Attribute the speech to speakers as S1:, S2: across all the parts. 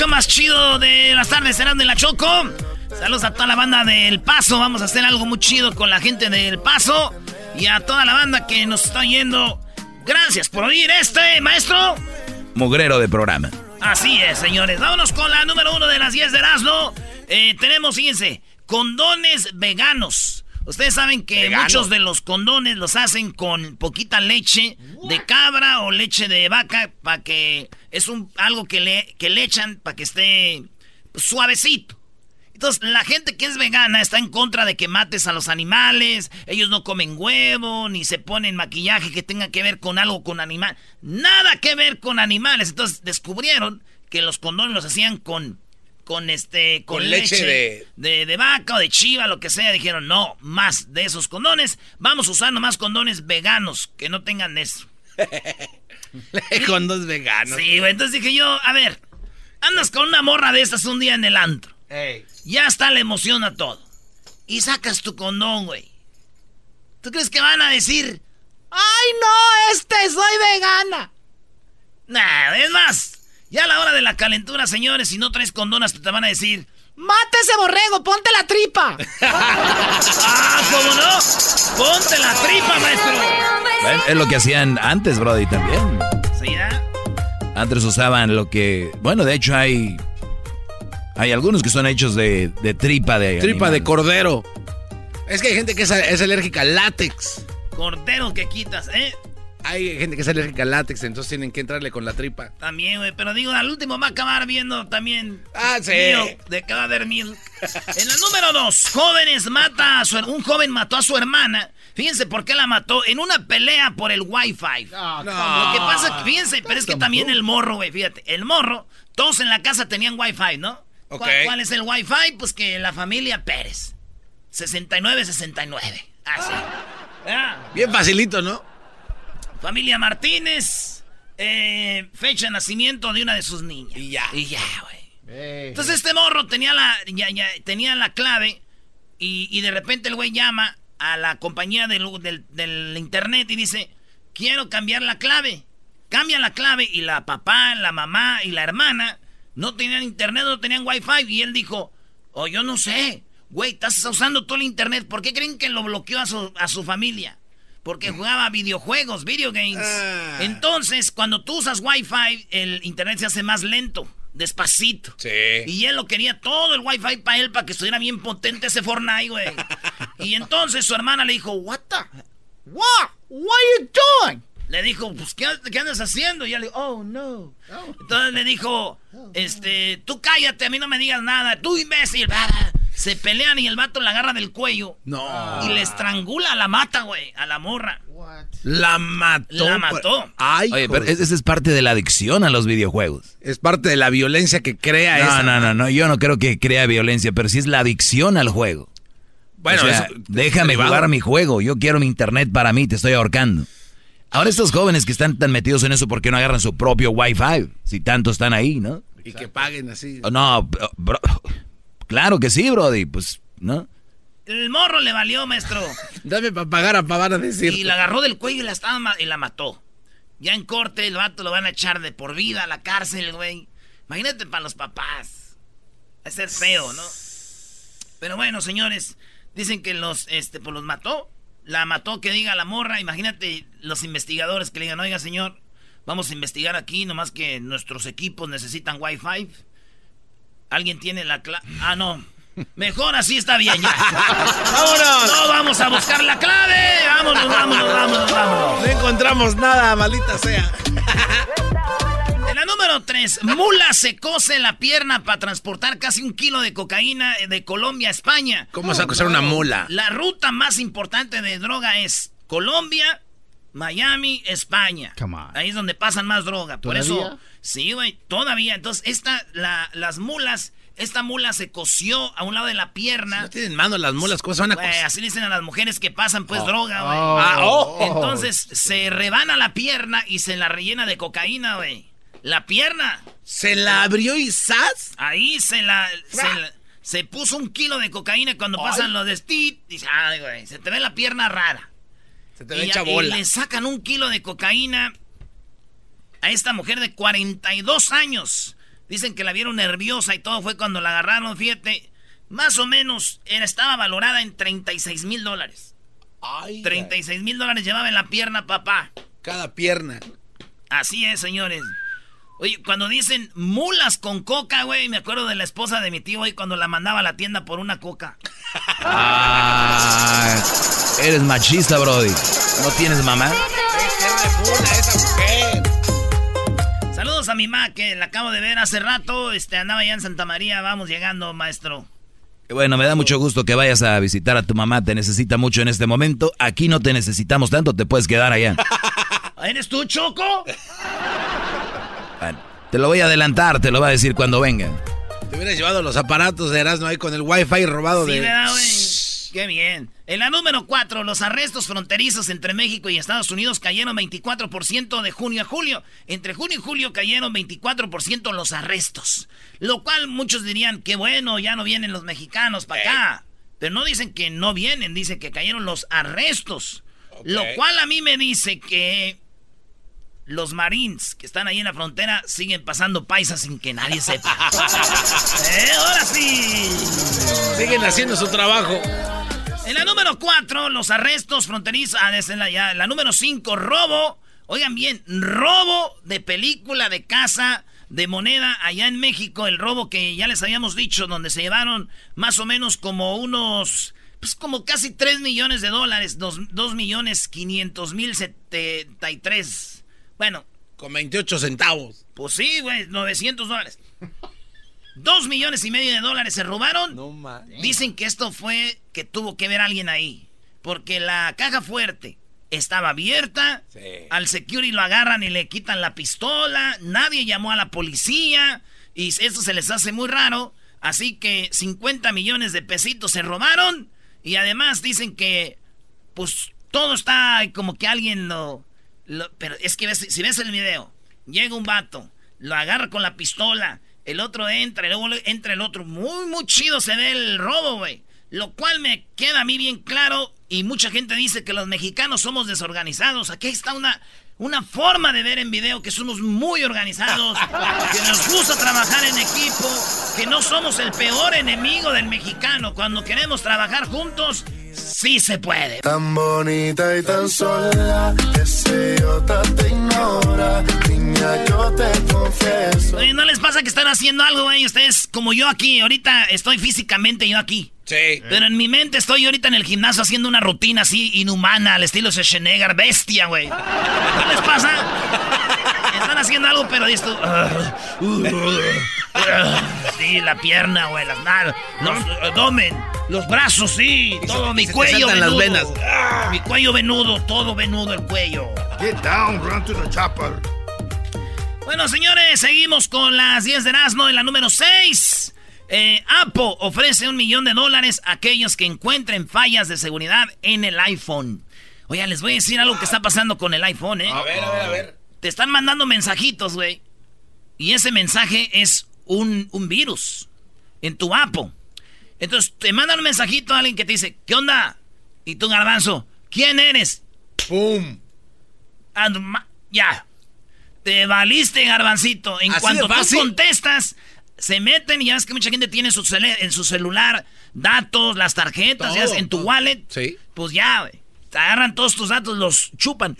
S1: Show más chido de las tardes serán de la Choco. Saludos a toda la banda del Paso. Vamos a hacer algo muy chido con la gente del Paso. Y a toda la banda que nos está yendo. Gracias por oír este, maestro.
S2: Mugrero de programa.
S1: Así es, señores. Vámonos con la número uno de las 10 de Erasmo. Eh, tenemos, fíjense, condones veganos. Ustedes saben que muchos de los condones los hacen con poquita leche de cabra o leche de vaca para que es un algo que le, que le echan para que esté suavecito. Entonces, la gente que es vegana está en contra de que mates a los animales, ellos no comen huevo, ni se ponen maquillaje que tenga que ver con algo con animal. Nada que ver con animales. Entonces, descubrieron que los condones los hacían con con este con, leche, de... de... vaca o de chiva, lo que sea, dijeron, "No, más de esos condones, vamos a usar nomás condones veganos que no tengan eso."
S2: condones veganos.
S1: Sí, entonces dije yo, a ver, andas con una morra de estas un día en el antro. Ya está la emoción a todo. Y sacas tu condón, güey. ¿Tú crees que van a decir, "Ay, no, este soy vegana"? Nah, es más, ya a la hora de la calentura, señores, si no traes condonas, te van a decir... ¡Mate ese borrego! ¡Ponte la tripa! ¡Ah, cómo no! ¡Ponte la tripa, maestro!
S2: es lo que hacían antes, Brody, también.
S1: ¿Sí, ya?
S2: Antes usaban lo que... Bueno, de hecho hay... Hay algunos que son hechos de, de tripa de...
S3: Tripa de cordero. Es que hay gente que es, es alérgica al látex.
S1: Cordero que quitas, ¿eh?
S3: Hay gente que es alérgica al látex, entonces tienen que entrarle con la tripa.
S1: También, güey, pero digo, al último va a acabar viendo también.
S3: Ah, sí.
S1: de cada mil. en la número dos, jóvenes mata a su, un joven mató a su hermana. Fíjense por qué la mató en una pelea por el wifi. No, no. Lo que pasa, fíjense, pero es que también el morro, güey, fíjate, el morro, todos en la casa tenían wifi, ¿no?
S3: Okay.
S1: ¿Cuál, es el wifi? Pues que la familia Pérez. 69-69. Así.
S3: Ah. Bien facilito, ¿no?
S1: Familia Martínez, eh, fecha de nacimiento de una de sus niñas.
S3: Y ya.
S1: Y ya, güey. Entonces este morro tenía la, ya, ya, tenía la clave y, y, de repente el güey llama a la compañía del, del, del, internet y dice, quiero cambiar la clave. Cambia la clave y la papá, la mamá y la hermana no tenían internet, no tenían wifi y él dijo, oh, yo no sé. Güey, estás usando todo el internet. ¿Por qué creen que lo bloqueó a su, a su familia? Porque jugaba videojuegos, video games. Ah. Entonces, cuando tú usas Wi-Fi, el internet se hace más lento, despacito.
S3: Sí.
S1: Y él lo quería todo el Wi-Fi para él, para que estuviera bien potente ese Fortnite, güey. y entonces su hermana le dijo, What the? What? What are you doing? Le dijo, pues, ¿qué, ¿qué, andas haciendo? Y ella le dijo, oh, no. Entonces le dijo, este, tú cállate, a mí no me digas nada. Tú, imbécil. Se pelean y el vato la agarra del cuello.
S3: No.
S1: Y le estrangula, la mata, güey, a la morra.
S3: La mató.
S1: La mató.
S2: Ay, Oye, pero esa es parte de la adicción a los videojuegos.
S3: Es parte de la violencia que crea
S2: no,
S3: esa.
S2: No, no, no, yo no creo que crea violencia, pero sí es la adicción al juego. Bueno, déjame jugar mi juego. Yo quiero mi internet para mí, te estoy ahorcando. Ahora estos jóvenes que están tan metidos en eso, ¿por qué no agarran su propio Wi-Fi? Si tanto están ahí, ¿no?
S3: Y que paguen así.
S2: Oh, no, claro que sí, Brody, pues, ¿no?
S1: El morro le valió, maestro.
S3: Dame para pagar a pagar a decir.
S1: Y la agarró del cuello y la, estaba, y la mató. Ya en corte, el vato lo van a echar de por vida a la cárcel, güey. Imagínate para los papás. Va a ser feo, ¿no? Pero bueno, señores, dicen que los, este, pues los mató. La mató que diga la morra. Imagínate los investigadores que le digan, oiga, señor, vamos a investigar aquí, nomás que nuestros equipos necesitan Wi-Fi. ¿Alguien tiene la clave? Ah, no. Mejor así está bien ya. ¡Vámonos! No vamos a buscar la clave. Vámonos, vámonos, vámonos, vámonos.
S3: No encontramos nada, maldita sea.
S1: En la número 3, mula se cose la pierna para transportar casi un kilo de cocaína de Colombia a España.
S3: ¿Cómo se va a coser una mula?
S1: La ruta más importante de droga es Colombia, Miami, España. Ahí es donde pasan más droga. Por eso, sí, güey, todavía. Entonces, esta, la, las mulas esta mula se cosió a un lado de la pierna.
S3: no tienen mano las mulas, ¿cómo se van a
S1: coser? Así dicen a las mujeres que pasan pues oh. droga, güey. Oh. Ah, oh. Entonces se rebana la pierna y se la rellena de cocaína, güey. La pierna.
S3: ¿Se la abrió y ¡zas!
S1: Ahí se la, se puso un kilo de cocaína cuando pasan los de Steve. Dice, ay, güey, se te ve la pierna rara.
S3: Se te y, bola.
S1: Y le sacan un kilo de cocaína a esta mujer de 42 años. Dicen que la vieron nerviosa y todo fue cuando la agarraron, fíjate. Más o menos era, estaba valorada en 36 mil dólares. 36 mil dólares llevaba en la pierna, papá.
S3: Cada pierna.
S1: Así es, señores. Oye, cuando dicen mulas con coca, güey, me acuerdo de la esposa de mi tío, güey, cuando la mandaba a la tienda por una coca.
S2: Ah, eres machista, Brody. ¿No tienes mamá?
S1: esa mujer! Saludos a mi ma, que la acabo de ver hace rato. Este, andaba allá en Santa María. Vamos llegando, maestro.
S2: Bueno, me da mucho gusto que vayas a visitar a tu mamá. Te necesita mucho en este momento. Aquí no te necesitamos tanto, te puedes quedar allá.
S1: ¿Eres tú, Choco?
S2: Te lo voy a adelantar, te lo va a decir cuando venga.
S3: Te hubieras llevado los aparatos de Erasmo ahí con el wifi robado de...
S1: Qué bien. En la número 4, los arrestos fronterizos entre México y Estados Unidos cayeron 24% de junio a julio. Entre junio y julio cayeron 24% los arrestos. Lo cual muchos dirían, qué bueno, ya no vienen los mexicanos para acá. Pero no dicen que no vienen, dicen que cayeron los arrestos. Lo cual a mí me dice que los marines que están ahí en la frontera siguen pasando paisas sin que nadie sepa. ¿Eh? Ahora sí.
S3: Siguen haciendo su trabajo.
S1: En la número 4, los arrestos fronterizos. Ah, desde la, ya, la número 5, robo. Oigan bien, robo de película de casa de moneda allá en México. El robo que ya les habíamos dicho, donde se llevaron más o menos como unos. Pues como casi 3 millones de dólares. 2, millones 500 mil 73. Bueno.
S3: Con 28 centavos.
S1: Pues sí, güey, 900 dólares. Dos millones y medio de dólares se robaron. No Dicen que esto fue que tuvo que ver alguien ahí. Porque la caja fuerte estaba abierta. Al security lo agarran y le quitan la pistola. Nadie llamó a la policía. Y eso se les hace muy raro. Así que 50 millones de pesitos se robaron. Y además dicen que, pues, todo está como que alguien lo. Pero es que si ves el video, llega un vato, lo agarra con la pistola el otro entra, y luego entra el otro. Muy, muy chido se ve el robo, güey. Lo cual me queda a mí bien claro. Y mucha gente dice que los mexicanos somos desorganizados. Aquí está una, una forma de ver en video que somos muy organizados, que nos gusta trabajar en equipo, que no somos el peor enemigo del mexicano. Cuando queremos trabajar juntos, sí se puede.
S4: Tan bonita y tan sola, que se te ignora. Niña, yo te confieso.
S1: Oye, ¿no les pasa que están haciendo algo, güey? Ustedes, como yo aquí, ahorita estoy físicamente yo aquí.
S3: Sí.
S1: Pero en mi mente estoy ahorita en el gimnasio haciendo una rutina así inhumana, al estilo Schwarzenegger, bestia, güey. ¿Qué les pasa? Están haciendo algo, pero esto. sí, la pierna, güey, las nalgas, los abdomen, los brazos, sí, todo mi cuello venudo. las venas. Mi cuello venudo, todo venudo el cuello.
S5: Get down, run to the chopper.
S1: Bueno, señores, seguimos con las 10 de Erasmo en la número 6. Eh, Apple ofrece un millón de dólares a aquellos que encuentren fallas de seguridad en el iPhone. Oye, les voy a decir algo que está pasando con el iPhone, ¿eh?
S3: A ver, a ver, a ver.
S1: Te están mandando mensajitos, güey. Y ese mensaje es un, un virus en tu Apple. Entonces te mandan un mensajito a alguien que te dice, ¿qué onda? Y tú, garbanzo, ¿quién eres?
S3: ¡Pum!
S1: Ya. Te valiste, garbancito. En cuanto tú contestas, se meten y ya ves que mucha gente tiene en su, en su celular datos, las tarjetas, ya en tu wallet.
S3: Sí.
S1: Pues ya, güey. Te agarran todos tus datos, los chupan.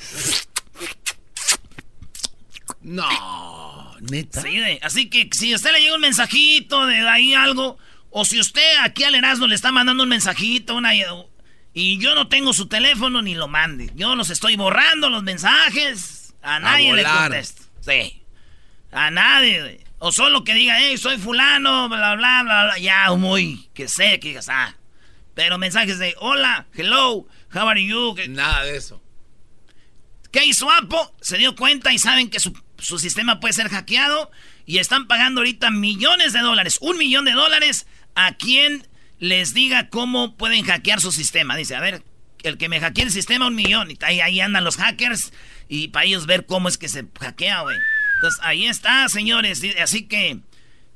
S3: No, neta.
S1: Sí, güey. Así que si a usted le llega un mensajito de ahí algo, o si usted aquí al Erasmo le está mandando un mensajito, una, y yo no tengo su teléfono ni lo mande. Yo los estoy borrando los mensajes. A nadie le contesto. Sí. A nadie. O solo que diga, hey, soy fulano, bla, bla, bla, bla. Ya, muy, que sé, que digas, ah. Pero mensajes de, hola, hello, how are you?
S3: Nada de eso.
S1: ¿Qué hizo Apple? Se dio cuenta y saben que su, su sistema puede ser hackeado. Y están pagando ahorita millones de dólares, un millón de dólares a quien les diga cómo pueden hackear su sistema. Dice, a ver, el que me hackee el sistema, un millón. Y ahí, ahí andan los hackers y para ellos ver cómo es que se hackea, güey. Entonces, ahí está, señores. Así que,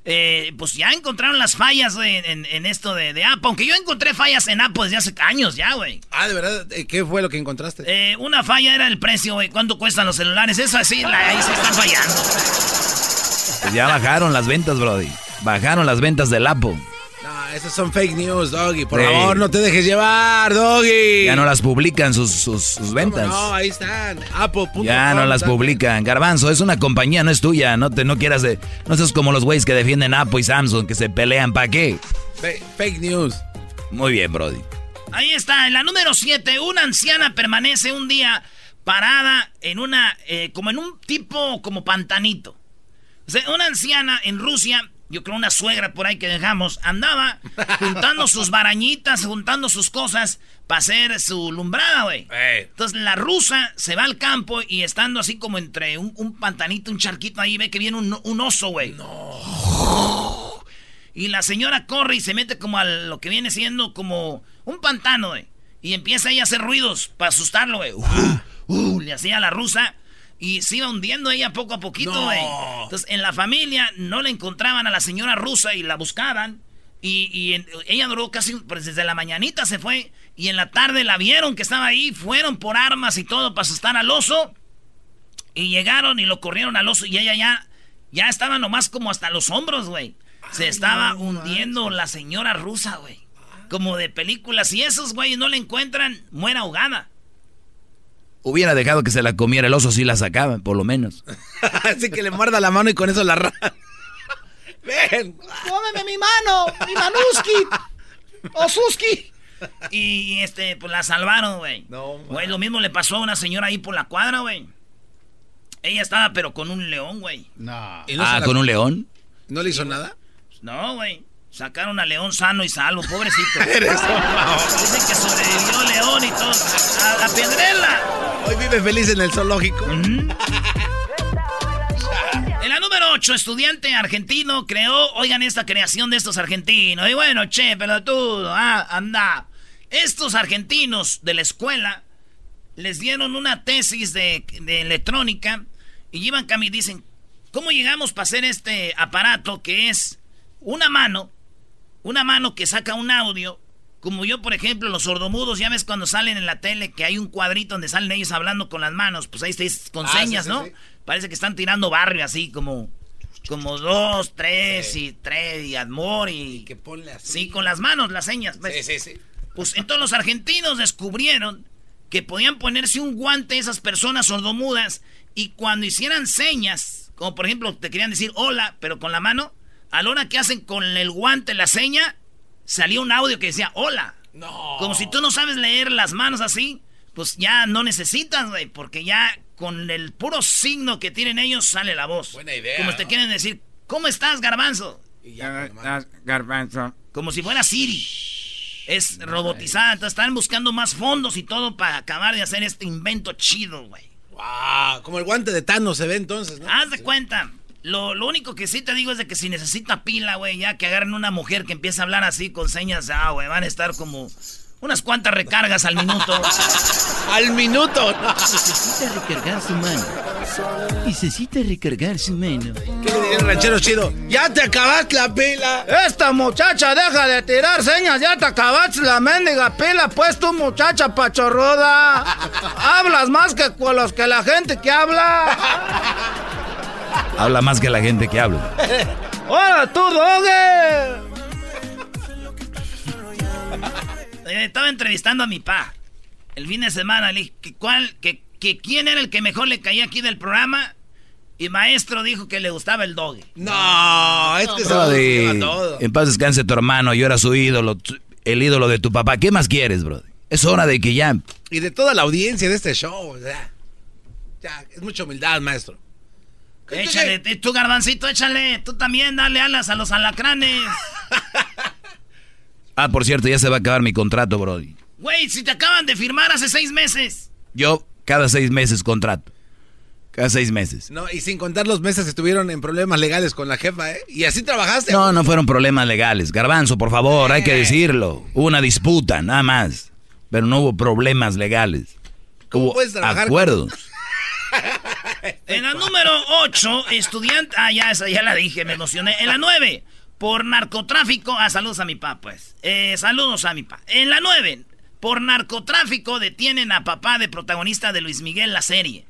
S1: eh, pues ya encontraron las fallas en, en, esto de, de, Apple. Aunque yo encontré fallas en Apple desde hace años ya, güey.
S3: Ah, ¿de verdad? Eh, ¿Qué fue lo que encontraste?
S1: Eh, una falla era el precio, güey. ¿Cuánto cuestan los celulares? Eso así, ahí se están fallando.
S2: Pues ya bajaron las ventas, Brody. Bajaron las ventas del Apple.
S3: Esas son fake news, Doggy. Por favor, no te dejes llevar, Doggy.
S2: Ya no las publican sus, sus, ventas.
S3: No, ahí están. Apple.com.
S2: Ya no las publican. Garbanzo, es una compañía, no es tuya. No te no quieras de. No seas como los güeyes que defienden Apple y Samsung, que se pelean. ¿Para qué?
S3: Fake, news.
S2: Muy bien, Brody.
S1: Ahí está, en la número 7, una anciana permanece un día parada en una, eh, como en un tipo, como pantanito. O sea, una anciana en Rusia yo creo una suegra por ahí que dejamos, andaba juntando sus barañitas, juntando sus cosas para hacer su lumbrada, güey. Entonces la rusa se va al campo y estando así como entre un, pantanito, un charquito ahí, ve que viene un, oso, güey. No. Y la señora corre y se mete como a lo que viene siendo como un pantano, güey. Y empieza ahí a hacer ruidos para asustarlo, güey. Uh, uh, le hacía a la rusa. Y se iba hundiendo ella poco a poquito, güey. Entonces, en la familia no le encontraban a la señora rusa y la buscaban. Y, ella duró casi, pues desde la mañanita se fue. Y en la tarde la vieron que estaba ahí. Fueron por armas y todo para asustar al oso. Y llegaron y lo corrieron al oso. Y ella ya, ya estaba nomás como hasta los hombros, güey. Se estaba hundiendo la señora rusa, güey. Como de película. Si esos güeyes no la encuentran, muera ahogada.
S2: Hubiera dejado que se la comiera el oso si la sacaba, por lo menos.
S3: Así que le muerda la mano y con eso la rata.
S1: ¡Ven! ¡Cómeme mi mano! ¡Mi manuski! ¡Osuski! Y este, pues la salvaron, güey. No, güey, lo mismo le pasó a una señora ahí por la cuadra, güey. Ella estaba, pero con un león, güey.
S2: No. ah, ¿con un león?
S3: ¿No le hizo nada?
S1: No, güey. Sacaron a León sano y salvo, pobrecito. Dicen que sobrevivió León y todo. A la piedrela.
S3: Hoy vive feliz en el zoológico. En
S1: la número 8, estudiante argentino creó, oigan esta creación de estos argentinos. Y bueno, che, pelotudo, ah, anda. Estos argentinos de la escuela les dieron una tesis de, electrónica y llevan y dicen, ¿cómo llegamos para hacer este aparato que es una mano una mano que saca un audio, como yo, por ejemplo, los sordomudos, ya ves cuando salen en la tele que hay un cuadrito donde salen ellos hablando con las manos, pues ahí estáis con ah, señas, ¿no? Parece que están tirando barrio así, como, como dos, tres y tres y amor y...
S3: que ponle así.
S1: Sí, con las manos, las señas.
S3: Sí, sí, sí.
S1: Pues entonces los argentinos descubrieron que podían ponerse un guante esas personas sordomudas y cuando hicieran señas, como por ejemplo te querían decir hola, pero con la mano, a la hora que hacen con el guante la seña, salió un audio que decía hola. No. Como si tú no sabes leer las manos así, pues ya no necesitas, güey, porque ya con el puro signo que tienen ellos sale la voz.
S3: Buena idea.
S1: Como te quieren decir, ¿cómo estás, garbanzo?
S3: Y ya, garbanzo.
S1: Como si fuera Siri. Es robotizada, entonces están buscando más fondos y todo para acabar de hacer este invento chido, güey.
S3: Wow, como el guante de Thanos se ve entonces, ¿no?
S1: Haz de cuenta. Lo, lo, único que sí te digo es de que si necesita pila, güey, ya que agarren una mujer que empieza a hablar así con señas, ah, güey, van a estar como unas cuantas recargas al minuto.
S3: al minuto.
S1: Necesita recargar su mano. Necesita recargar su mano.
S3: ¿Qué el ranchero chido? ¡Ya te acabaste la pila!
S6: Esta muchacha deja de tirar señas, ya te acabaste la mendiga pila, pues tu muchacha pachorruda. Hablas más que con los que la gente que habla.
S2: Habla más que la gente que habla.
S6: ¡Hola, tú, Doge!
S1: estaba entrevistando a mi pa. El fin de semana le dije, ¿cuál, que, ¿quién era el que mejor le caía aquí del programa? Y maestro dijo que le gustaba el doggy.
S3: No, es que se todo.
S2: En paz descanse tu hermano, yo era su ídolo, el ídolo de tu papá. ¿Qué más quieres, bro? Es hora de que ya...
S3: Y de toda la audiencia de este show, ya, es mucha humildad, maestro.
S1: Échale, tú garbancito, échale. Tú también dale alas a los alacranes.
S2: Ah, por cierto, ya se va a acabar mi contrato, Brody.
S1: Güey, si te acaban de firmar hace seis meses.
S2: Yo, cada seis meses contrato. Cada seis meses.
S3: No, y sin contar los meses que estuvieron en problemas legales con la jefa, ¿eh? ¿Y así trabajaste?
S2: No, no fueron problemas legales. Garbanzo, por favor, hay que eh. decirlo. Hubo una disputa, nada más. Pero no hubo problemas legales.
S3: ¿Cómo hubo puedes trabajar
S2: acuerdos.
S1: en la número 8, estudiante... Ah, ya, esa ya la dije, me emocioné. En la 9, por narcotráfico. Ah, saludos a mi papá, pues. Eh, saludos a mi papá. En la 9, por narcotráfico detienen a papá de protagonista de Luis Miguel la serie.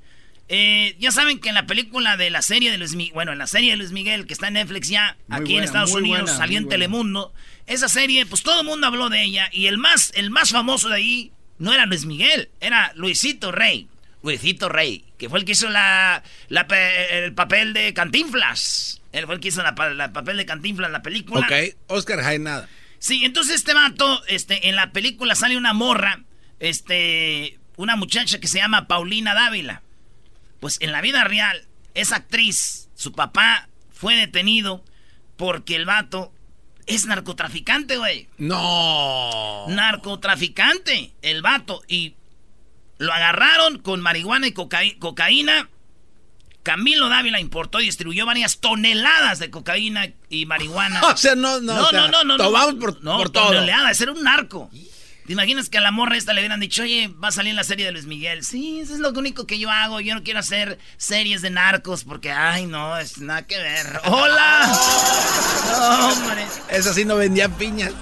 S1: Eh, ya saben que en la película de la serie de Luis Miguel, bueno, en la serie de Luis Miguel que está en Netflix ya, aquí en Estados Unidos, salió en Telemundo. Esa serie, pues todo el mundo habló de ella y el más, el más famoso de ahí no era Luis Miguel, era Luisito Rey. Luisito Rey, que fue el que hizo la, el papel de Cantinflas. Él fue el que hizo la, papel de Cantinflas en la película.
S3: Ok, Oscar nada.
S1: Sí, entonces este vato, este, en la película sale una morra, este, una muchacha que se llama Paulina Dávila. Pues en la vida real, esa actriz, su papá fue detenido porque el vato es narcotraficante, güey.
S3: No.
S1: Narcotraficante, el vato. Y lo agarraron con marihuana y cocaína Camilo Dávila importó y distribuyó varias toneladas de cocaína y marihuana.
S3: o sea, no, no, no, no, no, no, Tomamos por, no, por todo.
S1: Toneladas, era un narco. ¿Te imaginas que a la morra esta le hubieran dicho, oye, va a salir la serie de Luis Miguel? Sí, eso es lo único que yo hago. Yo no quiero hacer series de narcos porque, ay, no, es nada que ver. ¡Hola!
S3: no, hombre. Esa sí no vendía piñas.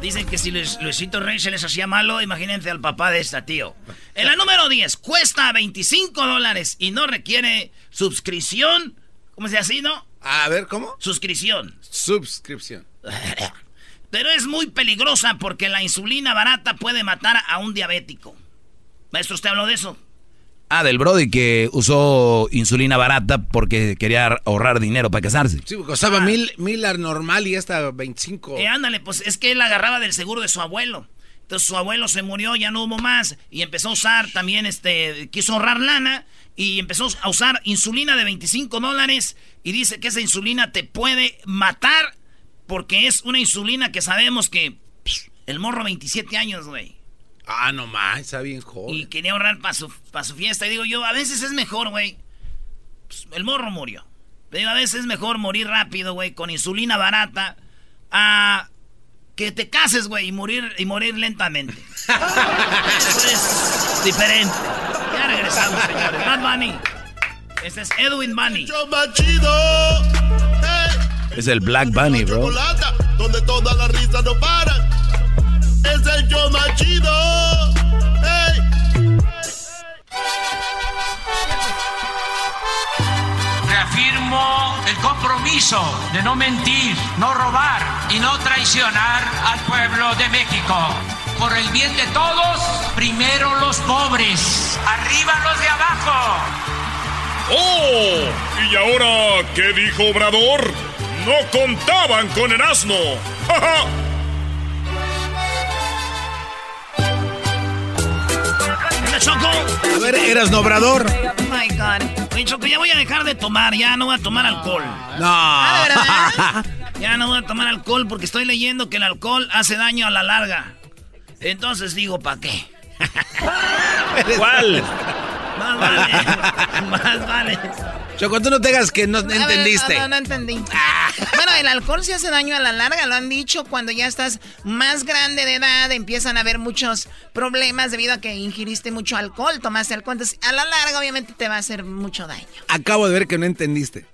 S1: Dicen que si Luisito Rey se les hacía malo, imagínense al papá de esta tío. En la número 10, cuesta 25 dólares y no requiere suscripción. ¿Cómo se así, no?
S3: A ver, ¿cómo?
S1: Suscripción.
S3: Suscripción.
S1: Pero es muy peligrosa porque la insulina barata puede matar a un diabético. Maestro, ¿usted habló de eso?
S2: Ah, del Brody que usó insulina barata porque quería ahorrar dinero para casarse.
S3: Sí, costaba ah. mil, mil normal y esta 25.
S1: Eh, ándale, pues es que él agarraba del seguro de su abuelo. Entonces su abuelo se murió, ya no hubo más. Y empezó a usar también, este, quiso ahorrar lana. Y empezó a usar insulina de 25 dólares. Y dice que esa insulina te puede matar. Porque es una insulina que sabemos que... el morro 27 años, güey.
S3: Ah, no más, está bien joven.
S1: Y quería ahorrar para su, su fiesta. Y digo yo, a veces es mejor, güey. Pues, el morro murió. Pero a veces es mejor morir rápido, güey, con insulina barata. A que te cases, güey, y morir, y morir lentamente. Eso es diferente. Ya regresamos, señores. Bad Bunny. Este es Edwin Bunny.
S2: Es el Black Bunny, bro.
S5: Donde todas las risas no paran es el yo más chido.
S7: Reafirmo el compromiso de no mentir, no robar y no traicionar al pueblo de México. Por el bien de todos, primero los pobres, arriba los de abajo.
S8: ¡Oh! ¿Y ahora qué dijo Obrador? No contaban con el asno. ¡Ja,
S1: Choco.
S3: A ver, eras nobrador.
S1: Oh my God. Oye, Choco, ya voy a dejar de tomar, ya no voy a tomar alcohol.
S3: No.
S1: Ah, ya no voy a tomar alcohol porque estoy leyendo que el alcohol hace daño a la larga. Entonces digo, ¿para qué?
S3: ¿Cuál?
S1: Más vale. Más vale.
S3: Choco, tú no te hagas que no entendiste.
S9: no, no, entendí. Ah. Bueno, el alcohol se hace daño a la larga, lo han dicho. Cuando ya estás más grande de edad, empiezan a haber muchos problemas debido a que ingiriste mucho alcohol, tomaste alcohol. Entonces, a la larga, obviamente, te va a hacer mucho daño.
S3: Acabo de ver que no entendiste.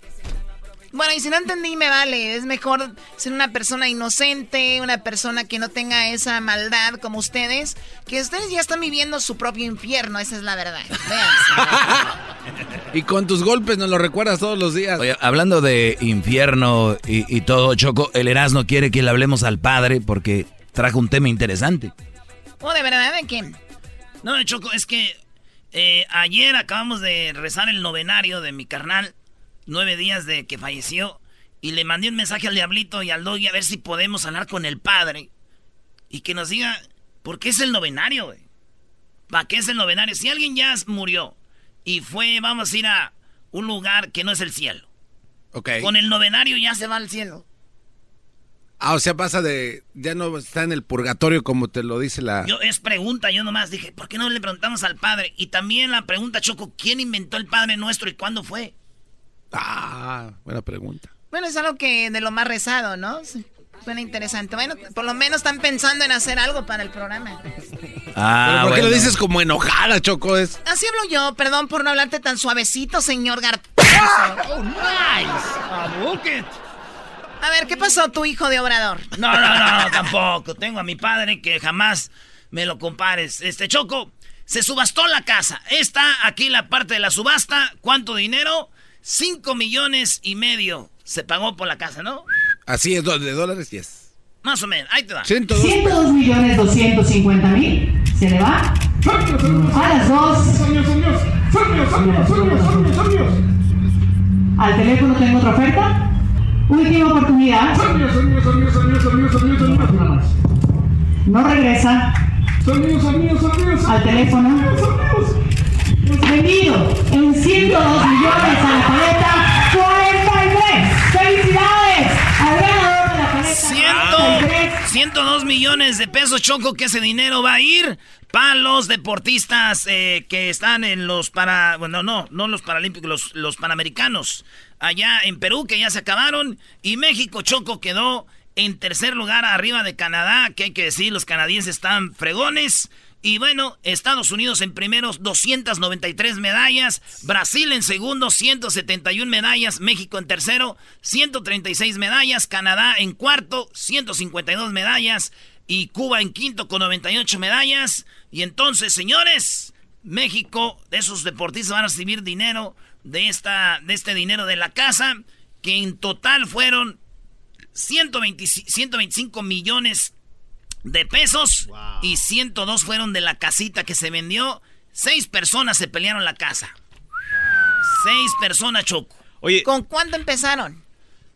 S9: Bueno, y si no entendí, me vale. Es mejor ser una persona inocente, una persona que no tenga esa maldad como ustedes, que ustedes ya están viviendo su propio infierno, esa es la verdad.
S3: y con tus golpes nos lo recuerdas todos los días.
S2: Oye, hablando de infierno y, todo, Choco, el Erasmo quiere que le hablemos al padre porque trajo un tema interesante.
S9: ¿Oh, de verdad? ¿De quién?
S1: No, Choco, es que eh, ayer acabamos de rezar el novenario de mi carnal nueve días de que falleció. Y le mandé un mensaje al diablito y al doggy a ver si podemos hablar con el padre. Y que nos diga, ¿por qué es el novenario, güey? ¿Para qué es el novenario? Si alguien ya murió y fue, vamos a ir a un lugar que no es el cielo.
S3: Ok.
S1: Con el novenario ya se va al cielo.
S3: Ah, o sea, pasa de. Ya no está en el purgatorio como te lo dice la.
S1: Yo, es pregunta, yo nomás dije, ¿por qué no le preguntamos al padre? Y también la pregunta, Choco, ¿quién inventó el padre nuestro y cuándo fue?
S3: Ah, buena pregunta.
S9: Bueno, es algo que de lo más rezado, ¿no? Suena interesante. Bueno, por lo menos están pensando en hacer algo para el programa.
S3: Ah, ¿Por qué lo dices como enojada, Choco? Es...
S9: Así hablo yo. Perdón por no hablarte tan suavecito, señor Gar...
S1: ¡Oh, nice!
S9: A ver, ¿qué pasó tu hijo de Obrador?
S1: No, no, no, tampoco. Tengo a mi padre que jamás me lo compares. Este, Choco, se subastó la casa. Está aquí la parte de la subasta. ¿Cuánto dinero? 5 millones y medio se pagó por la casa, ¿no?
S3: Así es, de dólares, yes.
S1: Más o menos, ahí te va.
S10: 102, 102 millones 250 mil. ¿Se le va? A las dos. Al teléfono tengo otra oferta. Última oportunidad. No regresa. Al teléfono. Vendido en 102 millones a la paleta 43. ¡Felicidades! Al ganador de la paleta
S1: 102 millones de pesos, Choco, que ese dinero va a ir para los deportistas eh, que están en los para... Bueno, no, no los paralímpicos, los, los panamericanos. Allá en Perú, que ya se acabaron. Y México, Choco, quedó en tercer lugar arriba de Canadá, que hay que decir, los canadienses están fregones. Y bueno, Estados Unidos en primeros 293 medallas, Brasil en segundo 171 medallas, México en tercero 136 medallas, Canadá en cuarto 152 medallas. Y Cuba en quinto con 98 medallas. Y entonces, señores, México, esos deportistas van a recibir dinero de, esta, de este dinero de la casa, que en total fueron 125 millones de pesos y 102 fueron de la casita que se vendió. Seis personas se pelearon la casa. Seis personas, Choco.
S9: Oye, ¿con cuánto empezaron?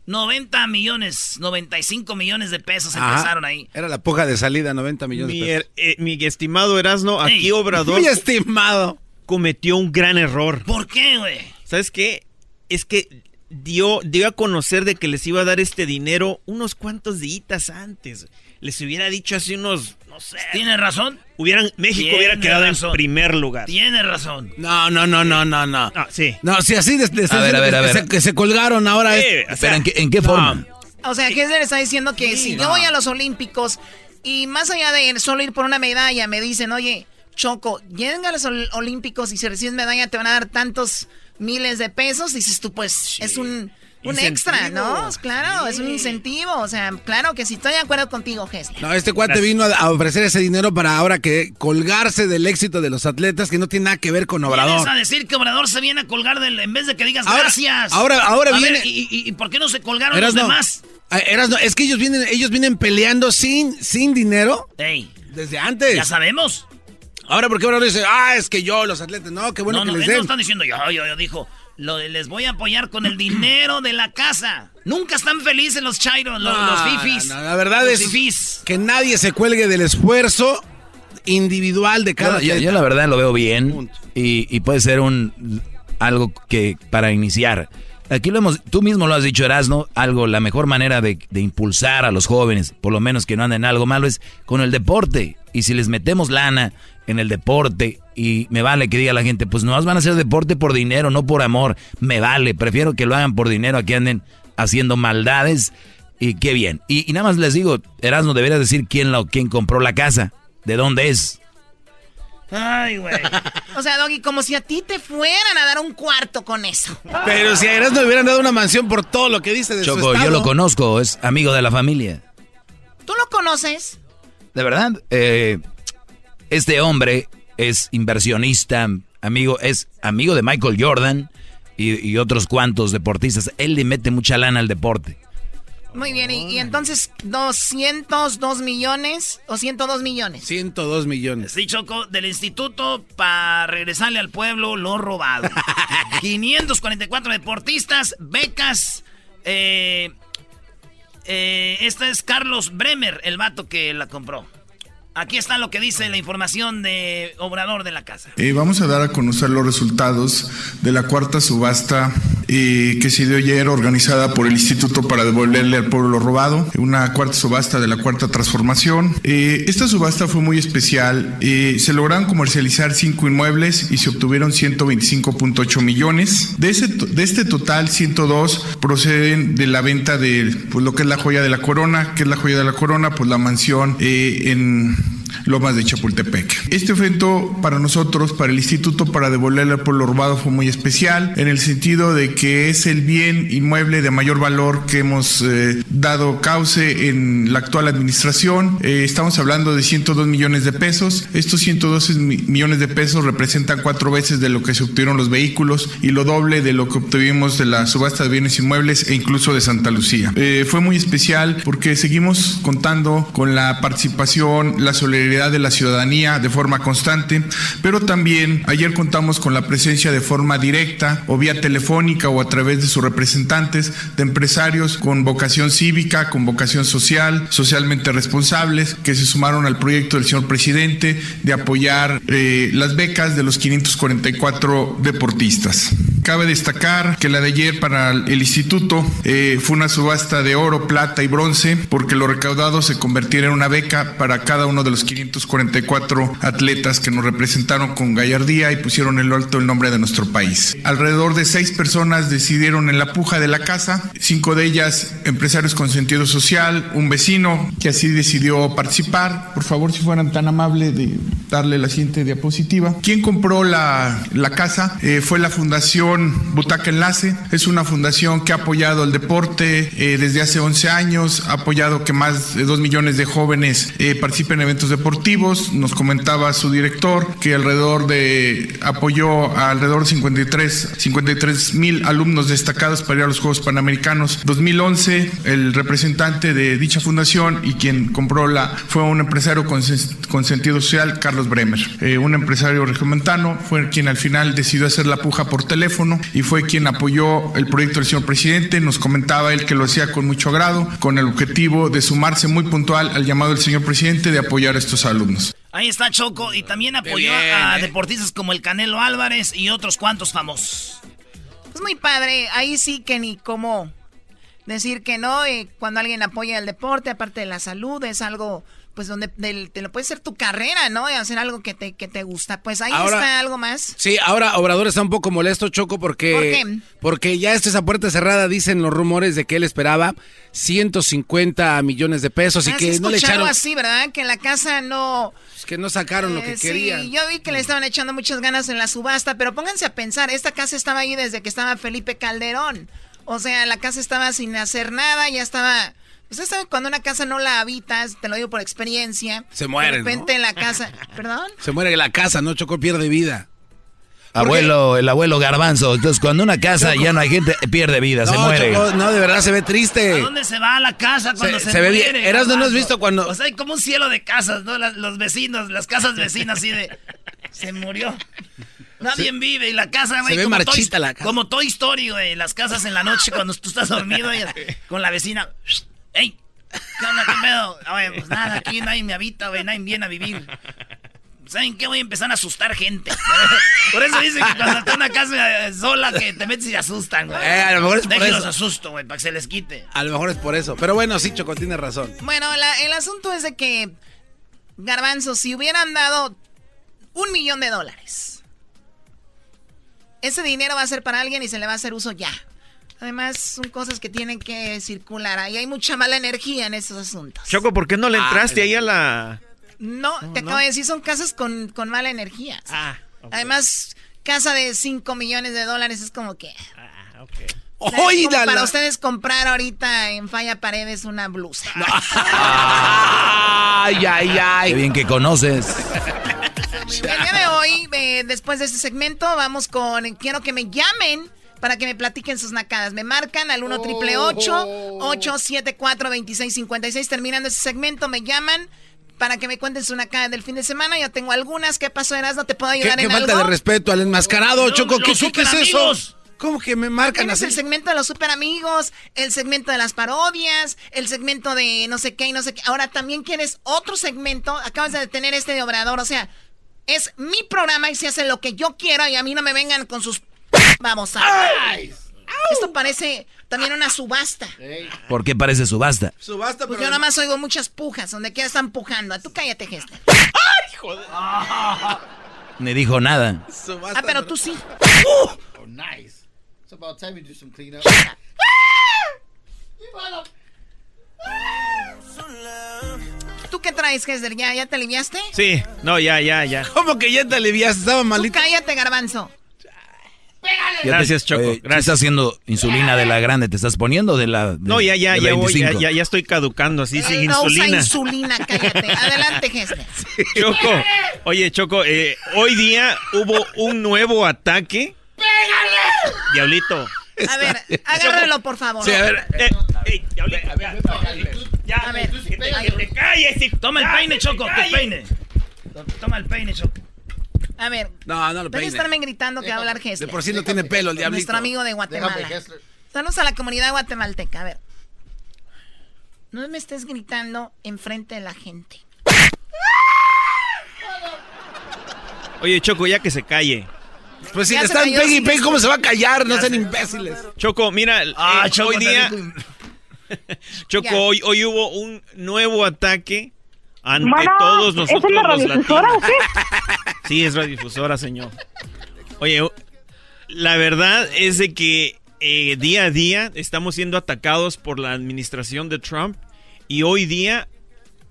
S1: 90 millones, 95 millones de pesos empezaron ahí.
S3: Era la puja de salida, 90 millones
S11: mi,
S3: de pesos.
S11: Eh, mi estimado Erasno, aquí Obrador.
S3: Mi estimado.
S11: Cometió un gran error.
S1: ¿Por qué, güey?
S11: ¿Sabes qué? Es que dio, dio a conocer de que les iba a dar este dinero unos cuantos días antes les hubiera dicho así unos, no sé.
S1: ¿Tiene razón?
S11: Hubieran, México hubiera quedado en primer lugar.
S1: Tiene razón.
S3: No, no, no, no, no, no.
S11: Ah, sí.
S3: No, si así desde
S2: a ver, a ver, a ver.
S3: que se colgaron ahora.
S2: pero ¿en qué, forma?
S9: O sea, ¿qué se le está diciendo? Que si yo voy a los Olímpicos y más allá de solo ir por una medalla, me dicen, oye, Choco, lleguen a los Olímpicos y si recibes medalla te van a dar tantos miles de pesos. Dices tú, pues es un un extra, ¿no? Claro, es un incentivo. O sea, claro que sí, estoy de acuerdo contigo, Gess.
S3: No, este cuate vino a, ofrecer ese dinero para ahora que colgarse del éxito de los atletas que no tiene nada que ver con Obrador.
S1: Vas a decir que Obrador se viene a colgar del, en vez de que digas gracias.
S3: Ahora, ahora viene.
S1: y, por qué no se colgaron los demás?
S3: Ah, es que ellos vienen, ellos vienen peleando sin, sin dinero.
S1: Ey.
S3: Desde antes.
S1: Ya sabemos.
S3: Ahora, ¿por qué Obrador dice, ah, es que yo, los atletas, no, qué bueno
S1: que
S3: no,
S1: les
S3: den.
S1: No, están diciendo yo, yo, yo, dijo les voy a apoyar con el dinero de la casa. Nunca están felices los chairos, los, fifis.
S3: la verdad es que nadie se cuelgue del esfuerzo individual de cada
S2: yo, yo, la verdad lo veo bien y, puede ser un algo que para iniciar. Aquí lo hemos, tú mismo lo has dicho, Erasno, algo, la mejor manera de, impulsar a los jóvenes, por lo menos que no anden en algo malo, es con el deporte. Y si les metemos lana en el deporte, y me vale que diga la gente, pues no van a hacer deporte por dinero, no por amor, me vale, prefiero que lo hagan por dinero a que anden haciendo maldades, y qué bien. Y, nada más les digo, Erasno, debería decir quién, lo, quién compró la casa, de dónde es.
S9: Ay, güey. O sea, Doggy, como si a ti te fueran a dar un cuarto con eso.
S3: Pero si a Erasmo le hubieran dado una mansión por todo lo que dice de
S2: Choco,
S3: su estado.
S2: yo lo conozco, es amigo de la familia.
S9: ¿Tú lo conoces?
S2: De verdad, eh, este hombre es inversionista, amigo, es amigo de Michael Jordan y, y otros cuantos deportistas. Él le mete mucha lana al deporte.
S9: Muy bien, y, entonces 202 millones o 102 millones.
S3: 102 millones.
S1: Sí, Choco, del instituto para regresarle al pueblo lo robado. 544 deportistas, becas. Eh, eh, este es Carlos Bremer, el vato que la compró. Aquí está lo que dice la información de Obrador de la Casa.
S12: Eh, vamos a dar a conocer los resultados de la cuarta subasta eh, que se dio ayer organizada por el Instituto para devolverle al pueblo lo robado, una cuarta subasta de la cuarta transformación. Eh, esta subasta fue muy especial. se lograron comercializar cinco inmuebles y se obtuvieron 125.8 millones. De, ese, de este total, 102 proceden de la venta de pues, lo que es la joya de la corona, que es la joya de la corona, pues la mansión en Lomas de Chapultepec. Este evento para nosotros, para el Instituto para devolverle al pueblo robado fue muy especial en el sentido de que es el bien inmueble de mayor valor que hemos eh, dado cauce en la actual administración. Eh, estamos hablando de 102 millones de pesos. Estos 112 millones de pesos representan cuatro veces de lo que se obtuvieron los vehículos y lo doble de lo que obtuvimos de la subasta de bienes inmuebles e incluso de Santa Lucía. Eh, fue muy especial porque seguimos contando con la participación, la solidaridad de la ciudadanía de forma constante, pero también ayer contamos con la presencia de forma directa o vía telefónica o a través de sus representantes de empresarios con vocación cívica, con vocación social, socialmente responsables, que se sumaron al proyecto del señor presidente de apoyar eh, las becas de los 544 deportistas. Cabe destacar que la de ayer para el instituto eh, fue una subasta de oro, plata y bronce, porque lo recaudado se convirtiera en una beca para cada uno de los 544 atletas que nos representaron con gallardía y pusieron en lo alto el nombre de nuestro país. Alrededor de seis personas decidieron en la puja de la casa, cinco de ellas empresarios con sentido social, un vecino que así decidió participar. Por favor, si fueran tan amables de darle la siguiente diapositiva. ¿Quién compró la, la casa? Eh, fue la Fundación Butaca Enlace. Es una fundación que ha apoyado el deporte eh, desde hace 11 años, ha apoyado que más de 2 millones de jóvenes eh, participen en eventos deportivos nos comentaba su director que alrededor de apoyó a alrededor de 53 53 mil alumnos destacados para ir a los Juegos Panamericanos 2011. El representante de dicha fundación y quien compró la fue un empresario con, con sentido social, Carlos Bremer, eh, un empresario regiomontano, fue quien al final decidió hacer la puja por teléfono y fue quien apoyó el proyecto del señor presidente. Nos comentaba él que lo hacía con mucho agrado, con el objetivo de sumarse muy puntual al llamado del señor presidente de apoyar estos alumnos.
S1: Ahí está Choco y también apoyó a ¿eh? deportistas como el Canelo Álvarez y otros cuantos famosos.
S9: Es muy padre, ahí sí que ni cómo decir que no, y cuando alguien apoya el deporte, aparte de la salud, es algo pues donde te lo puede ser tu carrera, ¿no? Y hacer algo que te, que te gusta. Pues ahí está algo más.
S3: Sí, ahora Obrador está un poco molesto, Choco, porque... ¿Por qué? Porque ya está esa puerta cerrada, dicen los rumores de que él esperaba 150 millones de pesos y ah, que no le echaron...
S9: así, ¿verdad? Que la casa no...
S3: Es que no sacaron lo que eh, querían.
S9: Sí, yo vi que le estaban echando muchas ganas en la subasta, pero pónganse a pensar, esta casa estaba ahí desde que estaba Felipe Calderón. O sea, la casa estaba sin hacer nada, ya estaba Usted sabe cuando una casa no la habitas, te lo digo por experiencia.
S3: Se muere.
S9: De repente en la casa. ¿Perdón?
S3: Se muere en la casa, ¿no? Chocó pierde vida.
S2: Abuelo, el abuelo garbanzo. Entonces, cuando una casa ya no hay gente, pierde vida, se muere.
S3: no, de verdad se ve triste.
S1: ¿A dónde se va la casa cuando se, se, ve bien.
S3: Eras no has visto cuando.
S1: O sea, hay como un cielo de casas, ¿no? los vecinos, las casas vecinas, así de. Se murió. Nadie vive y la casa, güey.
S3: Se ve marchita la casa.
S1: Como Toy Story, güey. Las casas en la noche cuando tú estás dormido y, con la vecina. ¡Ey! ¿Qué onda, qué pedo? Oye, pues nada, aquí nadie me habita, güey, nadie viene a vivir. ¿saben qué? Voy a empezar a asustar gente. Por eso dicen que cuando estás en una casa sola que te metes y asustan, güey.
S3: Eh, a lo mejor es por
S1: Déjenlos
S3: eso.
S1: asusto, güey, para que se les quite.
S3: A lo mejor es por eso. Pero bueno, sí, Choco, tienes razón.
S9: Bueno, la- el asunto es de que, Garbanzo, si hubieran dado un millón de dólares, ese dinero va a ser para alguien y se le va a hacer uso ya. Además, son cosas que tienen que circular. Ahí hay mucha mala energía en esos asuntos.
S11: Choco, ¿por qué no le
S3: Ah,
S11: entraste ahí a la...?
S9: No, te acabo de decir, son casas con, con mala energía.
S11: Ah,
S9: Además, casa de 5 millones de dólares es como que...
S11: Ah,
S3: ¡Oy,
S9: como
S3: la-
S9: para ustedes comprar ahorita en Falla Paredes una blusa.
S3: Ay, ay, ay.
S2: Qué bien que conoces.
S9: El día de hoy, eh, después de este segmento, vamos con Quiero que me llamen para que me platiquen sus nacadas. Me marcan al 1 triple 874 2656 Terminando este segmento, me llaman para que me cuenten su nacada del fin de semana. Ya tengo algunas. ¿Qué pasó, Eras? ¿No te puedo
S3: ¿Qué,
S9: ayudar
S3: qué
S9: en
S3: falta
S9: algo?
S3: de respeto al enmascarado, Choco? ¿Qué, qué- qué es eso? ¿Cómo que me marcan así?
S9: el segmento de los super amigos, el segmento de las parodias, el segmento de no sé qué y no sé qué. Ahora también quieres otro segmento. Acabas de tener este de obrador. O sea, es mi programa y se hace lo que yo quiero y a mí no me vengan con sus. Vamos a. Esto parece también una subasta.
S2: ¿Por qué parece subasta?
S3: Subasta,
S9: Pues yo nada más oigo muchas pujas, donde quiera están pujando. Tú cállate, Gesta.
S2: Ni dijo nada.
S9: Ah, pero tú sí.
S13: Oh, nice. It's about time we do some cleanup.
S9: ¿Tú qué traes, Gester? ¿Ya, ¿Ya te aliviaste?
S11: Sí, no, ya, ya, ya.
S3: ¿Cómo que ya te aliviaste? Estaba
S9: Tú
S3: malito.
S9: cállate, garbanzo.
S2: Ya te-
S11: Gracias, Choco,
S2: eh, ¿sí
S11: gracias.
S2: ¿Estás haciendo insulina de la grande? ¿Te estás poniendo de la de-
S11: No, ya, ya,
S2: de
S11: ya voy, ya,
S2: 25?
S11: ya, ya estoy caducando así, sin
S9: no usa
S11: insulina.
S9: insulina, cállate. Adelante, Gester.
S11: Choco, oye, Choco, eh, hoy día hubo un nuevo ataque. ¡Pégale! Diablito.
S9: A ver, agárralo, por favor.
S11: Sí, a ver. Eh, ey, Diablito, ya, ya,
S9: A ver.
S11: que te, que te calles.
S1: Toma el peine, Choco, tu peine. Toma el peine, Choco.
S9: A ver,
S3: No, no lo
S9: de estarme gritando que va a hablar
S3: De
S9: Gessler.
S3: por sí no tiene pelo el diablito.
S9: Nuestro amigo de Guatemala. Saludos a la comunidad guatemalteca. A ver. No me estés gritando enfrente de la gente.
S11: Oye, Choco, ya que se calle.
S3: Pues si
S9: Ya
S3: le están pegue y
S9: sí.
S3: ¿cómo se va a callar? No sean imbéciles.
S11: Choco, mira,
S1: Ah,
S11: eh,
S1: Choco,
S11: hoy día. Choco, hoy hubo un nuevo ataque ante todos
S14: ¿es
S11: nosotros
S14: una
S11: los
S14: radiodifusora
S11: latinos.
S14: o qué?
S11: Sí, es radiodifusora, señor. Oye, la verdad es de que eh, día a día estamos siendo atacados por la administración de Trump y hoy día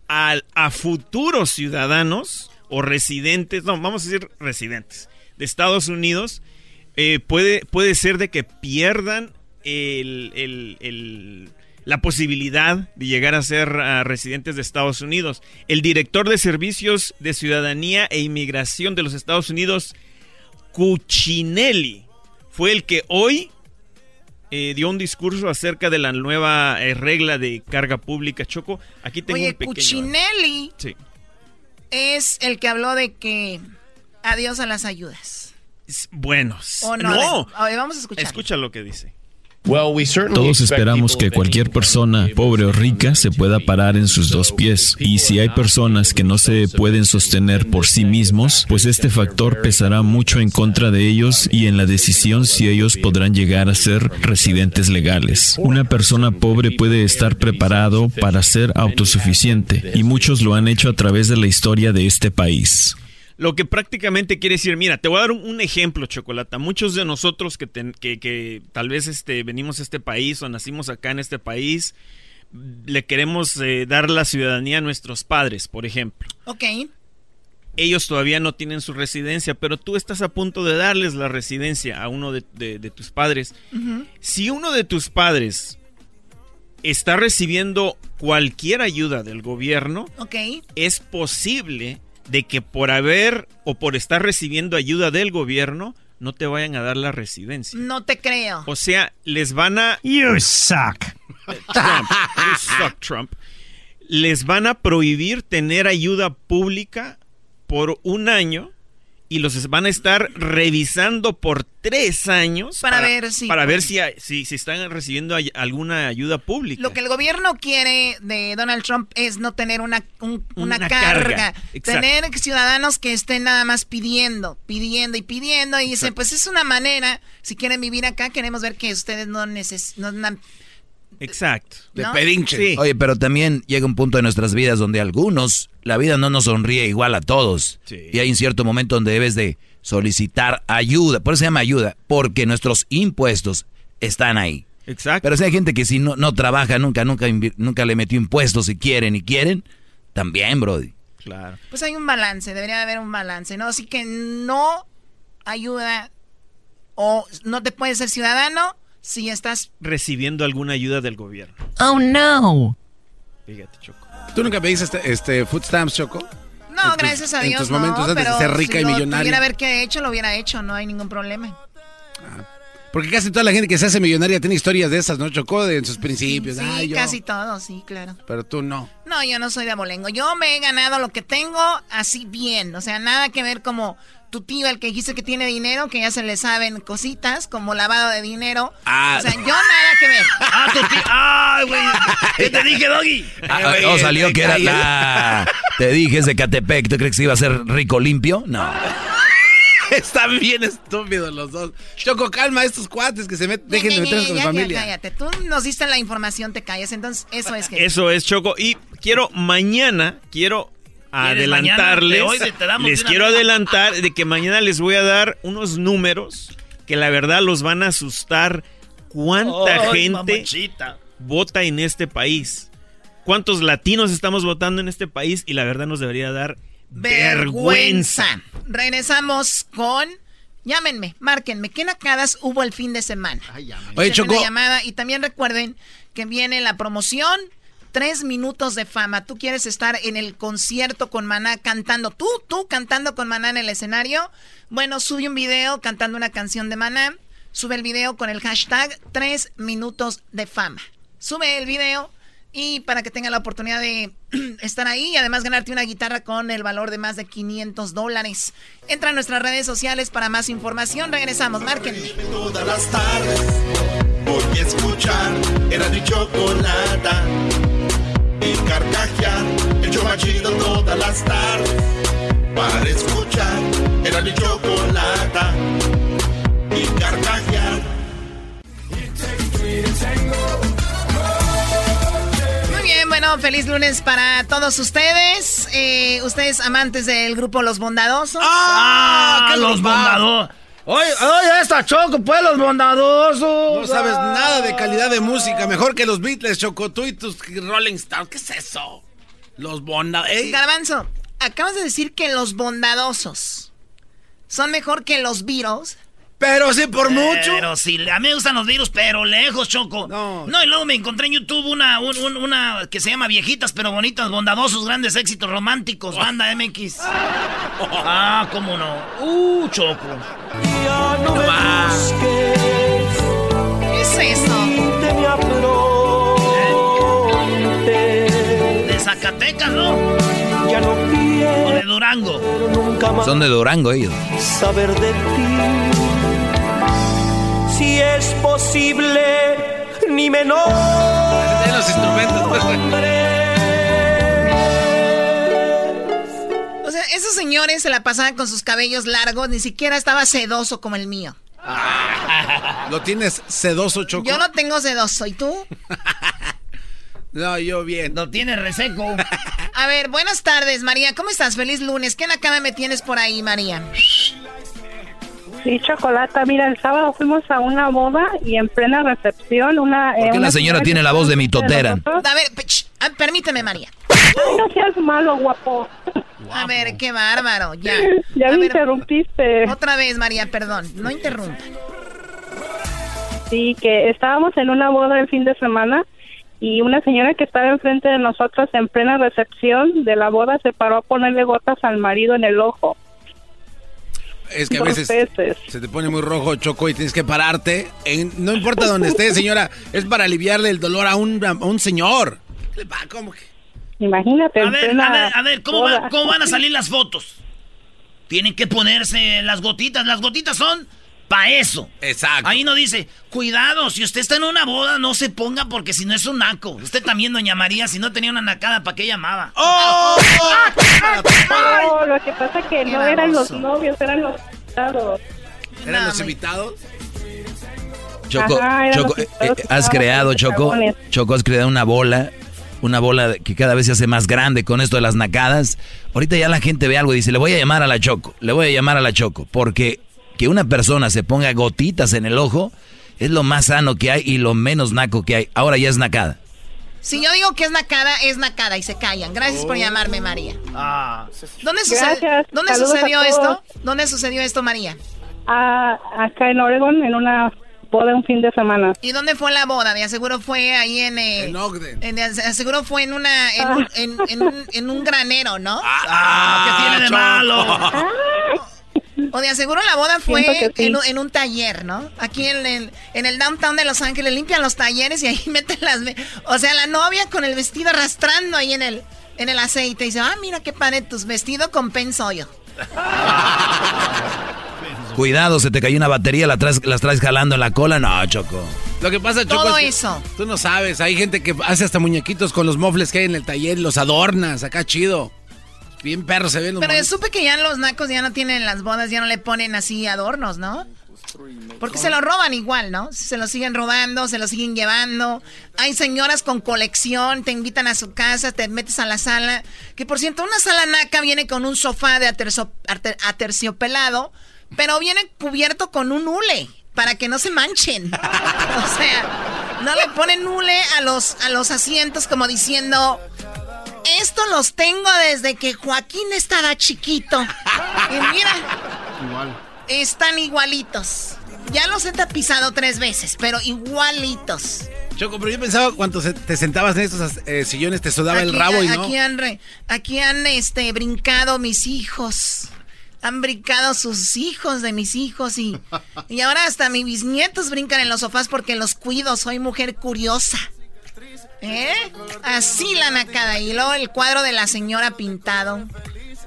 S11: al- a futuros ciudadanos o residentes, no, vamos a decir residentes de Estados Unidos, eh, puede, puede ser de que pierdan el- el- el- la posibilidad de llegar a ser ah, residentes de Estados Unidos. El director de Servicios de Ciudadanía e Inmigración de los Estados Unidos, Cuccinelli, fue el que hoy eh, dio un discurso acerca de la nueva eh, regla de carga pública. Choco, aquí tengo
S9: Oye,
S11: un pequeño...
S9: Cuccinelli
S11: Sí.
S9: es el que habló de que adiós a las ayudas.
S11: Bueno,
S9: ¿O no?
S11: no.
S9: A ver, vamos a escuchar.
S11: Escucha lo que dice.
S15: Todos esperamos que cualquier persona, pobre o rica, se pueda parar en sus dos pies. Y si hay personas que no se pueden sostener por sí mismos, pues este factor pesará mucho en contra de ellos y en la decisión si ellos podrán llegar a ser residentes legales. Una persona pobre puede estar preparado para ser autosuficiente y muchos lo han hecho a través de la historia de este país.
S11: Lo que prácticamente quiere decir, mira, te voy a dar un, un ejemplo, Chocolata. Muchos de nosotros que, que, que tal vez este, venimos a este país o nacimos acá en este país, le queremos eh, dar la ciudadanía a nuestros padres, por ejemplo.
S9: Ok.
S11: Ellos todavía no tienen su residencia, pero tú estás a punto de darles la residencia a uno de, de- de tus padres. Si uno de tus padres está recibiendo cualquier ayuda del gobierno,
S9: Ok.
S11: es posible de que por haber o por estar recibiendo ayuda del gobierno no te vayan a dar la residencia.
S9: No te creo.
S11: O sea, les van a...
S16: You suck.
S11: Trump, you suck, Trump. Les van a prohibir tener ayuda pública por un año y los van a estar revisando por tres años
S9: para, ver si
S11: para ver si, si, si, están recibiendo alguna ayuda pública.
S9: Lo que el gobierno quiere de Donald Trump es no tener una, una, carga, tener ciudadanos que estén nada más pidiendo, pidiendo y pidiendo y dicen, pues es una manera, si quieren vivir acá, queremos ver que ustedes no necesitan
S11: Exacto.
S2: De pedinche. Oye, pero también llega un punto en nuestras vidas donde algunos, la vida no nos sonríe igual a todos. Y hay un cierto momento donde debes de solicitar ayuda. Por eso se llama ayuda, porque nuestros impuestos están ahí.
S11: Exacto.
S2: Pero si hay gente que si no, no trabaja nunca, nunca, nunca le metió impuestos si quieren y quieren, también, Brody.
S11: Claro.
S9: Pues hay un balance, debería haber un balance, ¿no? Así que no ayuda o no te puedes ser ciudadano si estás
S11: recibiendo alguna ayuda del gobierno.
S10: Oh no.
S11: Fíjate, Choco.
S3: ¿Tú nunca pediste este, este food stamps, Choco?
S9: No, gracias a Dios.
S3: En tus momentos
S9: antes
S3: de ser rica
S9: si
S3: y millonaria. Si
S9: hubiera ver qué he hecho, lo hubiera hecho, no hay ningún problema.
S3: Ah, porque casi toda la gente que se hace millonaria tiene historias de esas, ¿no? Chocó de en sus principios.
S9: Sí, casi todo, sí, claro.
S3: Pero tú no.
S9: No, yo no soy de abolengo. Yo me he ganado lo que tengo así bien. O sea, nada que ver como tu tío, el que dijiste que tiene dinero, que ya se le saben cositas como lavado de dinero.
S2: Ah.
S9: O sea, yo nada que ver.
S1: Ah, tu tío. Ay, güey. ¿Qué te dije, Doggy?
S2: Ah, oh, salió que era la... Te dije, es de Catepec. ¿Tú crees que iba a ser rico limpio? No.
S3: Están bien estúpidos los dos. Choco, calma a estos cuates que se meten, dejen de meterse con
S9: mi
S3: familia.
S9: cállate, tú nos diste la información, te callas. Entonces, eso es que.
S11: Eso es, Choco. Y quiero mañana, quiero adelantarles. les quiero adelantar de que mañana les voy a dar unos números que la verdad los van a asustar. ¿Cuánta gente vota en este país? ¿Cuántos latinos estamos votando en este país? Y la verdad nos debería dar vergüenza.
S9: Regresamos con. Llámenme, márquenme. ¿Qué nacadas hubo el fin de semana?
S3: Oye, Choco.
S9: llamada y también recuerden que viene la promoción tres minutos de fama. Tú quieres estar en el concierto con Maná cantando, tú, tú cantando con Maná en el escenario. Bueno, sube un video cantando una canción de Maná. Sube el video con el hashtag tres minutos de fama. Sube el video y para que tenga la oportunidad de estar ahí y además ganarte una guitarra con el valor de más de 500 dólares. Entra a nuestras redes sociales para más información. Regresamos, márquenme.
S5: Todas las tardes voy a escuchar era y carcajear el chomachido todas las tardes para escuchar era mi chocolata y carcajear.
S9: Muy bien, bueno, feliz lunes para todos ustedes. Eh, ustedes amantes del grupo Los Bondadosos.
S1: ¡Ah! ¡Ah los Bondadosos! Oye, oye, esta Choco, pues los bondadosos.
S3: No sabes nada de calidad de música. Mejor que los Beatles, Choco. Tú y tus Rolling Stones. ¿Qué es eso? Los bondadosos. ¿eh?
S9: Garbanzo, acabas de decir que los bondadosos son mejor que los Beatles.
S3: Pero sí, por mucho.
S1: Pero sí, a mí me gustan los virus, pero lejos, Choco. No. No, y luego me encontré en YouTube una, una que se llama Viejitas pero bonitas, bondadosos, grandes éxitos románticos, banda MX. ah, cómo no. Uh, Choco.
S9: no, más. ¿Qué es eso?
S1: De Zacatecas, ¿no? Ya no quiero. O de Durango.
S2: Son de Durango ellos.
S14: Saber de ti si es posible, ni menor.
S3: De los instrumentos. Pues.
S9: O sea, esos señores se la pasaban con sus cabellos largos, ni siquiera estaba sedoso como el mío.
S3: ¿Lo tienes sedoso, Choco?
S9: Yo lo tengo sedoso, ¿y tú?
S3: no, yo bien.
S1: Lo tienes reseco.
S9: A ver, buenas tardes, María. ¿Cómo estás? Feliz lunes. ¿Qué nakama me tienes por ahí, María?
S16: Sí, Chocolata. Mira, el sábado fuimos a una boda y en plena recepción una...
S2: ¿Por qué
S16: eh,
S2: la señora tiene la voz de mi totera?
S9: A ver, ah, permíteme, María.
S16: no seas malo, guapo.
S9: A ver, qué bárbaro, ya.
S16: Ya me interrumpiste.
S9: Otra vez, María, perdón, no interrumpa.
S16: Sí, que estábamos en una boda el fin de semana y una señora que estaba enfrente de nosotros en plena recepción de la boda se paró a ponerle gotas al marido en el ojo.
S3: Es que a veces se te pone muy rojo, Choco, y tienes que pararte. no importa dónde estés, señora, es para aliviarle el dolor a un, a un señor.
S16: Imagínate.
S1: A ver, a ver, a ver, ¿cómo, van a salir las fotos? tienen que ponerse las gotitas. Las gotitas son para eso.
S3: Exacto.
S1: Ahí no dice, cuidado, si usted está en una boda, no se ponga porque si no es un naco. Usted también, doña María, si no tenía una nacada, ¿para qué llamaba?
S16: ¡Oh! No, lo que pasa es que no eran los novios, eran los invitados.
S3: ¿Eran los invitados?
S2: Choco,
S16: Ajá,
S2: Choco, eh, eh, has creado, Choco. Choco, has creado una bola, una bola que cada vez se hace más grande con esto de las nacadas. Ahorita ya la gente ve algo y dice, le voy a llamar a la Choco, le voy a llamar a la Choco, porque que una persona se ponga gotitas en el ojo es lo más sano que hay y lo menos naco que hay. Ahora ya es nacada.
S9: Si yo digo que es nacada, es nacada y se callan. Gracias por llamarme, María.
S1: Ah.
S9: ¿Dónde, sucede-. ¿dónde sucedió esto? ¿Dónde sucedió esto, María?
S16: Ah, acá en Oregon, en una boda un fin de semana.
S9: ¿Y dónde fue la boda? De aseguro fue ahí en... eh,
S3: En Ogden.
S9: en- de aseguro fue en una... En, un, en, en un, en un granero, ¿no?
S1: Ah, ¿qué tiene de malo?
S9: O de aseguro la boda fue
S16: sí.
S9: en, un- en un taller, ¿no? Aquí en el, en el downtown de Los Ángeles limpian los talleres y ahí meten las... ve- O sea, la novia con el vestido arrastrando ahí en el, en el aceite. Y dice, ah, mira qué padre, tus vestidos con yo.
S2: Cuidado, se te cayó una batería, la traes, las traes jalando en la cola. No, Choco.
S3: Lo que pasa, Choco,
S9: Todo
S3: es que
S9: eso.
S3: Tú no sabes, hay gente que hace hasta muñequitos con los mofles que hay en el taller y los adornas, acá chido. Bien perros se ven los
S9: Pero yo supe que ya los nacos ya no tienen las bodas, ya no le ponen así adornos, ¿no? Porque se lo roban igual, ¿no? Se lo siguen robando, se lo siguen llevando. Hay señoras con colección, te invitan a su casa, te metes a la sala. Que por cierto, una sala naca viene con un sofá de aterzo- aterciopelado, pero viene cubierto con un hule para que no se manchen. O sea, no le ponen hule a los, a los asientos como diciendo, esto los tengo desde que Joaquín estaba chiquito. Y mira,
S3: Igual.
S9: están igualitos. Ya los he tapizado tres veces, pero igualitos.
S3: Choco, pero yo pensaba cuando te sentabas en estos eh, sillones te sudaba el rabo y no.
S9: aquí han, re- aquí han este, brincado mis hijos. Han brincado sus hijos de mis hijos y, y ahora hasta mis bisnietos brincan en los sofás porque los cuido. Soy mujer curiosa. ¿Eh? Así la nacada. Y luego el cuadro de la señora pintado.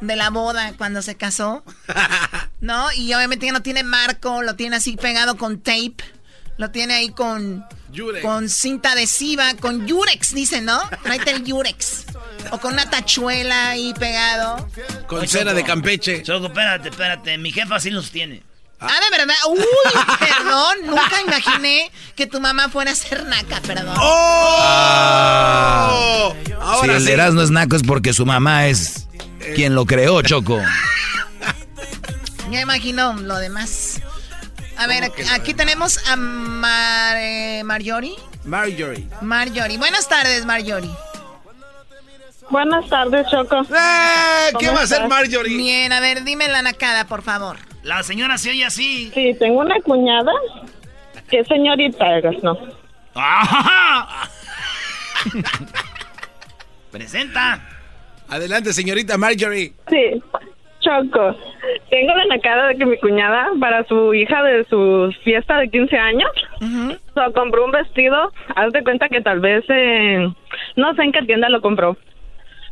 S9: De la boda cuando se casó. ¿No? Y obviamente ya no tiene marco. Lo tiene así pegado con tape. Lo tiene ahí con...
S3: Yurex.
S9: Con cinta adhesiva. Con yurex, dicen, ¿no? Tráete el yurex. O con una tachuela ahí pegado.
S3: Con
S1: Oye,
S3: cera
S1: Choco.
S3: de Campeche.
S1: Choco, espérate, espérate. Mi jefa sí los tiene.
S9: Ah, de verdad. Uy, perdón. Nunca imaginé que tu mamá fuera a ser naca, perdón.
S2: Ah. si
S3: Ahora
S2: el
S3: sí.
S2: Erasmo es naco es porque su mamá es quien lo creó, Choco.
S9: Ya imagino lo demás. A ver, aquí, aquí tenemos a Mar, eh, Marjorie.
S3: Marjorie.
S9: Marjorie. Buenas tardes, Marjorie.
S16: Buenas tardes, Choco.
S3: ¡Eh! ¿Qué
S16: ¿Cómo
S3: va a hacer? Marjorie?
S9: Bien, a ver, dime la nacada, por favor.
S1: La señora se oye así.
S16: Sí, tengo una cuñada que es señorita, ¿no?
S1: ¡Ah! Presenta.
S3: Adelante, señorita Marjorie.
S16: Sí, Choco. Tengo la nacada de que mi cuñada, para su hija de su fiesta de 15 años, so, compró un vestido. Haz de cuenta que tal vez, eh, no sé en qué tienda lo compró.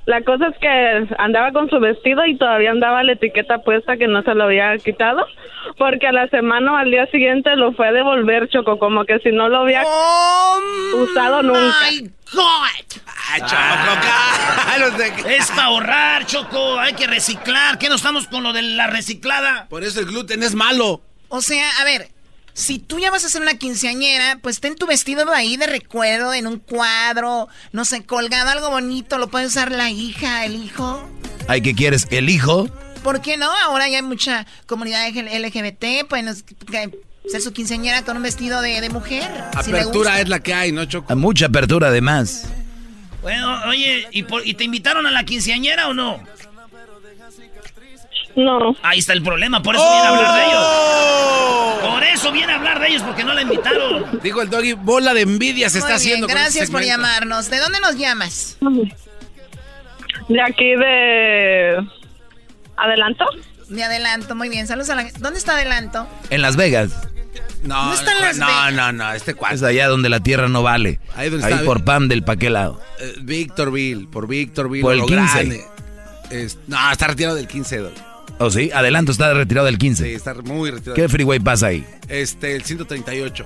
S16: La cosa es que andaba con su vestido y todavía andaba la etiqueta puesta que no se lo había quitado, porque a la semana o al día siguiente lo fue a devolver, Choco, como que si no lo había usado nunca.
S9: Oh ¡My God!
S3: Ah, no sé qué.
S1: Es para ahorrar, Choco. Hay que reciclar. ¿Qué no estamos con lo de la reciclada?
S3: Por eso el gluten es malo.
S9: O sea, a ver, si tú ya vas a hacer una quinceañera, pues ten tu vestido ahí de recuerdo, en un cuadro, no sé, colgado, algo bonito, lo puede usar la hija, el hijo.
S2: Ay, ¿qué quieres? ¿El hijo?
S9: ¿Por qué no? Ahora ya hay mucha comunidad LGBT, pueden es- que- ser su quinceañera con un vestido de, de mujer.
S3: Apertura es la que hay, ¿no, Choco?
S2: Hay mucha apertura además.
S1: Bueno, oye, ¿y, por- ¿y te invitaron a la quinceañera o no?
S16: No.
S1: Ahí está el problema, por eso viene a hablar de ellos. Por eso viene a hablar de ellos, porque no la invitaron.
S3: Dijo el doggy, bola de envidia se
S9: Muy
S3: está
S9: bien,
S3: haciendo. con
S9: Gracias
S3: este
S9: por llamarnos. ¿De dónde nos llamas?
S16: De aquí de... ¿Adelanto?
S9: De adelanto, muy bien. Saludos a la ¿Dónde está adelanto?
S2: En Las Vegas.
S3: No,
S9: No está en Las
S3: no,
S9: Vegas.
S3: no, no, este cual.
S2: Es allá donde la tierra no vale.
S3: Ahí donde
S2: Ahí
S3: está-
S2: por Pam del pa' qué lado.
S3: Eh, Victorville, por Victorville.
S2: Por el
S3: lo
S2: 15.
S3: grande. Es- no, está retirado del 15, dog.
S2: ¿Oh, sí? Adelanto está retirado del 15.
S3: Sí, está muy retirado.
S2: ¿Qué freeway pasa ahí?
S3: Este, el 138.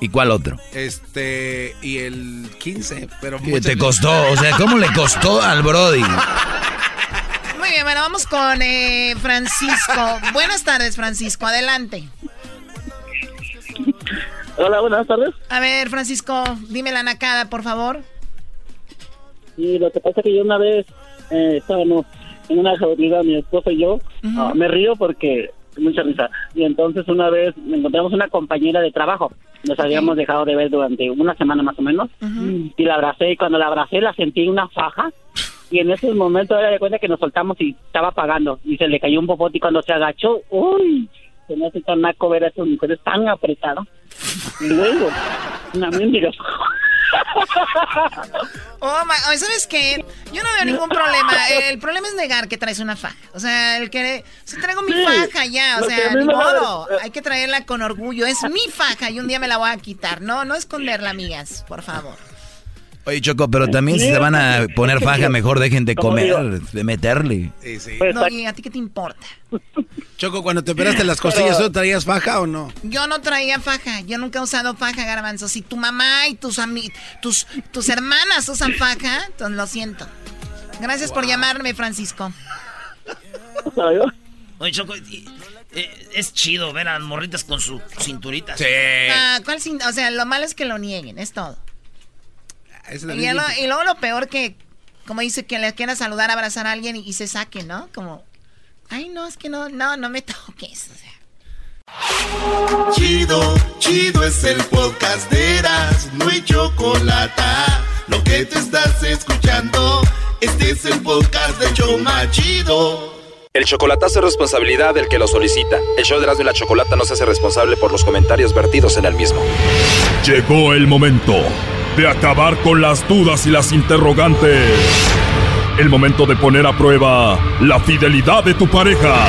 S2: ¿Y cuál otro?
S3: Este, y el 15, pero...
S2: ¿Qué te costó? O sea, ¿cómo le costó al Brody?
S9: Muy bien, bueno, vamos con eh, Francisco. Buenas tardes, Francisco, adelante.
S17: Hola, buenas tardes.
S9: A ver, Francisco, dime la nacada, por favor.
S17: Y lo que pasa es que yo una vez eh, estábamos una jaulita, mi esposo y yo. Ah, me río porque mucha risa. Y entonces una vez encontramos una compañera de trabajo. Nos habíamos dejado de ver durante una semana más o menos. Y la abracé y cuando la abracé la sentí una faja. Y en ese momento era de cuenta que nos soltamos y estaba apagando. Y se le cayó un popote y cuando se agachó, ¡uy! Se me hace tan naco ver a esas mujeres tan apretadas. Y luego, una mendiga
S9: Oh, my, ¿sabes qué? Yo no veo ningún problema. El problema es negar que traes una faja. O sea, el que... Si traigo mi faja ya, o sea, ni modo. Hay que traerla con orgullo. Es mi faja y un día me la voy a quitar. No, no esconderla, amigas, por favor.
S2: Oye, Choco, pero también si se van a poner faja, mejor dejen de comer, de meterle.
S9: Sí, sí. No, ¿y a ti qué te importa?
S3: Choco, cuando te operaste las costillas, ¿tú traías faja o no?
S9: Yo no traía faja. Yo nunca he usado faja, garbanzo. Si tu mamá y tus tus, tus hermanas usan faja, entonces lo siento. Gracias por llamarme, Francisco.
S1: Oye, Choco, eh, es chido ver a las morritas con su cinturita.
S2: Sí.
S9: Ah, ¿cuál O sea, lo malo es que lo nieguen, es todo y, luego lo peor que, como dice, que le quiera saludar, abrazar a alguien y, se saque, ¿no? Como, ay, no, es que no, no, no me toques. O sea.
S5: Chido, chido es el podcast de Eras, no hay chocolate. Lo que te estás escuchando, este es el podcast de Choma Chido.
S18: El chocolatazo es responsabilidad del que lo solicita. El show de Erasmo y la Chocolata no se hace responsable por los comentarios vertidos en el mismo.
S8: Llegó el momento de acabar con las dudas y las interrogantes. El momento de poner a prueba la fidelidad de tu pareja.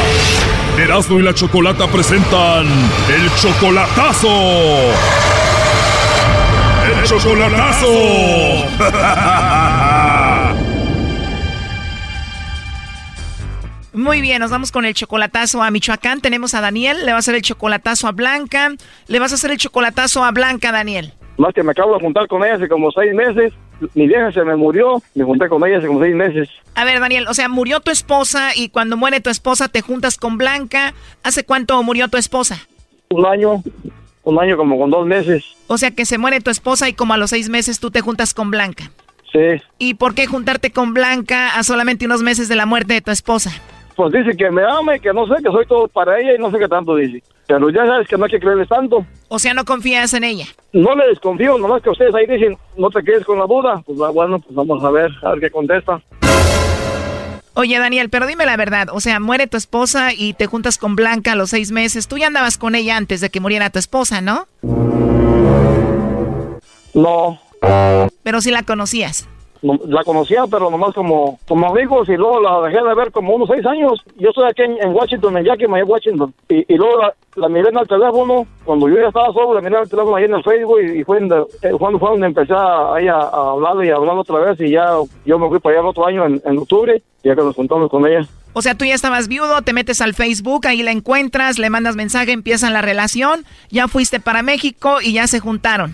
S8: Erasmo y la Chocolata presentan el chocolatazo. El chocolatazo.
S9: Muy bien, nos vamos con el chocolatazo a Michoacán. Tenemos a Daniel, le va a hacer el chocolatazo a Blanca. Le vas a hacer el chocolatazo a Blanca, Daniel.
S19: Más que me acabo de juntar con ella hace como seis meses. Mi vieja se me murió, me junté con ella hace como seis meses.
S9: A ver, Daniel, o sea, murió tu esposa y cuando muere tu esposa te juntas con Blanca. ¿Hace cuánto murió tu esposa?
S19: Un año, un año como con dos meses.
S9: O sea, que se muere tu esposa y como a los seis meses tú te juntas con Blanca.
S19: Sí.
S9: ¿Y por qué juntarte con Blanca a solamente unos meses de la muerte de tu esposa?
S19: Pues dice que me ama y que no sé, que soy todo para ella y no sé qué tanto dice. Pero ya sabes que no hay que creerles tanto.
S9: O sea, no confías en ella.
S19: No le desconfío, nomás que ustedes ahí dicen, no te quedes con la duda. Pues bueno, pues vamos a ver, a ver qué contesta.
S9: Oye, Daniel, pero dime la verdad. O sea, muere tu esposa y te juntas con Blanca a los seis meses. Tú ya andabas con ella antes de que muriera tu esposa, ¿no?
S19: No.
S9: Pero sí la conocías
S19: la conocía, pero nomás como, como amigos, y luego la dejé de ver como unos seis años. Yo estoy aquí en, Washington, en Yakima, Washington, y, y luego la, miré en el teléfono, cuando yo ya estaba solo, la miré en el teléfono ahí en el Facebook, y, fue eh, cuando fue donde empecé a, a, hablar y a hablar otra vez, y ya yo me fui para allá el otro año, en, octubre, ya que nos juntamos con ella.
S9: O sea, tú ya estabas viudo, te metes al Facebook, ahí la encuentras, le mandas mensaje, empiezan la relación, ya fuiste para México y ya se juntaron.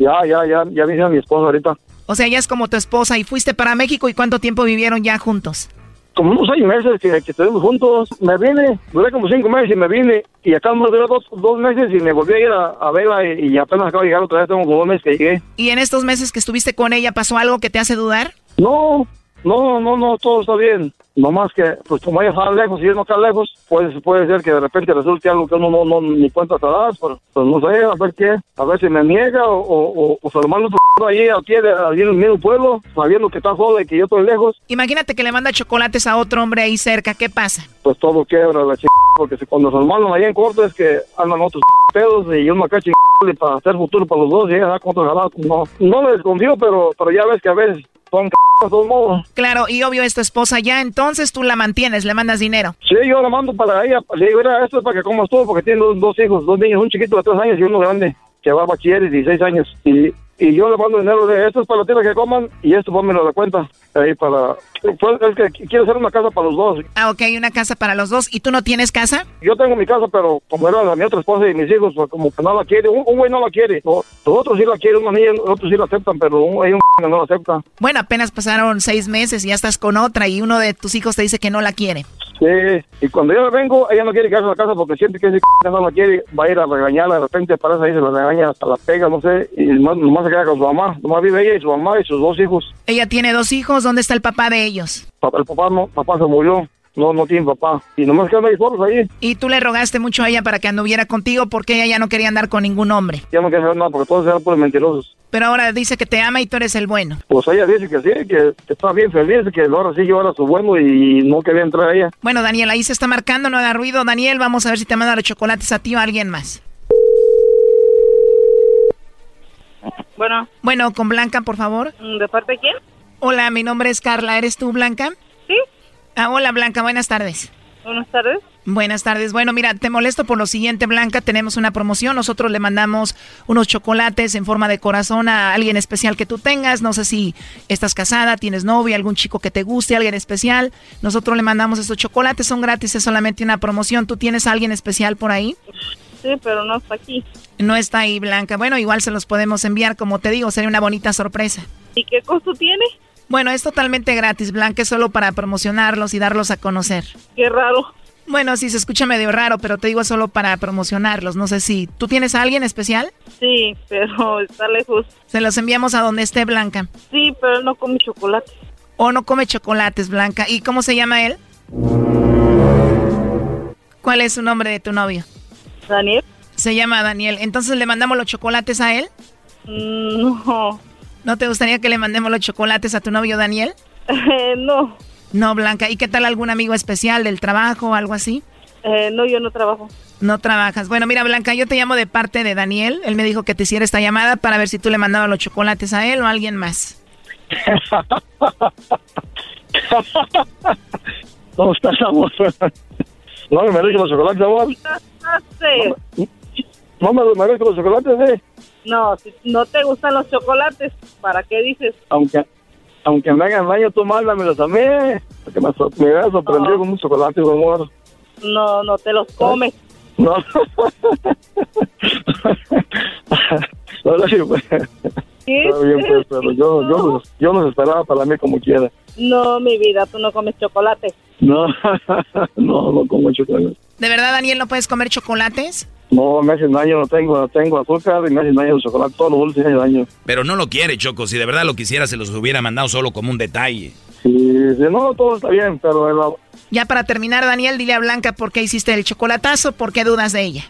S19: Ya, ya, ya, ya vine a mi esposa ahorita.
S9: O sea, ella es como tu esposa y fuiste para México y cuánto tiempo vivieron ya juntos.
S19: Como unos seis meses que, estuvimos juntos. Me vine, duré como cinco meses y me vine. Y acá me duré dos, dos meses y me volví a ir a, verla y, apenas acabo de llegar otra vez, tengo como dos meses que llegué.
S9: ¿Y en estos meses que estuviste con ella pasó algo que te hace dudar?
S19: No, no, no, no, todo está bien. No más que, pues como ella está lejos y él no está lejos, puede, puede ser que de repente resulte algo que uno no, no ni cuenta te das, pero pues no sé, a ver qué, a ver si me niega o, o, o se lo mando ahí, aquí, allí en el mismo pueblo, sabiendo que está joda y que yo estoy lejos.
S9: Imagínate que le manda chocolates a otro hombre ahí cerca, ¿qué pasa?
S19: Pues todo quiebra la ch... porque cuando se mandan allá en corto es que andan otros pedos y uno acá ch... para hacer futuro para los dos y ella con otro no, no le desconfío, pero, pero ya ves que a veces son de todos modos.
S9: Claro, y obvio es tu esposa ya, entonces tú la mantienes, le mandas dinero.
S19: Sí, yo la mando para ella, le digo, mira, esto es para que comas todo, porque tiene dos, hijos, dos niños, un chiquito de tres años y uno grande, que va a bachiller de 16 años. Y, y yo le mando dinero de esto es para los que coman y esto pónmelo de cuenta. ahí para... Pues, es que quiero hacer una casa para los dos.
S9: Ah, ok, una casa para los dos. ¿Y tú no tienes casa?
S19: Yo tengo mi casa, pero como era la mi otra esposa y mis hijos, pues, como que no la quiere. Un, güey no la quiere. Los otros sí la quieren, una niña, otros sí la aceptan, pero un, hay un que no la acepta.
S9: Bueno, apenas pasaron seis meses y ya estás con otra y uno de tus hijos te dice que no la quiere.
S19: Sí, y cuando yo vengo, ella no quiere quedarse en la casa porque siente que ese no la quiere, va a ir a regañarla, de repente aparece ahí, se la regaña, hasta la pega, no sé, y nomás, nomás se queda con su mamá, nomás vive ella y su mamá y sus dos hijos.
S9: Ella tiene dos hijos, ¿dónde está el papá de ellos?
S19: El papá no, papá se murió. No, no tiene papá. Y nomás quedan ahí solos ahí.
S9: ¿Y tú le rogaste mucho a ella para que anduviera contigo porque ella ya no quería andar con ningún hombre?
S19: Ya no quería saber nada porque todos eran por mentirosos.
S9: Pero ahora dice que te ama y tú eres el bueno.
S19: Pues ella dice que sí, que está bien feliz, que ahora sí yo era su bueno y no quería entrar a ella.
S9: Bueno, Daniel, ahí se está marcando, no haga ruido. Daniel, vamos a ver si te manda los chocolates a ti o a alguien más.
S16: Bueno.
S9: Bueno, con Blanca, por favor.
S16: ¿De parte de quién?
S9: Hola, mi nombre es Carla. ¿Eres tú, Blanca?
S16: Sí.
S9: Ah, hola, Blanca. Buenas tardes.
S16: Buenas tardes.
S9: Buenas tardes. Bueno, mira, te molesto por lo siguiente, Blanca. Tenemos una promoción. Nosotros le mandamos unos chocolates en forma de corazón a alguien especial que tú tengas. No sé si estás casada, tienes novia, algún chico que te guste, alguien especial. Nosotros le mandamos estos chocolates. Son gratis, es solamente una promoción. ¿Tú tienes a alguien especial por ahí?
S16: Sí, pero no está aquí.
S9: No está ahí, Blanca. Bueno, igual se los podemos enviar. Como te digo, sería una bonita sorpresa.
S16: ¿Y qué costo tiene?
S9: Bueno, es totalmente gratis, Blanca, es solo para promocionarlos y darlos a conocer.
S16: Qué raro.
S9: Bueno, sí, se escucha medio raro, pero te digo solo para promocionarlos. No sé si. ¿Tú tienes a alguien especial?
S16: Sí, pero está lejos.
S9: Se los enviamos a donde esté Blanca.
S16: Sí, pero él no come chocolate.
S9: O no come chocolates, Blanca. ¿Y cómo se llama él? ¿Cuál es su nombre de tu novio?
S16: Daniel.
S9: Se llama Daniel. Entonces le mandamos los chocolates a él.
S16: Mm, no.
S9: ¿No te gustaría que le mandemos los chocolates a tu novio Daniel?
S16: Eh, no.
S9: No, Blanca. ¿Y qué tal algún amigo especial del trabajo o algo así?
S16: Eh, no, yo no trabajo.
S9: No trabajas. Bueno, mira, Blanca, yo te llamo de parte de Daniel. Él me dijo que te hiciera esta llamada para ver si tú le mandabas los chocolates a él o a alguien más.
S19: ¿Cómo estás, amor? No me merezco los chocolates, amor.
S16: No,
S19: no me merezco los chocolates, ¿eh?
S16: No, si no te gustan los chocolates, ¿para qué dices?
S19: Aunque aunque me hagan daño, tú mándamelos a mí. Porque me, so, me a sorprendido con un chocolate, amor.
S16: No, no te los comes.
S19: No. Ahora sí, pues. Está bien, pues, pero yo, yo, yo los esperaba para mí como quiera.
S16: No, mi vida, tú no comes chocolate.
S19: No, no, no como chocolate.
S9: ¿De verdad, Daniel, no puedes comer chocolates?
S19: No, me hacen daño, no tengo, no tengo azúcar y me hacen daño el chocolate, todos los dulces hacen daño.
S2: Pero no lo quiere, Choco, si de verdad lo quisiera se los hubiera mandado solo como un detalle.
S19: Sí, sí no, todo está bien, pero... El...
S9: Ya para terminar, Daniel, dile a Blanca por qué hiciste el chocolatazo, por qué dudas de ella.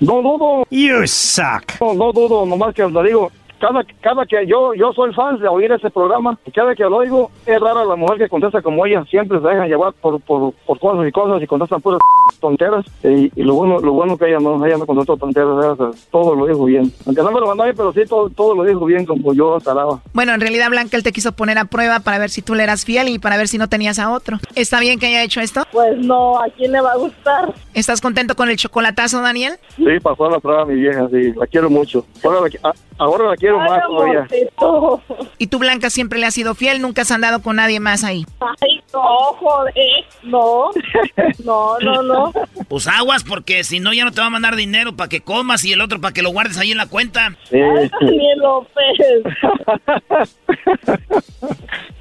S19: No dudo.
S20: You suck.
S19: No, no dudo, nomás que os digo, cada, cada que yo yo soy fan de oír ese programa, cada que lo oigo, es rara la mujer que contesta como ella, siempre se deja llevar por, por, por cosas y cosas y contestan puras tonteras. Y, y, lo bueno lo bueno que ella no, ella no contestó tonteras, ella, todo lo dijo bien. Aunque no me lo mandó ahí, pero sí, todo, todo lo dijo bien como yo esperaba.
S9: Bueno, en realidad Blanca él te quiso poner a prueba para ver si tú le eras fiel y para ver si no tenías a otro. ¿Está bien que haya hecho esto?
S16: Pues no, ¿a quién le va a gustar?
S9: ¿Estás contento con el chocolatazo, Daniel?
S19: Sí, pasó la prueba mi vieja, sí, la quiero mucho. Ahora la, ahora la quiero
S16: Ay,
S19: más todavía.
S9: ¿Y tú, Blanca, siempre le has sido fiel? ¿Nunca has andado con nadie más ahí?
S16: Ay, no, joder. No, no, no, no.
S1: Pues aguas, porque si no ya no te va a mandar dinero para que comas y el otro para que lo guardes ahí en la cuenta.
S19: Sí.
S16: Ay, Daniel López.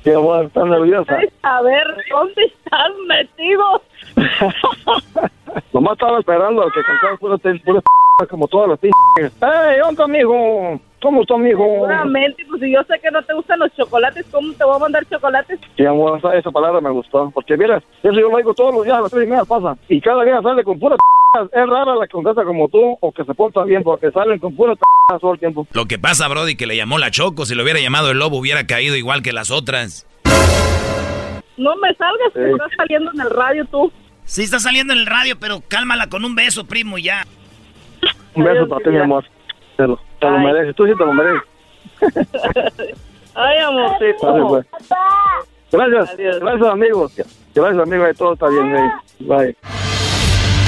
S19: Sí, amor, estás nerviosa.
S16: A ver, ¿dónde estás metido?
S19: Nomás estaba esperando a que cantara pura, pura como todas las p***. ¡Ey, onda, amigo! ¿Cómo está, amigo?
S16: Seguramente, pues si yo sé que no te gustan los chocolates, ¿cómo te voy a mandar chocolates?
S19: Sí, amor, esa, esa palabra me gustó. Porque, mira, eso yo lo digo todos los días, a las tres y media pasa. Y cada día sale con pura p***. Es rara la que contesta como tú o que se porta bien porque salen con pura p*** todo el tiempo.
S2: Lo que pasa, Brody, que le llamó la Choco. Si lo hubiera llamado el lobo, hubiera caído igual que las otras.
S16: No me salgas, que
S19: Sí.
S16: estás saliendo en el radio tú.
S1: Sí está saliendo en el radio, pero cálmala con un beso, primo, ya.
S19: Un beso para ti, mi amor. Te lo, te lo mereces, tú sí te lo mereces.
S16: Ay, amorcito.
S19: pues. Gracias, gracias, amigos. Gracias, amigos, todo está bien. ahí. Bye.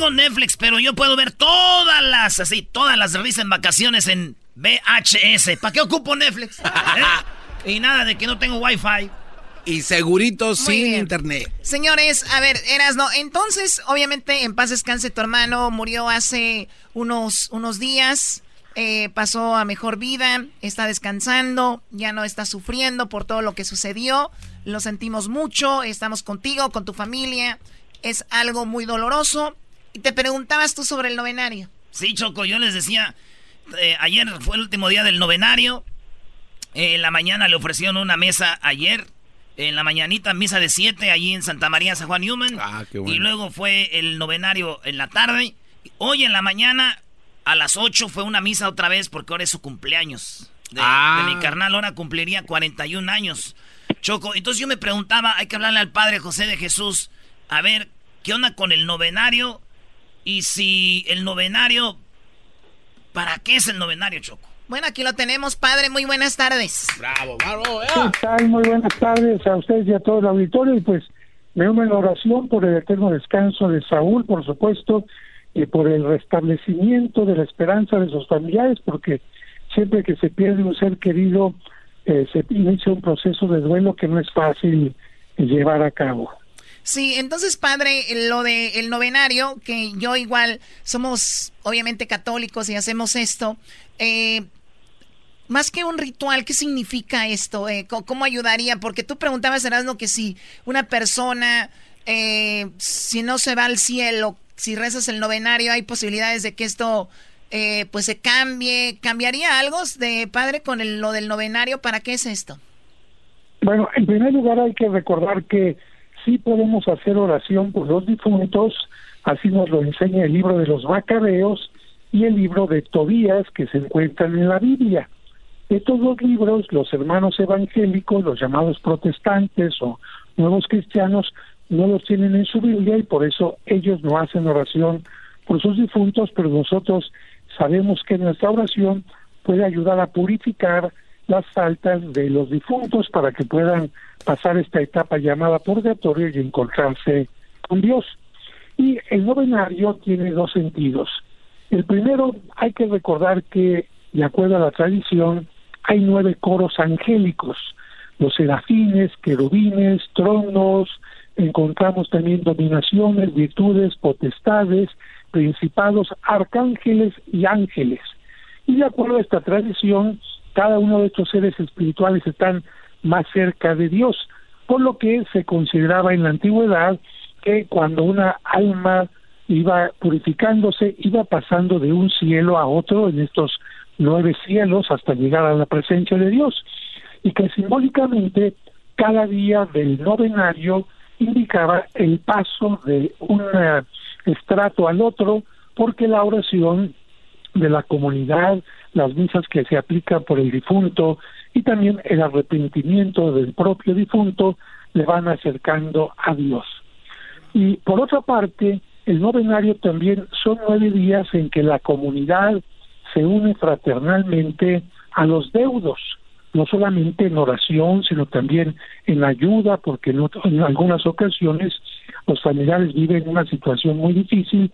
S1: tengo Netflix, pero yo puedo ver todas las, así, todas las risas en vacaciones en VHS. ¿Para qué ocupo Netflix? ¿Eh? Y nada de que no tengo Wi-Fi.
S3: Y segurito sin internet.
S9: Señores, a ver, eras no. Entonces, obviamente, en paz descanse tu hermano, murió hace unos, unos días. Eh, pasó a mejor vida, está descansando, ya no está sufriendo por todo lo que sucedió. Lo sentimos mucho, estamos contigo, con tu familia. Es algo muy doloroso. Y te preguntabas tú sobre el novenario.
S1: Sí, Choco, yo les decía, eh, ayer fue el último día del novenario. en la mañana le ofrecieron una mesa ayer. En la mañanita, misa de 7 allí en Santa María, San Juan Newman.
S3: Ah, qué bueno.
S1: Y luego fue el novenario en la tarde. Hoy en la mañana, a las 8, fue una misa otra vez porque ahora es su cumpleaños. De,
S3: Ah.
S1: de mi carnal, ahora cumpliría 41 años. Choco, entonces yo me preguntaba, hay que hablarle al Padre José de Jesús, a ver, ¿qué onda con el novenario? Y si el novenario, ¿para qué es el novenario, Choco?
S9: Bueno, aquí lo tenemos, padre. Muy buenas tardes.
S3: Bravo, bravo.
S20: ¿Qué tal? Muy buenas tardes a ustedes y a todo el auditorio. Y pues me uno en la oración por el eterno descanso de Saúl, por supuesto, y por el restablecimiento de la esperanza de sus familiares, porque siempre que se pierde un ser querido, eh, se inicia un proceso de duelo que no es fácil llevar a cabo.
S9: Sí, entonces, padre, lo de el novenario, que yo igual somos obviamente católicos y hacemos esto, eh, más que un ritual, ¿qué significa esto? Eh, ¿Cómo ayudaría? Porque tú preguntabas, Erasmo, que si una persona, eh, si no se va al cielo, si rezas el novenario, hay posibilidades de que esto eh, pues se cambie. ¿Cambiaría algo de padre con el- lo del novenario? ¿Para qué es esto?
S20: Bueno, en primer lugar hay que recordar que sí podemos hacer oración por los difuntos, así nos lo enseña el libro de los Macabeos y el libro de Tobías que se encuentran en la Biblia. Estos dos libros, los hermanos evangélicos, los llamados protestantes o nuevos cristianos, no los tienen en su Biblia y por eso ellos no hacen oración por sus difuntos, pero nosotros sabemos que nuestra oración puede ayudar a purificar las faltas de los difuntos para que puedan pasar esta etapa llamada purgatorio y encontrarse con Dios. Y el novenario tiene dos sentidos. El primero, hay que recordar que, de acuerdo a la tradición, hay nueve coros angélicos, los serafines, querubines, tronos, encontramos también dominaciones, virtudes, potestades, principados, arcángeles y ángeles. Y de acuerdo a esta tradición, cada uno de estos seres espirituales están más cerca de Dios, por lo que se consideraba en la antigüedad que cuando una alma iba purificándose, iba pasando de un cielo a otro en estos nueve cielos hasta llegar a la presencia de Dios, y que simbólicamente cada día del novenario indicaba el paso de un eh, estrato al otro, porque la oración de la comunidad, las misas que se aplican por el difunto y también el arrepentimiento del propio difunto le van acercando a Dios. Y por otra parte, el novenario también son nueve días en que la comunidad se une fraternalmente a los deudos, no solamente en oración, sino también en ayuda, porque en, en algunas ocasiones los familiares viven una situación muy difícil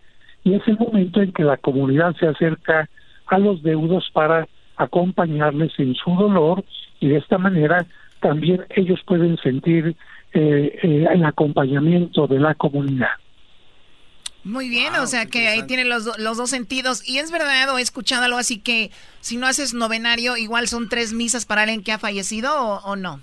S20: y es el momento en que la comunidad se acerca a los deudos para acompañarles en su dolor y de esta manera también ellos pueden sentir eh, eh, el acompañamiento de la comunidad.
S9: Muy bien, o sea que ahí tiene los, los dos sentidos. Y es verdad, o he escuchado algo así que si no haces novenario, igual son tres misas para alguien que ha fallecido o, o no.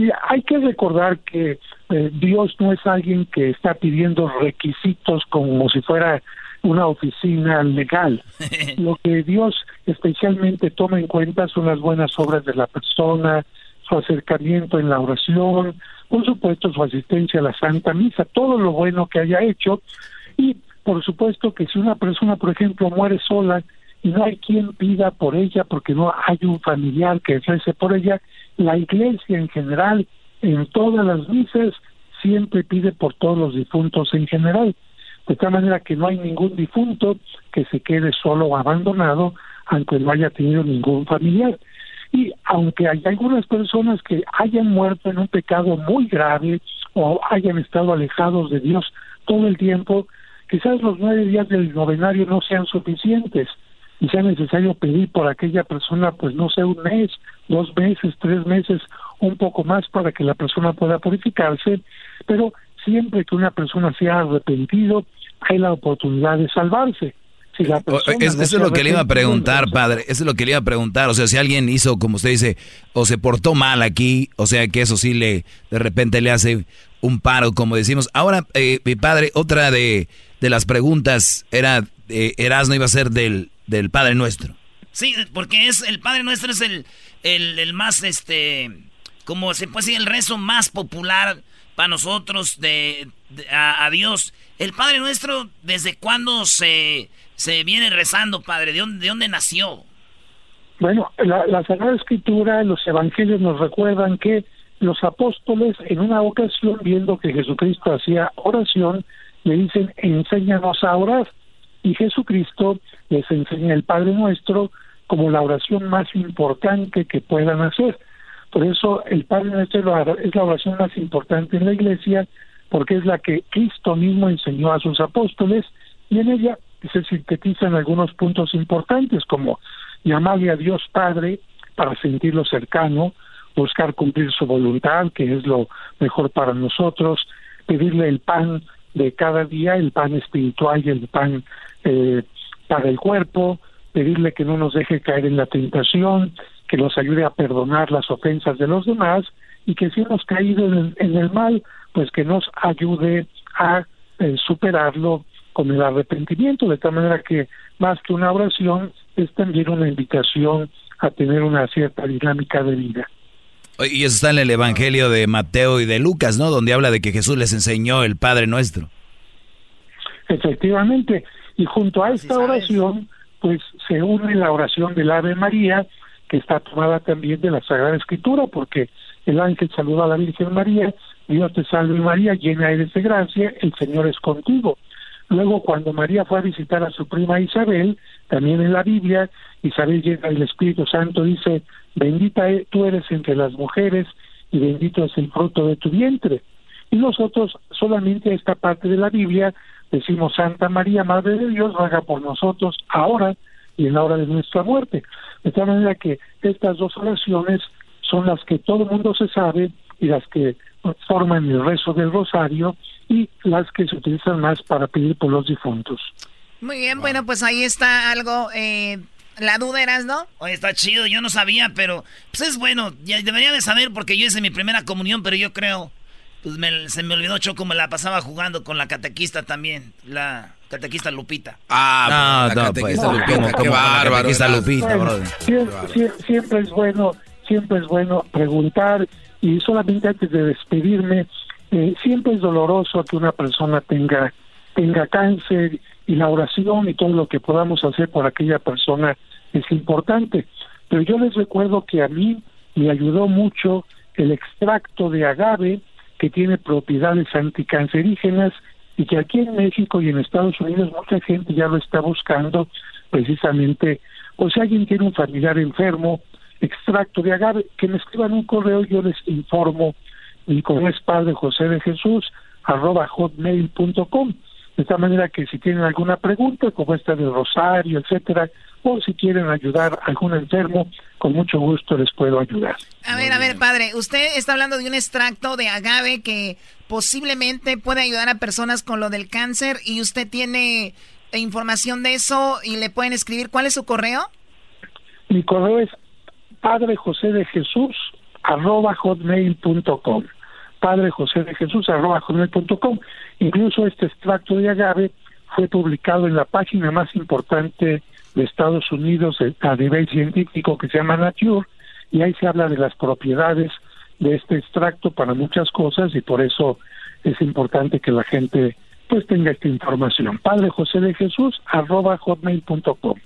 S20: Y hay que recordar que eh, Dios no es alguien que está pidiendo requisitos como si fuera una oficina legal. Lo que Dios especialmente toma en cuenta son las buenas obras de la persona, su acercamiento en la oración, por supuesto su asistencia a la Santa Misa, todo lo bueno que haya hecho y por supuesto que si una persona, por ejemplo, muere sola y no hay quien pida por ella porque no hay un familiar que rece por ella. La iglesia en general, en todas las misas, siempre pide por todos los difuntos en general. De tal manera que no hay ningún difunto que se quede solo o abandonado, aunque no haya tenido ningún familiar. Y aunque hay algunas personas que hayan muerto en un pecado muy grave o hayan estado alejados de Dios todo el tiempo, quizás los nueve días del novenario no sean suficientes y sea necesario pedir por aquella persona, pues no sé, un mes, dos meses, tres meses, un poco más para que la persona pueda purificarse, pero siempre que una persona sea arrepentido, hay la oportunidad de salvarse. Si la
S2: eso es lo que le iba a preguntar, padre. Eso es lo que le iba a preguntar. O sea, si alguien hizo, como usted dice, o se portó mal aquí, o sea, que eso sí le, de repente le hace un paro, como decimos. Ahora, eh, mi padre, otra de, de las preguntas era, eh, Erasmo iba a ser del, del Padre Nuestro.
S1: Sí, porque es el Padre Nuestro es el, el, más, este, como se puede decir, el rezo más popular para nosotros de, a, Dios. El Padre Nuestro, ¿desde cuándo se, se viene rezando, Padre? ¿De dónde, de dónde nació?
S20: Bueno, la, la Sagrada Escritura, los Evangelios nos recuerdan que los apóstoles en una ocasión, viendo que Jesucristo hacía oración, le dicen, enséñanos a orar. Y Jesucristo les enseña el Padre Nuestro como la oración más importante que puedan hacer. Por eso el Padre Nuestro es la oración más importante en la iglesia, porque es la que Cristo mismo enseñó a sus apóstoles y en ella se sintetizan algunos puntos importantes como llamarle a Dios Padre para sentirlo cercano, buscar cumplir su voluntad, que es lo mejor para nosotros, pedirle el pan de cada día, el pan espiritual y el pan eh, para el cuerpo, pedirle que no nos deje caer en la tentación, que nos ayude a perdonar las ofensas de los demás y que si hemos caído en el, mal, pues que nos ayude a eh, superarlo con el arrepentimiento, de tal manera que más que una oración es también una invitación a tener una cierta dinámica de vida.
S2: Y eso está en el Evangelio de Mateo y de Lucas, ¿no? Donde habla de que Jesús les enseñó el Padre Nuestro.
S20: Efectivamente, y junto a esta oración, pues se une la oración del Ave María, que está tomada también de la Sagrada Escritura, porque el ángel saluda a la Virgen María, Dios te salve María, llena eres de gracia, el Señor es contigo. Luego, cuando María fue a visitar a su prima Isabel, también en la Biblia, Isabel llega el Espíritu Santo, dice, bendita e-, tú eres entre las mujeres y bendito es el fruto de tu vientre. Y nosotros solamente esta parte de la Biblia decimos Santa María, Madre de Dios, haga por nosotros ahora y en la hora de nuestra muerte. De tal manera que estas dos oraciones son las que todo el mundo se sabe y las que forman el rezo del rosario y las que se utilizan más para pedir por los difuntos.
S9: Muy bien, bueno, pues ahí está algo eh, la duda eras, ¿no?
S1: Oye, está chido, yo no sabía, pero pues es bueno, ya debería de saber porque yo hice mi primera comunión, pero yo creo, pues se me olvidó Choco, me la pasaba jugando con la catequista también, la catequista Lupita.
S2: Ah, no, no, pues, Lupita, qué bárbaro. Catequista Lupita, brother.
S20: Siempre, siempre, es bueno, siempre es bueno preguntar y solamente antes de despedirme, eh, siempre es doloroso que una persona tenga tenga cáncer y la oración y todo lo que podamos hacer por aquella persona es importante. Pero yo les recuerdo que a mí me ayudó mucho el extracto de agave que tiene propiedades anticancerígenas y que aquí en México y en Estados Unidos mucha gente ya lo está buscando precisamente, o si alguien tiene un familiar enfermo, extracto de agave, que me escriban un correo, yo les informo, mi correo es padre José de Jesús, arroba hotmail.com. De esta manera que si tienen alguna pregunta, como esta del rosario, etcétera, o si quieren ayudar a algún enfermo, con mucho gusto les puedo ayudar.
S9: A ver, a ver, padre, usted está hablando de un extracto de agave que posiblemente puede ayudar a personas con lo del cáncer y usted tiene información de eso y le pueden escribir. ¿Cuál es su correo?
S20: Mi correo es padre José de Jesús arroba hotmail.com padre José de Jesús arroba hotmail.com Incluso este extracto de agave fue publicado en la página más importante de Estados Unidos a nivel científico que se llama Nature y ahí se habla de las propiedades de este extracto para muchas cosas y por eso es importante que la gente pues tenga esta información. Padre José de Jesús arroba hotmail.com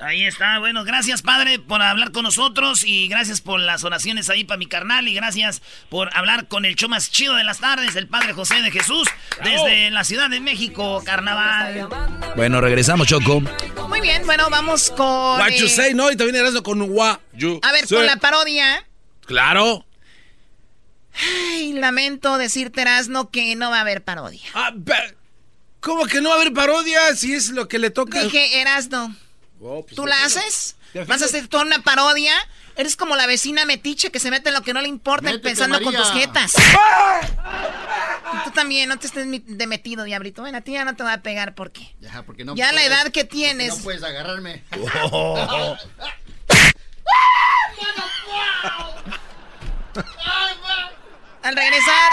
S1: Ahí está, bueno, gracias padre por hablar con nosotros y gracias por las oraciones ahí para mi carnal y gracias por hablar con el show más chido de las tardes, el padre José de Jesús, desde la Ciudad de México, carnaval.
S2: Bueno, regresamos, Choco.
S9: Muy bien, bueno, vamos con...
S3: What you
S9: eh,
S3: say, no, y también eras con what you
S9: A ver,
S3: say.
S9: con la parodia.
S3: Claro.
S9: Ay, lamento decirte, Erasno, que no va a haber parodia.
S3: Ah, ¿Cómo que no va a haber parodia si es lo que le toca?
S9: Dije, Erasno,
S3: Oh, pues,
S9: ¿tú la haces? ¿Vas a hacer toda una parodia? Eres como la vecina metiche que se mete en lo que no le importa
S13: Métete,
S9: pensando con tus jetas. Y Tú también, no te estés de metido, diablito. Bueno, a ti ya no te va a pegar porque
S13: Ya, porque no
S9: ya la edad que tienes.
S13: No puedes agarrarme.
S9: Al regresar,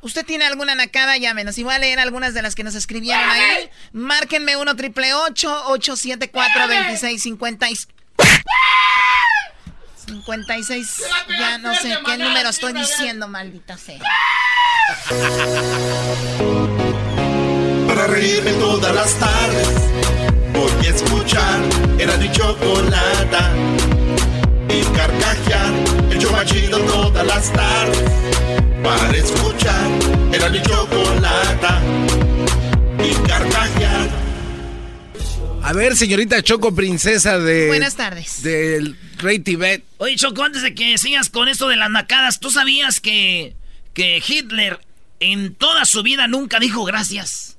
S9: ¿usted tiene alguna nacada? Llámenos. Y voy a leer algunas de las que nos escribieron ahí. Márquenme 1 triple 874 2656 56. Ya no sé qué número estoy diciendo, maldita sea.
S5: Para reírme todas las tardes Voy a escuchar Era mi chocolata Y carcajear El show más chido todas las tardes Para escuchar Era mi chocolata Y carcajear
S3: A ver, señorita Choco, princesa de...
S9: Buenas tardes.
S3: Del Rey Tibet.
S1: Oye, Choco, antes de que sigas con esto de las nacadas, ¿tú sabías que, que Hitler en toda su vida nunca dijo gracias?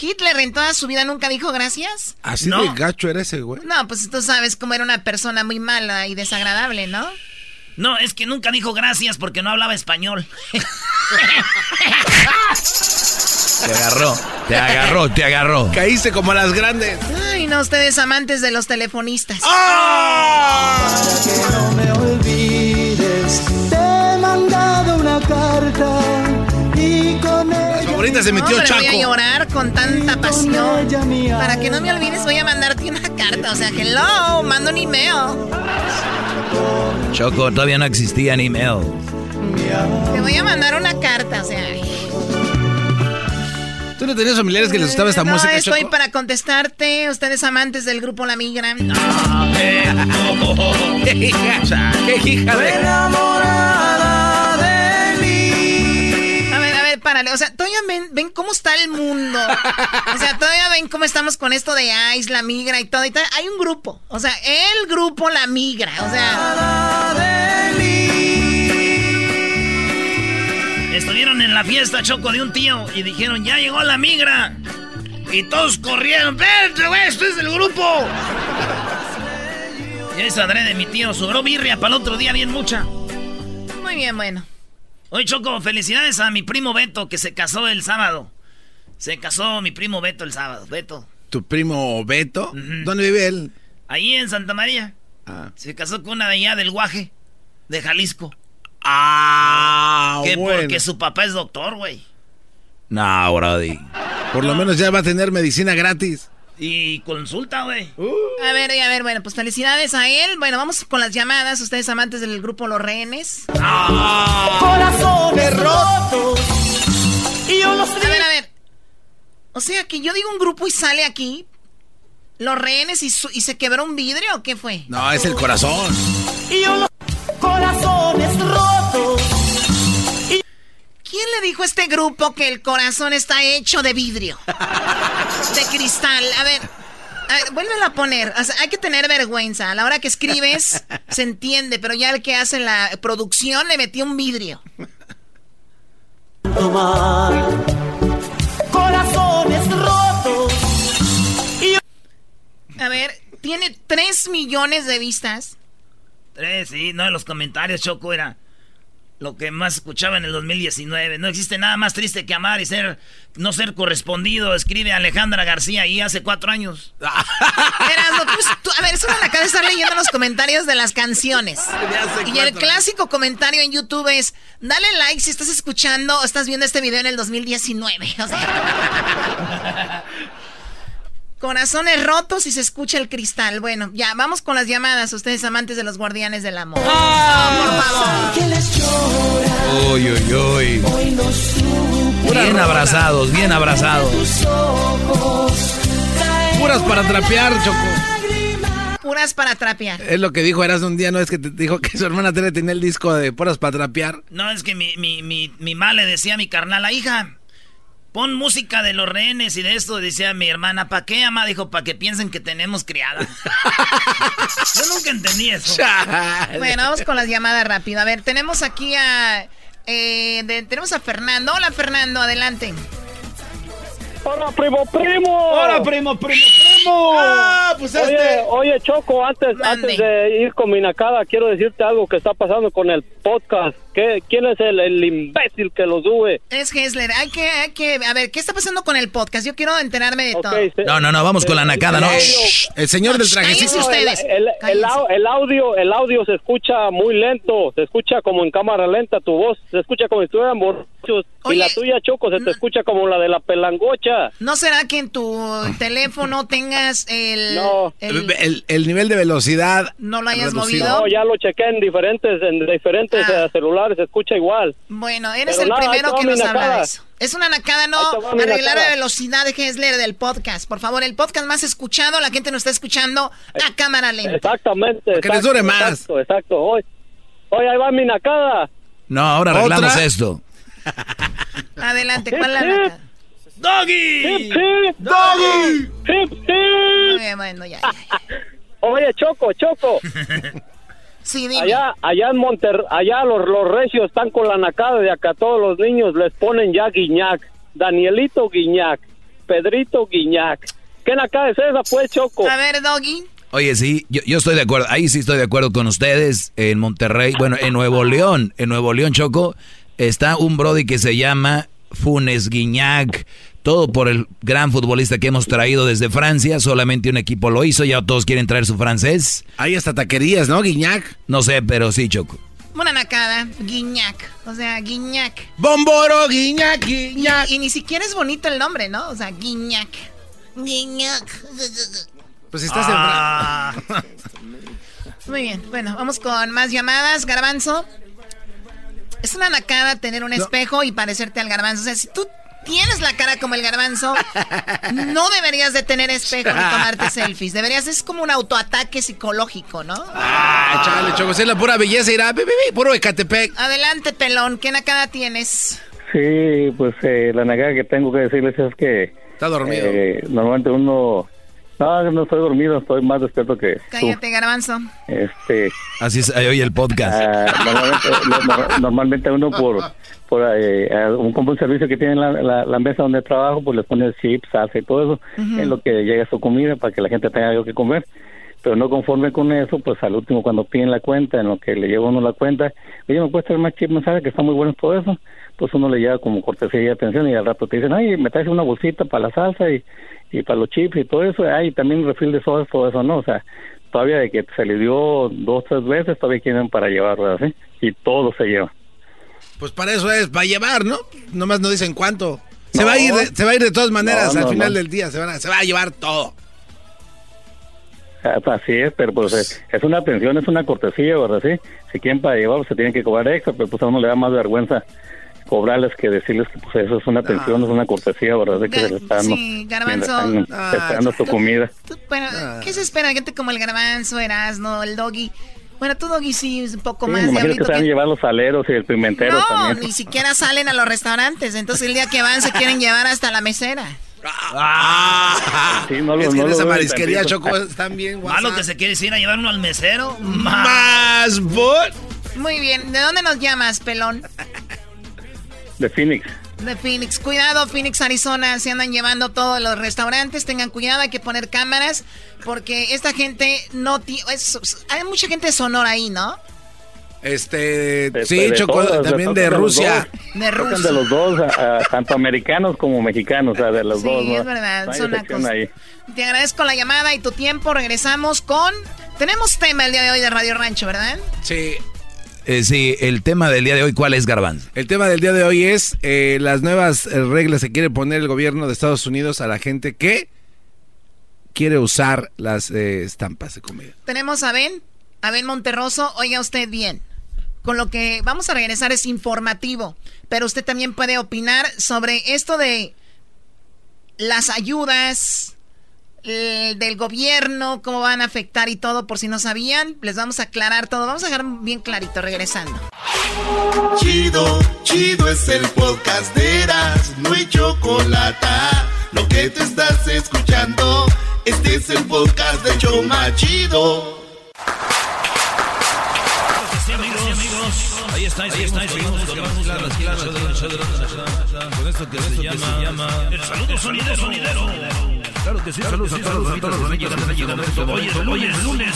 S9: ¿Hitler en toda su vida nunca dijo gracias?
S3: Así
S1: No.
S3: de gacho era ese, güey.
S9: No, pues tú sabes cómo era una persona muy mala y desagradable, ¿no?
S1: No, es que nunca dijo gracias porque no hablaba español.
S2: Te agarró, te agarró, te agarró.
S3: Caíste como las grandes.
S9: Ay, no, ustedes amantes de los telefonistas.
S14: Para
S3: favorita se metió
S9: No,
S3: Chaco.
S9: voy a llorar con tanta pasión. Para que no me olvides, voy a mandarte una carta. O sea, hello, mando un email.
S2: Choco, todavía no existían email.
S9: Te voy a mandar una carta, o sea.
S3: ¿Tú no tenías familiares que les gustaba esta
S9: no,
S3: música,
S9: estoy
S3: Choco?
S9: para contestarte. Ustedes amantes del grupo La Migra.
S3: ¡Qué hija! ¡Qué hija de...
S9: O sea, todavía ven, ven cómo está el mundo. O sea, todavía ven cómo estamos con esto de Ice, la migra y todo. Y. Hay un grupo. O sea, el grupo La Migra. O sea.
S1: Estuvieron en la fiesta, Choco, de un tío y dijeron, ya llegó la migra. Y todos corrieron, espérate, güey, esto es el grupo. Y esa de mi tío, sobró birria para el otro día bien mucha.
S9: Muy bien, bueno.
S1: Oye, Choco, felicidades a mi primo Beto que se casó el sábado. Se casó mi primo Beto el sábado, Beto.
S3: ¿Tu primo Beto? ¿Dónde vive él?
S1: Ahí en Santa María.
S3: Ah.
S1: Se casó con una de allá del Guaje, de Jalisco.
S3: Ah,
S1: que
S3: bueno.
S1: porque su papá es doctor, güey.
S2: No, Brody.
S3: Por lo menos ya va a tener medicina gratis.
S1: Y consulta, güey.
S9: A ver, a ver, bueno, pues felicidades a él. Bueno, vamos con las llamadas. Ustedes amantes del grupo Los Rehenes.
S14: Corazones rotos. Y yo los
S9: A ver, a ver. O sea, que yo digo un grupo y sale aquí. Los rehenes y, su- y se quebró un vidrio o qué fue?
S3: No, es el corazón.
S14: Y yo los corazones rotos.
S9: ¿Quién le dijo a este grupo que el corazón está hecho de vidrio? De cristal. A ver, a ver, vuélvelo a poner. O sea, hay que tener vergüenza. A la hora que escribes, se entiende, pero ya el que hace la producción le metió un vidrio.
S14: Corazones rotos.
S9: A ver, tiene 3 millones de vistas.
S1: Tres, sí, no, en los comentarios, Choco, era lo que más escuchaba en el 2019. No existe nada más triste que amar y ser, no ser correspondido, escribe Alejandra García ahí hace cuatro años.
S9: Erasmo, tú- tú- a ver, es una acá de estar leyendo los comentarios de las canciones. Y el clásico comentario en YouTube es, dale like si estás escuchando o estás viendo este video en el 2019. O sea, corazones rotos y se escucha el cristal. Bueno, ya, vamos con las llamadas, ustedes amantes de los guardianes del amor. por favor.
S14: que les llora.
S2: Uy, uy, uy.
S14: Hoy no
S2: Bien abrazados, bien abrazados.
S3: Puras para trapear, Choco.
S9: puras para trapear.
S3: Es lo que dijo Eras un día, ¿no? Es que te dijo que su hermana Tere tenía el disco de puras para trapear.
S1: No, es que mi, mi, mi, mi ma le decía a mi carnal, la hija, pon música de los rehenes y de esto. Decía mi hermana, ¿para qué, ama? Dijo, para que piensen que tenemos criada. Yo nunca entendí eso.
S9: bueno, vamos con las llamadas rápido. A ver, tenemos aquí a... Eh, tenemos a Fernando. Hola, Fernando, adelante.
S21: ¡Hola, primo, primo!
S6: ¡Hola, primo, primo, primo!
S21: Ah, pues oye, este... oye, Choco, antes, antes de ir con mi nacada, quiero decirte algo que está pasando con el podcast. ¿Qué, ¿Quién es el, el, imbécil que lo sube?
S9: Es Hessler. Hay que, hay que, a ver, ¿qué está pasando con el podcast? Yo quiero enterarme de todo.
S2: no, no, no, vamos con la nacada, ¿no?
S3: El señor del trajecito.
S9: ustedes.
S21: El, el, el, audio, el audio se escucha muy lento, se escucha como en cámara lenta tu voz, se escucha como si estuvieran borrachos. y la tuya, Choco, se te escucha como la de la pelangocha.
S9: ¿No será que en tu teléfono tengas el...
S21: No.
S3: El, el, nivel de velocidad...
S9: ¿No lo hayas movido?
S21: No, ya lo chequé en diferentes, en diferentes ah. eh, se escucha igual.
S9: Bueno, eres el primero que nos habla de eso. Es una nacada, no arreglar la velocidad de Hessler del podcast. Por favor, el podcast más escuchado, la gente nos está escuchando a cámara lenta.
S21: Exactamente.
S3: que les dure más.
S21: Exacto, exacto. Hoy, hoy ahí va mi nacada.
S2: No, ahora arreglamos esto.
S9: Adelante, ¿cuál es la nacada?
S1: ¡Doggy!
S21: ¡Doggy! ¡Hip,
S9: hip! Bueno, ya, ya,
S21: ya. Oye, Choco, Choco. Allá, allá en Monter, allá los, los recios están con la nacada de acá. Todos los niños les ponen ya Guiñac. Danielito Guiñac. Pedrito Guiñac. ¿Qué nacada es esa, pues, Choco?
S9: A ver, Doggy.
S2: Oye, sí, yo, yo estoy de acuerdo. Ahí sí estoy de acuerdo con ustedes. En Monterrey, bueno, en Nuevo León, en Nuevo León, Choco, está un Brody que se llama Funes Guiñac todo por el gran futbolista que hemos traído desde Francia. Solamente un equipo lo hizo, ya todos quieren traer su francés.
S3: Hay hasta taquerías, ¿no, Guiñac?
S2: No sé, pero sí, Choco.
S9: Una nacada, Guiñac. O sea, Guiñac.
S3: Bomboro, Guiñac, Guiñac.
S9: Y, ni siquiera es bonito el nombre, ¿no? O sea, Guiñac. Guiñac.
S3: Pues estás ah.
S9: Muy bien, bueno, vamos con más llamadas. Garbanzo. Es una nacada tener un espejo y parecerte al garbanzo. O sea, si tú tienes la cara como el garbanzo, no deberías de tener espejo ni tomarte selfies. Deberías, es como un autoataque psicológico, ¿no?
S3: Ah, chale, choco, es la pura belleza, irá, puro Ecatepec.
S9: Adelante, pelón, ¿qué nacada tienes?
S21: Sí, pues eh, la nacada que tengo que decirles es que...
S3: Está dormido.
S21: Eh, normalmente uno... No, no estoy dormido, estoy más despierto que
S9: Cállate, garbanzo.
S21: Este...
S2: Así es hoy el podcast.
S21: Ah, normalmente uno por por eh, un, como un servicio que tiene la, la, mesa donde trabajo, pues les pone chips, salsa y todo eso en lo que llega su comida para que la gente tenga algo que comer. Pero no conforme con eso, pues al último cuando piden la cuenta, en lo que le lleva uno la cuenta, oye, ¿me puedes traer más chips? ¿Me sabe que está muy bueno todo eso? Pues uno le lleva como cortesía y atención y al rato te dicen, ay, me traes una bolsita para la salsa y, y para los chips y todo eso, ay, también refil de sodas, todo eso, ¿no? O sea, todavía de que se le dio dos, tres veces, todavía quieren para llevarlo, ¿sí? Y todo se lleva.
S3: Pues para eso es, para llevar, ¿no? Nomás no dicen cuánto. Se, va, a ir de, se va a ir de todas maneras al final del día, se, van se va a llevar todo.
S21: Ah, así es, pero pues es una atención, es una cortesía, ¿verdad? Sí, si quieren para llevar, se tienen que cobrar extra, pero pues a uno le da más vergüenza cobrarles que decirles que pues eso es una atención, es una cortesía, ¿verdad? que se les está dando,
S9: sí, garbanzo.
S21: Ah, esperando tu comida.
S9: Bueno, ¿qué se espera? Gente como el garbanzo, Erasmo, el doggy bueno, tú, Doggy, sí, es un poco más
S21: me imagino que se van a llevar los aleros y el pimentero
S9: no,
S21: también.
S9: ni siquiera salen a los restaurantes. Entonces, el día que van, se quieren llevar hasta la mesera.
S3: Ah, sí, no lo, es que en esa marisquería Choco están bien
S1: Malo que se quiere ir a llevar uno al mesero.
S3: Más bot.
S9: Muy bien, ¿de dónde nos llamas, pelón?
S21: De Phoenix
S9: de Phoenix. Cuidado, Phoenix, Arizona, se andan llevando todos los restaurantes. Tengan cuidado, hay que poner cámaras porque esta gente no... hay mucha gente de Sonora ahí, ¿no?
S3: Este, sí, Choco, también de Rusia.
S9: De Rusia.
S21: De los dos, tanto americanos como mexicanos, o sea, de los dos.
S9: Sí, es verdad, son Te agradezco la llamada y tu tiempo. Regresamos con. Tenemos tema el día de hoy de Radio Rancho, ¿verdad?
S3: Sí,
S2: eh, sí, el tema del día de hoy, ¿cuál es, Garbanzo?
S3: El tema del día de hoy es eh, las nuevas eh, reglas que quiere poner el gobierno de Estados Unidos a la gente que quiere usar las estampas de comida.
S9: Tenemos a Ben, a Ben Monterroso. Oiga usted bien. Con lo que vamos a regresar es informativo, pero usted también puede opinar sobre esto de las ayudas, del gobierno, cómo van a afectar y todo, por si no sabían, les vamos a aclarar todo. Vamos a dejar bien clarito regresando.
S5: Chido, chido es el podcast de Eras, no hay chocolate. Lo que te estás escuchando, este es el podcast de Choma Chido.
S2: Ahí está, ahí está, seguimos con esto que se llama el saludo sonidero. Claro que sí, saludos a todos los amigos que están llegando Hoy es lunes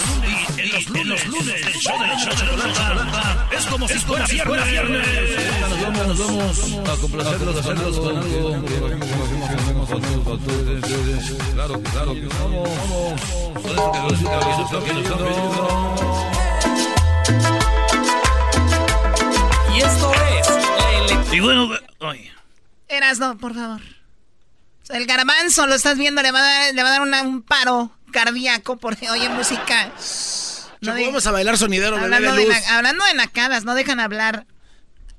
S2: y en los lunes el show de la es como si fuera viernes. Nos vamos, a complacerlos, a hacerlos con algo Claro, claro que vamos.
S9: Y esto es Y bueno, Erasno, por favor. El garbanzo, lo estás viendo, le va a dar, le va a dar un paro cardíaco porque oye música.
S3: No vamos a bailar sonidero,
S9: hablando, de, hablando de nacadas, no dejan hablar,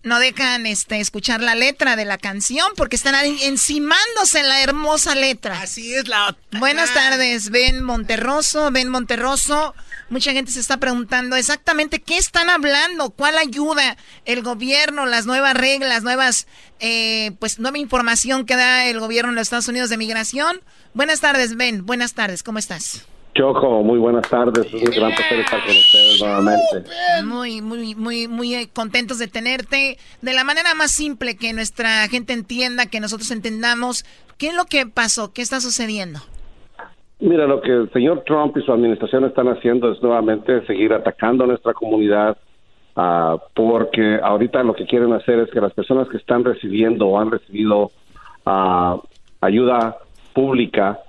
S9: no dejan este escuchar la letra de la canción porque están encimándose en la hermosa letra.
S3: Así es la.
S9: Buenas tardes, Ben Monterroso, Ben Monterroso. Mucha gente se está preguntando exactamente qué están hablando, cuál ayuda el gobierno, las nuevas reglas, nuevas, eh, pues nueva información que da el gobierno de los Estados Unidos de migración. Buenas tardes, Ben. Buenas tardes, ¿cómo estás?
S22: Choco, muy buenas tardes. Es un gran placer estar con ustedes nuevamente.
S9: Muy, muy, muy, muy eh, contentos de tenerte. De la manera más simple que nuestra gente entienda, que nosotros entendamos, ¿qué es lo que pasó? ¿Qué está sucediendo?
S22: Mira, lo que el señor Trump y su administración están haciendo es nuevamente seguir atacando a nuestra comunidad, uh, porque ahorita lo que quieren hacer es que las personas que están recibiendo o han recibido uh, ayuda pública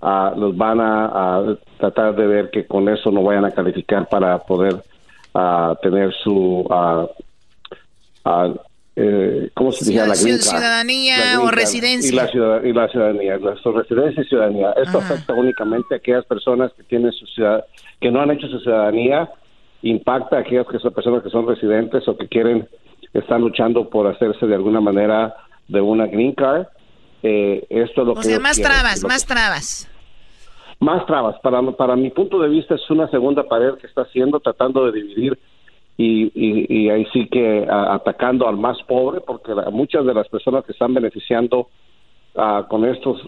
S22: uh, los van a, tratar de ver que con eso no vayan a calificar para poder tener su eh, ¿cómo se dice? La
S9: ciudadanía o residencia.
S22: Y la, y la ciudadanía, su residencia y ciudadanía. Esto afecta únicamente a aquellas personas que tienen su ciudad, que no han hecho su ciudadanía, impacta a aquellas que son personas que son residentes o que quieren, están luchando por hacerse de alguna manera de una green card. Eh, esto es lo
S9: o sea, más trabas, más trabas.
S22: Más trabas. Para, para mi punto de vista es una segunda pared que está haciendo, tratando de dividir y, ahí sí que atacando al más pobre, porque muchas de las personas que están beneficiando ah, con estos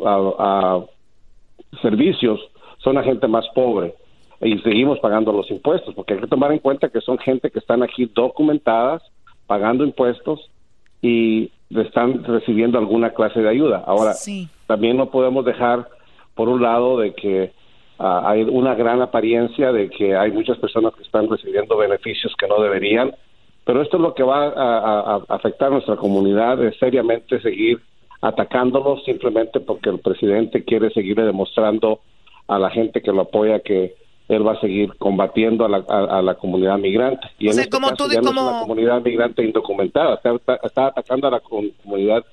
S22: servicios son la gente más pobre y seguimos pagando los impuestos, porque hay que tomar en cuenta que son gente que están aquí documentadas, pagando impuestos y están recibiendo alguna clase de ayuda. Ahora, también no podemos dejar por un lado de que Ah, hay una gran apariencia de que hay muchas personas que están recibiendo beneficios que no deberían, pero esto es lo que va a, afectar a nuestra comunidad, es seriamente seguir atacándolos simplemente porque el presidente quiere seguir demostrando a la gente que lo apoya que él va a seguir combatiendo a la, comunidad migrante. Y en este como caso, ya no es una comunidad migrante indocumentada, está atacando a la comunidad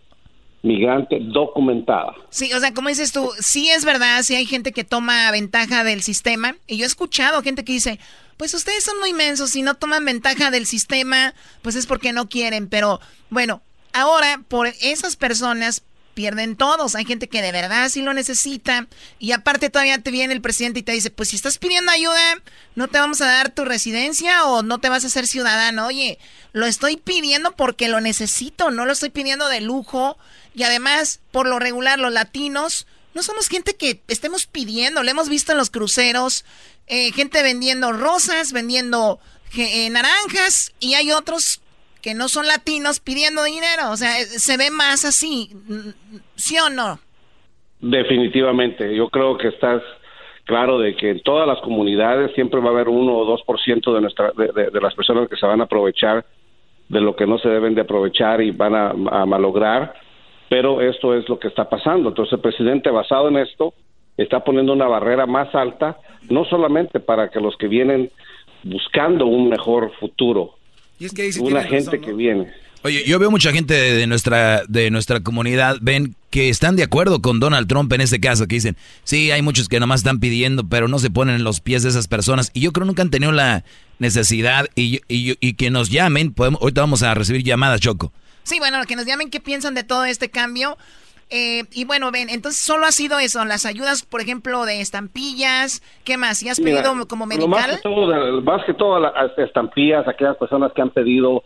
S22: migrante documentada.
S9: Sí, o sea, como dices tú, sí es verdad, sí hay gente que toma ventaja del sistema. Y yo he escuchado gente que dice, pues ustedes son muy inmensos, si no toman ventaja del sistema, pues es porque no quieren. Pero bueno, ahora por esas personas pierden todos. Hay gente que de verdad sí lo necesita. Y aparte todavía te viene el presidente y te dice, pues si estás pidiendo ayuda, no te vamos a dar tu residencia o no te vas a hacer ciudadano. Oye, lo estoy pidiendo porque lo necesito, no lo estoy pidiendo de lujo. Y además, por lo regular, los latinos no somos gente que estemos pidiendo. Lo hemos visto en los cruceros, eh, gente vendiendo rosas, vendiendo eh, naranjas y hay otros que no son latinos pidiendo dinero. O sea, eh, se ve más así, ¿sí o no?
S22: Definitivamente. Yo creo que estás claro de que en todas las comunidades siempre va a haber uno o dos por ciento de, nuestra, de, las personas que se van a aprovechar de lo que no se deben de aprovechar y van a, a malograr. Pero esto es lo que está pasando. Entonces el presidente, basado en esto, está poniendo una barrera más alta, no solamente para que los que vienen buscando un mejor futuro, y es que una gente que viene.
S2: Oye, yo veo mucha gente de, nuestra de nuestra comunidad, ven que están de acuerdo con Donald Trump en este caso, que dicen, sí, hay muchos que nomás están pidiendo, pero no se ponen en los pies de esas personas. Y yo creo que nunca han tenido la necesidad y, y, y que nos llamen, podemos, ahorita vamos a recibir llamadas, Choco.
S9: Sí, bueno, que nos llamen qué piensan de todo este cambio. Eh, y bueno, ven, entonces solo ha sido eso, las ayudas, por ejemplo, de estampillas, ¿qué más? ¿Y has pedido como medical?
S22: más que todo, más que todo las estampillas, aquellas personas que han pedido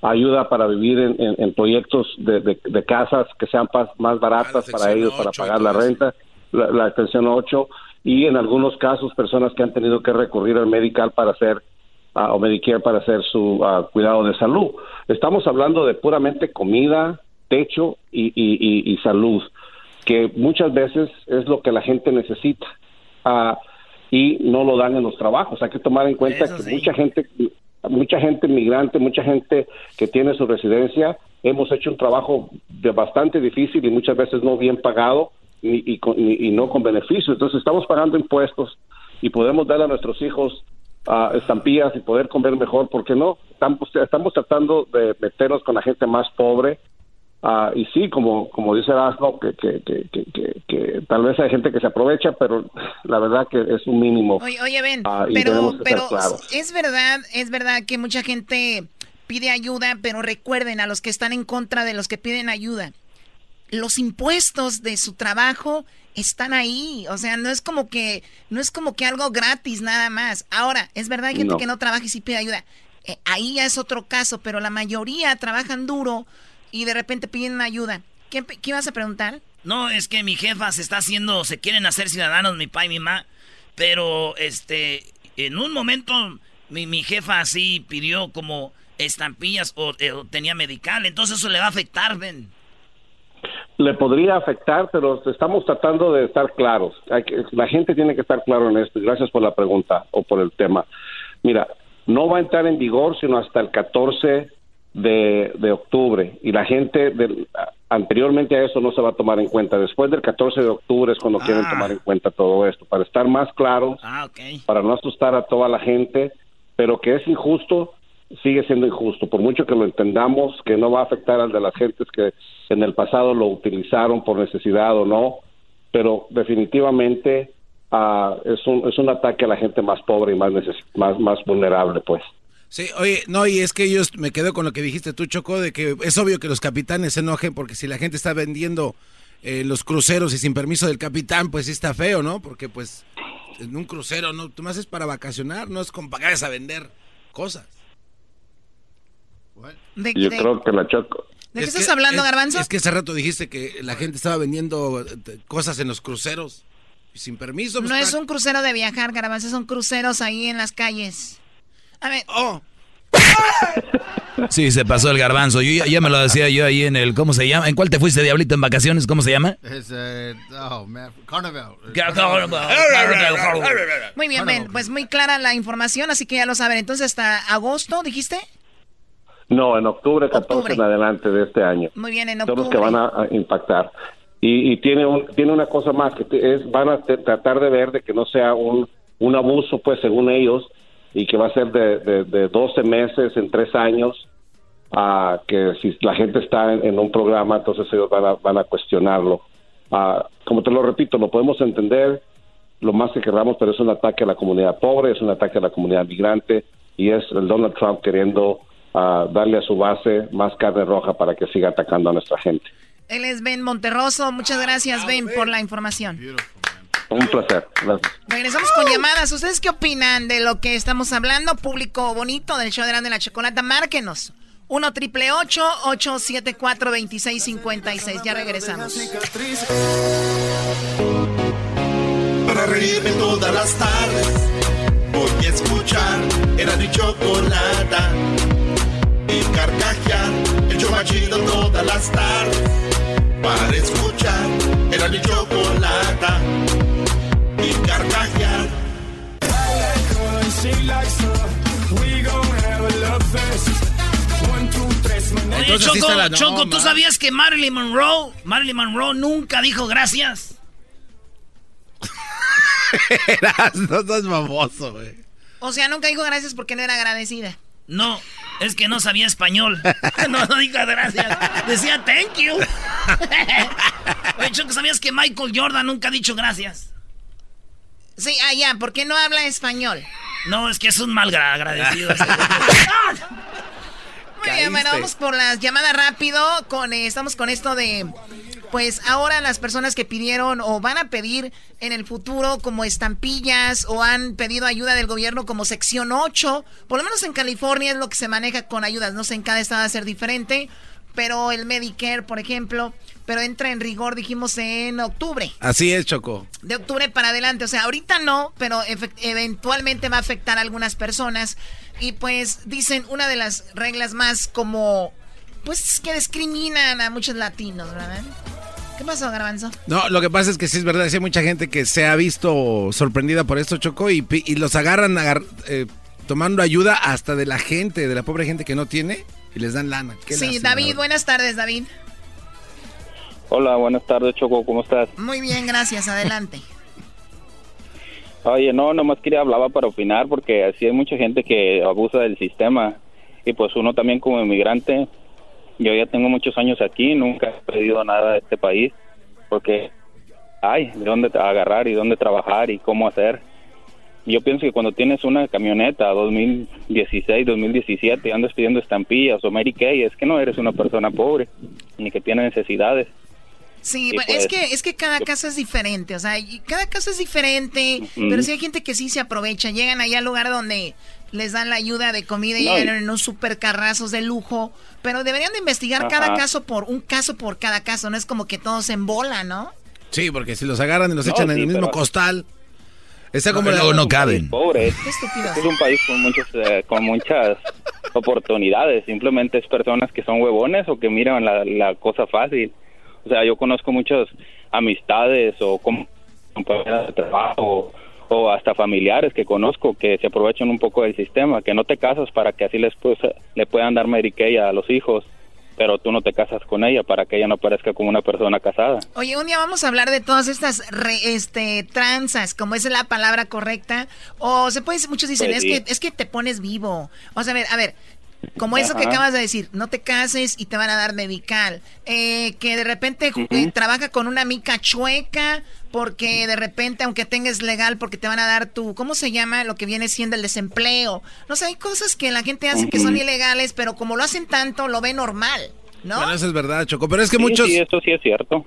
S22: ayuda para vivir en, proyectos de, casas que sean más baratas para ellos, para pagar la renta, la, extensión 8, y en algunos casos personas que han tenido que recurrir al medical para hacer uh, o Medicare para hacer su ah, cuidado de salud. Estamos hablando de puramente comida, techo y, salud, que muchas veces es lo que la gente necesita uh, y no lo dan en los trabajos. Hay que tomar en cuenta que mucha gente, mucha gente migrante, mucha gente que tiene su residencia, hemos hecho un trabajo de bastante difícil y muchas veces no bien pagado y, y, no con beneficio. Entonces estamos pagando impuestos y podemos dar a nuestros hijos uh, estampillas y poder comer mejor, porque no? Estamos, estamos tratando de meternos con la gente más pobre. Uh, y sí, como, como dice Erasmo, que, que, que, que, tal vez hay gente que se aprovecha, pero la verdad que es un mínimo.
S9: Oye, oye ven, uh, pero, pero es verdad, es verdad que mucha gente pide ayuda, pero recuerden a los que están en contra de los que piden ayuda los impuestos de su trabajo están ahí, o sea, no es como que no es como que algo gratis nada más. Ahora, es verdad hay gente que no trabaja y sí pide ayuda. Eh, ahí ya es otro caso, pero la mayoría trabajan duro y de repente piden ayuda. ¿Qué, ¿Qué ibas a preguntar?
S1: No, es que mi jefa se está haciendo, se quieren hacer ciudadanos, mi pa y mi ma, pero este, en un momento mi, mi jefa así pidió como estampillas o, eh, o tenía medical, entonces eso le va a afectar, ven
S22: le podría afectar, pero estamos tratando de estar claros. la gente tiene que estar claro en esto. Gracias por la pregunta o por el tema. Mira, no va a entrar en vigor sino hasta el 14 de, octubre y la gente anteriormente a eso no se va a tomar en cuenta. Después del 14 de octubre es cuando quieren ah. tomar en cuenta todo esto, para estar más claros, ah, para no asustar a toda la gente, pero que es injusto sigue siendo injusto, por mucho que lo entendamos, que no va a afectar al de las gentes que en el pasado lo utilizaron por necesidad o no, pero definitivamente uh, es, un, es un ataque a la gente más pobre y más, más, más vulnerable, pues.
S3: Sí, oye, no, y es que yo me quedo con lo que dijiste tú, Choco, de que es obvio que los capitanes se enojen porque si la gente está vendiendo eh, los cruceros y sin permiso del capitán, pues sí está feo, ¿no? Porque pues en un crucero, no, tú más es para vacacionar, no es con pagar a vender cosas.
S22: Yo creo que la Choco.
S9: ¿De qué estás hablando, Garbanzo?
S3: Es que hace rato dijiste que la gente estaba vendiendo eh, cosas en los cruceros sin permiso.
S9: Pues, no es un crucero de viajar, Garbanzo, son cruceros ahí en las calles. A ver. Oh.
S2: Sí, se pasó el garbanzo. Yo ya, me lo decía yo ahí en el, ¿cómo se llama? ¿En cuál te fuiste, Diablito, en vacaciones? ¿Cómo se llama? Es, eh, oh,
S9: Carnival. Muy bien, Ben, pues muy clara la información, así que ya lo saben. Entonces, hasta agosto, dijiste?
S22: No, en octubre, 14 en adelante de este año.
S9: Muy bien, en octubre.
S22: Son los que van a, impactar. Y, tiene, un, tiene una cosa más, que es, van a tratar de ver de que no sea un, un abuso, pues según ellos, y que va a ser de, de, 12 meses en tres años, a que si la gente está en, un programa, entonces ellos van a, van a cuestionarlo. como te lo repito, lo podemos entender lo más que queramos, pero es un ataque a la comunidad pobre, es un ataque a la comunidad migrante y es el Donald Trump queriendo darle a su base más carne roja para que siga atacando a nuestra gente.
S9: Él es Ben Monterroso. Muchas gracias, Ben, por la información.
S22: Un placer. Gracias.
S9: Regresamos con llamadas. ¿Ustedes qué opinan de lo que estamos hablando? Público bonito del show de la, chocolata. Márquenos. 1 triple 874 2656. Ya regresamos.
S5: Para reírme todas las tardes, voy a escuchar. Era mi chocolata y carcajear. El yo machido todas las tardes para escuchar. Era mi chocolata
S1: Oye, Choco, Choco, ¿tú sabías que Marilyn Monroe, Marilyn Monroe nunca dijo gracias?
S3: no estás famoso, güey.
S9: O sea, nunca dijo gracias porque no era agradecida.
S1: No, es que no sabía español. no, no dijo gracias. Decía thank you. De hecho, ¿sabías que Michael Jordan nunca ha dicho gracias?
S9: Sí, ah, ya, ¿por qué no habla español?
S1: No, es que es un mal agradecido. Muy
S9: bien, bueno, vamos por las llamadas rápido. Con, eh, estamos con esto de pues ahora las personas que pidieron o van a pedir en el futuro como estampillas o han pedido ayuda del gobierno como sección 8, por lo menos en California es lo que se maneja con ayudas, no sé, en cada estado va a ser diferente, pero el Medicare, por ejemplo, pero entra en rigor, dijimos, en octubre.
S3: Así es, Choco.
S9: De octubre para adelante, o sea, ahorita no, pero eventualmente va a afectar a algunas personas. Y pues dicen una de las reglas más como, pues que discriminan a muchos latinos, ¿verdad? ¿Qué pasó, Garbanzo?
S3: No, lo que pasa es que sí es verdad, hay mucha gente que se ha visto sorprendida por esto, Choco, y, los agarran eh, tomando ayuda hasta de la gente, de la pobre gente que no tiene, y les dan lana.
S9: Sí, David, buenas tardes, David.
S23: Hola, buenas tardes, Choco, ¿cómo estás?
S9: Muy bien, gracias, adelante.
S23: Oye, no, nomás quería hablar para opinar porque así hay mucha gente que abusa del sistema y pues uno también como inmigrante, yo ya tengo muchos años aquí, nunca he pedido nada de este país porque hay de dónde agarrar y dónde trabajar y cómo hacer. Yo pienso que cuando tienes una camioneta 2016, 2017 y andas pidiendo estampillas o Mary Kay, es que no eres una persona pobre ni que tiene necesidades.
S9: Sí, es pues, que es que cada caso es diferente, o sea, cada caso es diferente, pero sí hay gente que sí se aprovecha, llegan allá al lugar donde les dan la ayuda de comida y llegan en unos super carrazos de lujo, pero deberían de investigar cada caso por un caso por cada caso, no es como que todos en bola, ¿no?
S3: Sí, porque si los agarran y los echan en el mismo costal,
S2: está como no, no caben.
S23: Pobre, es, un país con muchos eh, con muchas oportunidades, simplemente es personas que son huevones o que miran la, la cosa fácil o sea, yo conozco muchas amistades o compañeras de trabajo o hasta familiares que conozco que se aprovechan un poco del sistema, que no te casas para que así les pues, le puedan dar Medicaid a los hijos, pero tú no te casas con ella para que ella no parezca como una persona casada.
S9: Oye, un día vamos a hablar de todas estas este tranzas, como es la palabra correcta, o se puede muchos dicen, pues es que es que te pones vivo. Vamos a ver, a ver, como eso que acabas de decir, no te cases y te van a dar medical. Eh, que de repente eh, trabaja con una mica chueca porque de repente, aunque tengas legal, porque te van a dar tu, ¿cómo se llama? Lo que viene siendo el desempleo. No sé, hay cosas que la gente hace que son ilegales, pero como lo hacen tanto, lo ve normal, ¿no?
S3: Bueno, eso es verdad, Choco. Pero es que muchos...
S23: Sí, eso sí es cierto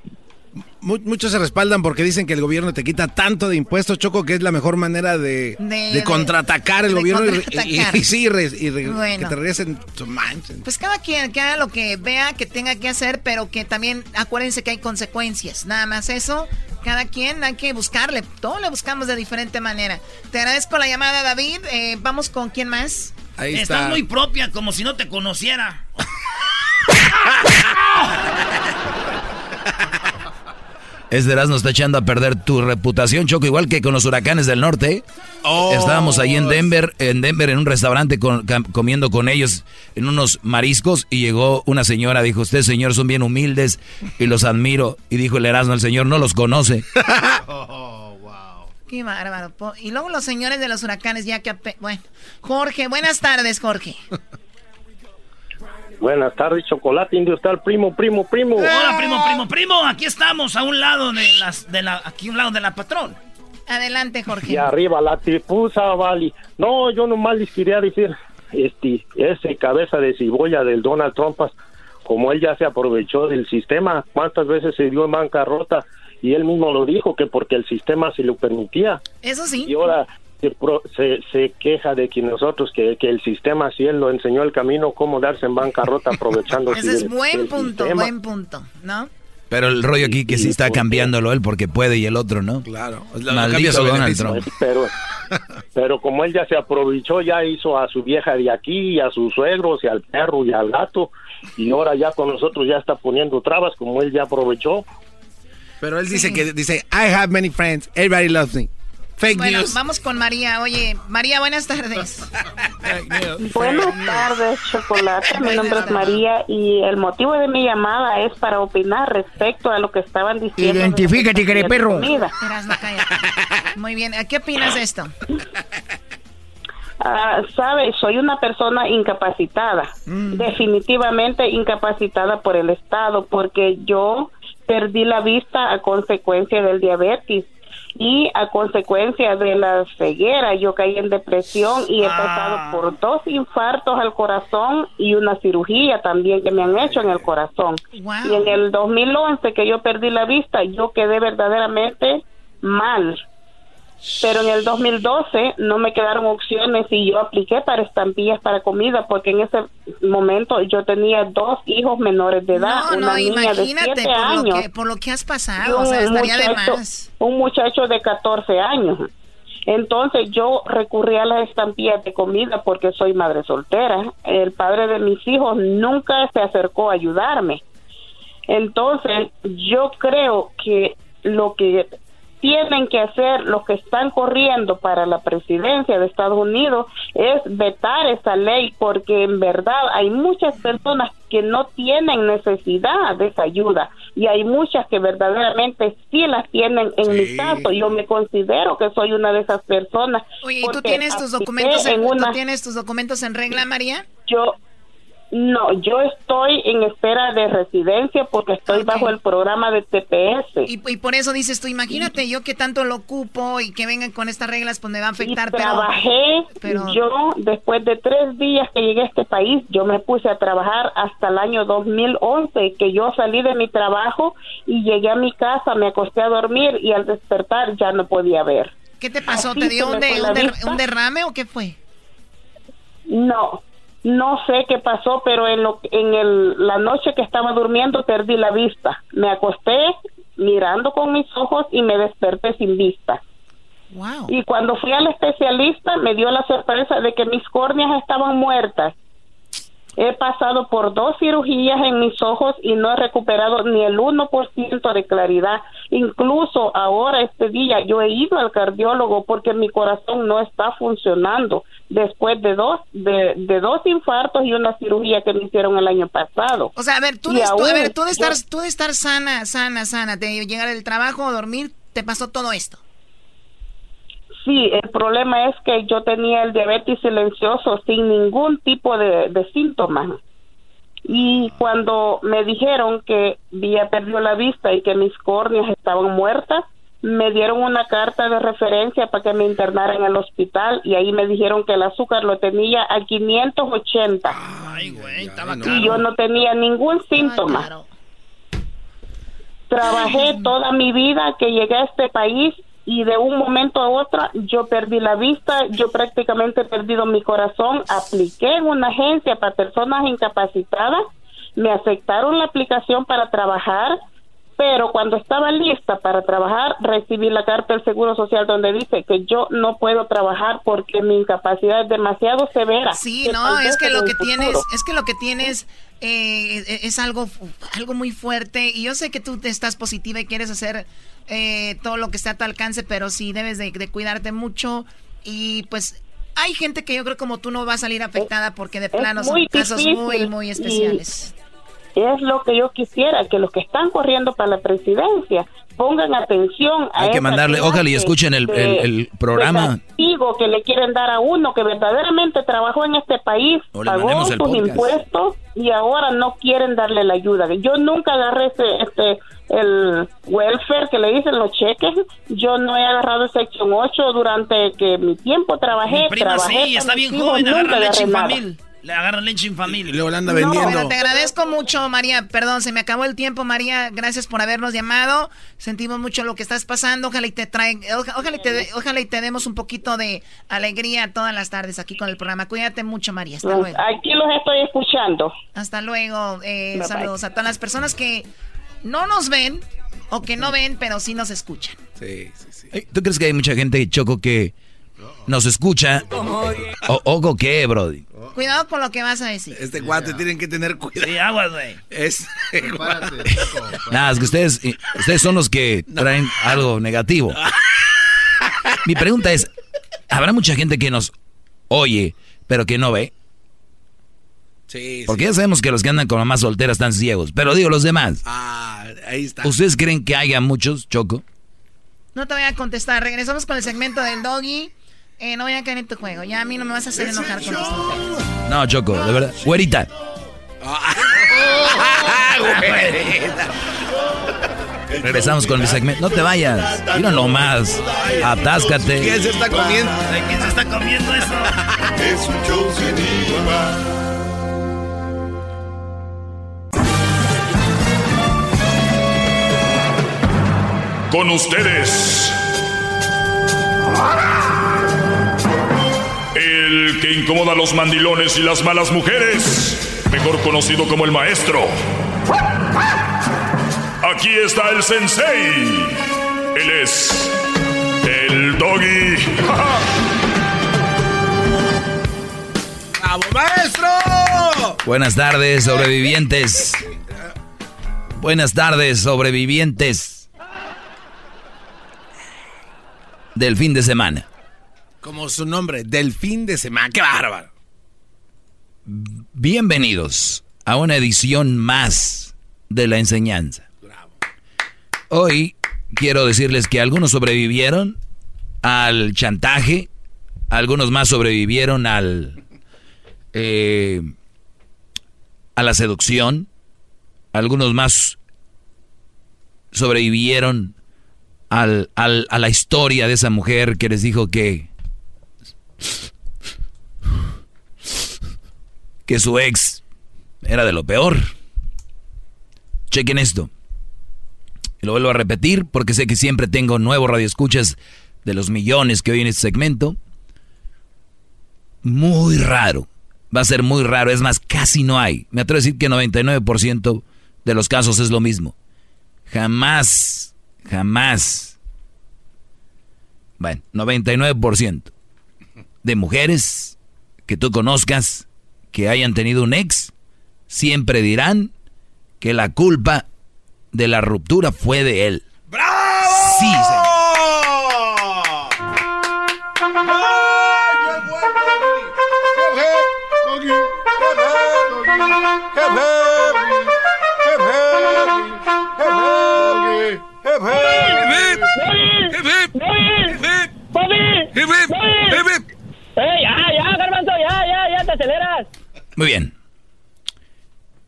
S3: muchos se respaldan porque dicen que el gobierno te quita tanto de impuestos, Choco, que es la mejor manera de, de, contraatacar el gobierno Y, sí, y, que te regresen manchen.
S9: Pues cada quien que haga lo que vea que tenga que hacer, pero que también acuérdense que hay consecuencias. Nada más eso, cada quien hay que buscarle. Todo le buscamos de diferente manera. Te agradezco la llamada, David. Eh, vamos con quién más.
S1: Ahí está. Estás muy propia, como si no te conociera.
S2: Este nos está echando a perder tu reputación, Choco, igual que con los huracanes del norte. Oh. Estábamos ahí en Denver, en Denver, en un restaurante comiendo con ellos en unos mariscos y llegó una señora, dijo, ustedes señores son bien humildes y los admiro. Y dijo el Erasmo, el señor no los conoce.
S9: oh, wow. Qué bárbaro. Y luego los señores de los huracanes, ya que... Bueno, Jorge, buenas tardes, Jorge.
S24: Buenas tardes, Chocolate Industrial, primo, primo, primo.
S1: Hola, primo, primo, primo. Aquí estamos, a un lado de las, de la, aquí a un lado de la patrón.
S9: Adelante, Jorge.
S24: Y arriba la tipusa, Vali. No, yo nomás les quería decir, este, ese cabeza de cebolla del Donald Trump, pues, como él ya se aprovechó del sistema, cuántas veces se dio en bancarrota y él mismo lo dijo que porque el sistema se lo permitía.
S9: Eso sí.
S24: Y ahora se, se, queja de que nosotros, que, que, el sistema, si él lo enseñó el camino, cómo darse en bancarrota aprovechando.
S9: Ese es buen punto, buen punto, ¿no?
S2: Pero el rollo aquí que sí está cambiándolo él porque puede y el otro no.
S3: Claro.
S2: Maldito Donald Trump.
S24: Pero, pero como él ya se aprovechó, ya hizo a su vieja de aquí, y a sus suegros, y al perro y al gato, y ahora ya con nosotros ya está poniendo trabas, como él ya aprovechó.
S3: Pero él dice que dice, I have many friends, everybody loves me
S9: bueno, vamos con María. Oye, María, buenas tardes.
S25: buenas tardes, Chocolate. Mi nombre es María y el motivo de mi llamada es para opinar respecto a lo que estaban diciendo.
S1: Identifícate, que perro.
S9: Muy bien, ¿qué opinas de esto?
S25: Uh, Sabes, soy una persona incapacitada, mm. definitivamente incapacitada por el Estado, porque yo perdí la vista a consecuencia del diabetes y a consecuencia de la ceguera yo caí en depresión y he pasado por dos infartos al corazón y una cirugía también que me han hecho en el corazón. Y en el 2011 que yo perdí la vista, yo quedé verdaderamente mal. Pero en el 2012 no me quedaron opciones y yo apliqué para estampillas para comida porque en ese momento yo tenía dos hijos menores de edad,
S9: No,
S25: una
S9: no,
S25: niña de
S9: imagínate
S25: 7
S9: por lo,
S25: años
S9: que, por lo que has pasado, o
S25: un,
S9: sea, estaría de
S25: muchacho,
S9: más.
S25: un muchacho de 14 años. Entonces yo recurrí a las estampillas de comida porque soy madre soltera. El padre de mis hijos nunca se acercó a ayudarme. Entonces yo creo que lo que tienen que hacer los que están corriendo para la presidencia de Estados Unidos es vetar esa ley porque en verdad hay muchas personas que no tienen necesidad de esa ayuda y hay muchas que verdaderamente sí las tienen en mi caso yo me considero que soy una de esas personas
S9: Oye, ¿y tú tienes tus documentos en,
S25: en
S9: ¿tú
S25: una
S9: tienes tus documentos en regla, María?
S25: yo no, yo estoy en espera de residencia porque estoy bajo el programa de TPS.
S9: Y, y por eso dices tú, imagínate yo que tanto lo ocupo y que vengan con estas reglas, pues me va a afectar. pero-
S25: Trabajé,
S9: pero-
S25: yo después de tres días que llegué a este país, yo me puse a trabajar hasta el año 2011, que yo salí de mi trabajo y llegué a mi casa, me acosté a dormir y al despertar ya no podía ver.
S9: ¿Qué te pasó?
S25: Así
S9: ¿Te dio un, de- der- un derrame o qué fue?
S25: No, no sé qué pasó, pero en, lo, en el, la noche que estaba durmiendo perdí la vista. Me acosté mirando con mis ojos y me desperté sin vista.
S9: Wow.
S25: Y cuando fui al especialista me dio la sorpresa de que mis córneas estaban muertas. He pasado por dos cirugías en mis ojos y no he recuperado ni el 1% de claridad. Incluso ahora, este día, yo he ido al cardiólogo porque mi corazón no está funcionando después de dos, de, de dos infartos y una cirugía que me hicieron el año pasado.
S9: O sea, a ver, tú, de, tú- a ver, tú de estar, tú de estar sana, sana, sana, de llegar del trabajo dormir, te pasó todo esto.
S25: Sí, el problema es que yo tenía el diabetes silencioso sin ningún tipo de, de síntomas. Y cuando me dijeron que había perdido la vista y que mis córneas estaban muertas, me dieron una carta de referencia para que me internara en el hospital y ahí me dijeron que el azúcar lo tenía a 580.
S1: Ay, güey, estaba
S25: y yo no tenía ningún síntoma. Trabajé toda mi vida que llegué a este país y de un momento a otro yo perdí la vista, yo prácticamente he perdido mi corazón, apliqué en una agencia para personas incapacitadas, me aceptaron la aplicación para trabajar, pero cuando estaba lista para trabajar recibí la carta del Seguro Social donde dice que yo no puedo trabajar porque mi incapacidad es demasiado severa.
S9: Sí, no, es que lo que
S25: futuro-
S9: tienes, es que lo que tienes eh, es algo, algo muy fuerte y yo sé que tú estás positiva y quieres hacer eh, todo lo que esté a tu alcance, pero sí debes de, de cuidarte mucho y pues hay gente que yo creo como tú no va a salir afectada porque de plano son casos
S25: difícil
S9: muy, muy especiales.
S25: Es lo que yo quisiera, que los que están corriendo para la presidencia pongan atención a
S2: Hay que mandarle, ojalá y escuchen el,
S25: de-
S2: el- el programa.
S25: castigo que le quieren dar a uno que verdaderamente trabajó en este país, pagó sus
S2: podcast.
S25: impuestos y ahora no quieren darle la ayuda. Yo nunca agarré este, este el welfare que le dicen los cheques. Yo no he agarrado el sección 8 durante que mi tiempo trabajé.
S1: Mi prima
S25: trabajé
S1: sí, está bien joven,
S25: nunca agarré nada.
S1: Le agarra leche infamil. Y
S3: luego la anda
S9: Bueno, te agradezco mucho, María. Perdón, se me acabó el tiempo, María. Gracias por habernos llamado. Sentimos mucho lo que estás pasando. Ojalá y te traen, oja- ojalá y te, ojalá y te demos un poquito de alegría todas las tardes aquí con el programa. Cuídate mucho, María. Hasta luego.
S25: Aquí los estoy escuchando.
S9: Hasta luego. Eh,
S25: Bye, bye.
S9: saludos a todas las personas que no nos ven o que no ven, pero sí nos escuchan.
S3: Sí, sí, sí.
S2: ¿Tú crees que hay mucha gente, Choco, que nos escucha? O, ¿Ogo qué, Brody?
S9: Cuidado con lo que vas a decir.
S3: Este guate tienen que tener cuidado.
S1: Sí, aguas, güey.
S3: Es
S2: Nada, es que ustedes, eh, ustedes son los que traen algo negativo. Mi pregunta es, ¿habrá mucha gente que nos oye, pero que no ve?
S3: Sí,
S2: Porque ya sabemos que los que andan con mamás solteras están ciegos. Pero digo, los demás.
S3: Ah, ahí está.
S2: ¿Ustedes creen que haya muchos, Choco?
S9: No te voy a contestar. Regresamos con el segmento del doggy. Eh, no voy a caer en tu juego. Ya a mí no me vas a hacer enojar con esto.
S2: No, Choco, de verdad. Güerita. Regresamos con el segmento. No te vayas. Mira nomás. Atáscate.
S3: ¿Quién se está comiendo?
S1: ¿De quién se está comiendo eso?
S5: Es un show sin igual.
S8: Con ustedes. El que incomoda a los mandilones y las malas mujeres. Mejor conocido como el maestro. Aquí está el sensei. Él es el doggy.
S3: ¡Bravo, maestro!
S2: Buenas tardes, sobrevivientes. Buenas tardes, sobrevivientes. Del fin de semana.
S3: Como su nombre, del fin de semana. ¡Qué bárbaro!
S2: Bienvenidos a una edición más de la enseñanza. Hoy quiero decirles que algunos sobrevivieron al chantaje, algunos más sobrevivieron al eh, a la seducción, algunos más sobrevivieron al, al, a la historia de esa mujer que les dijo que que su ex era de lo peor. Chequen esto. Y lo vuelvo a repetir porque sé que siempre tengo nuevos radioescuchas de los millones que hoy en este segmento. Muy raro. Va a ser muy raro. Es más, casi no hay. Me atrevo a decir que 99% de los casos es lo mismo. Jamás, jamás. Bueno, 99% de mujeres que tú conozcas que hayan tenido un ex, siempre dirán que la culpa de la ruptura fue de él.
S3: ¡Bravo!
S2: Sí, señor.
S17: ¡Eh, ya, ya, Garbanzo, ya, ya, ya te aceleras!
S2: Muy bien.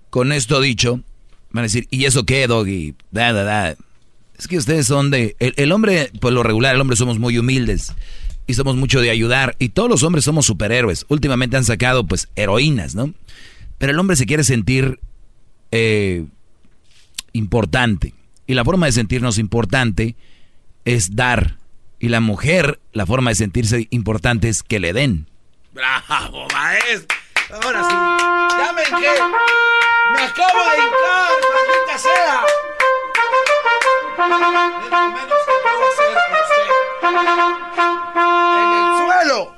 S2: Con esto dicho, van a decir, ¿y eso qué, Doggy? Da, da, da. Es que ustedes son de... El, el hombre, por lo regular, el hombre somos muy humildes y somos mucho de ayudar y todos los hombres somos superhéroes. Últimamente han sacado, pues, heroínas, ¿no? Pero el hombre se quiere sentir eh, importante. Y la forma de sentirnos importante es dar. Y la mujer, la forma de sentirse importante es que le den.
S3: ¡Bravo, maestro! Ahora sí. Ya me hinqué. Me acabo de hincar, maldita sea. Es lo menos que puedo hacer por usted. En el suelo.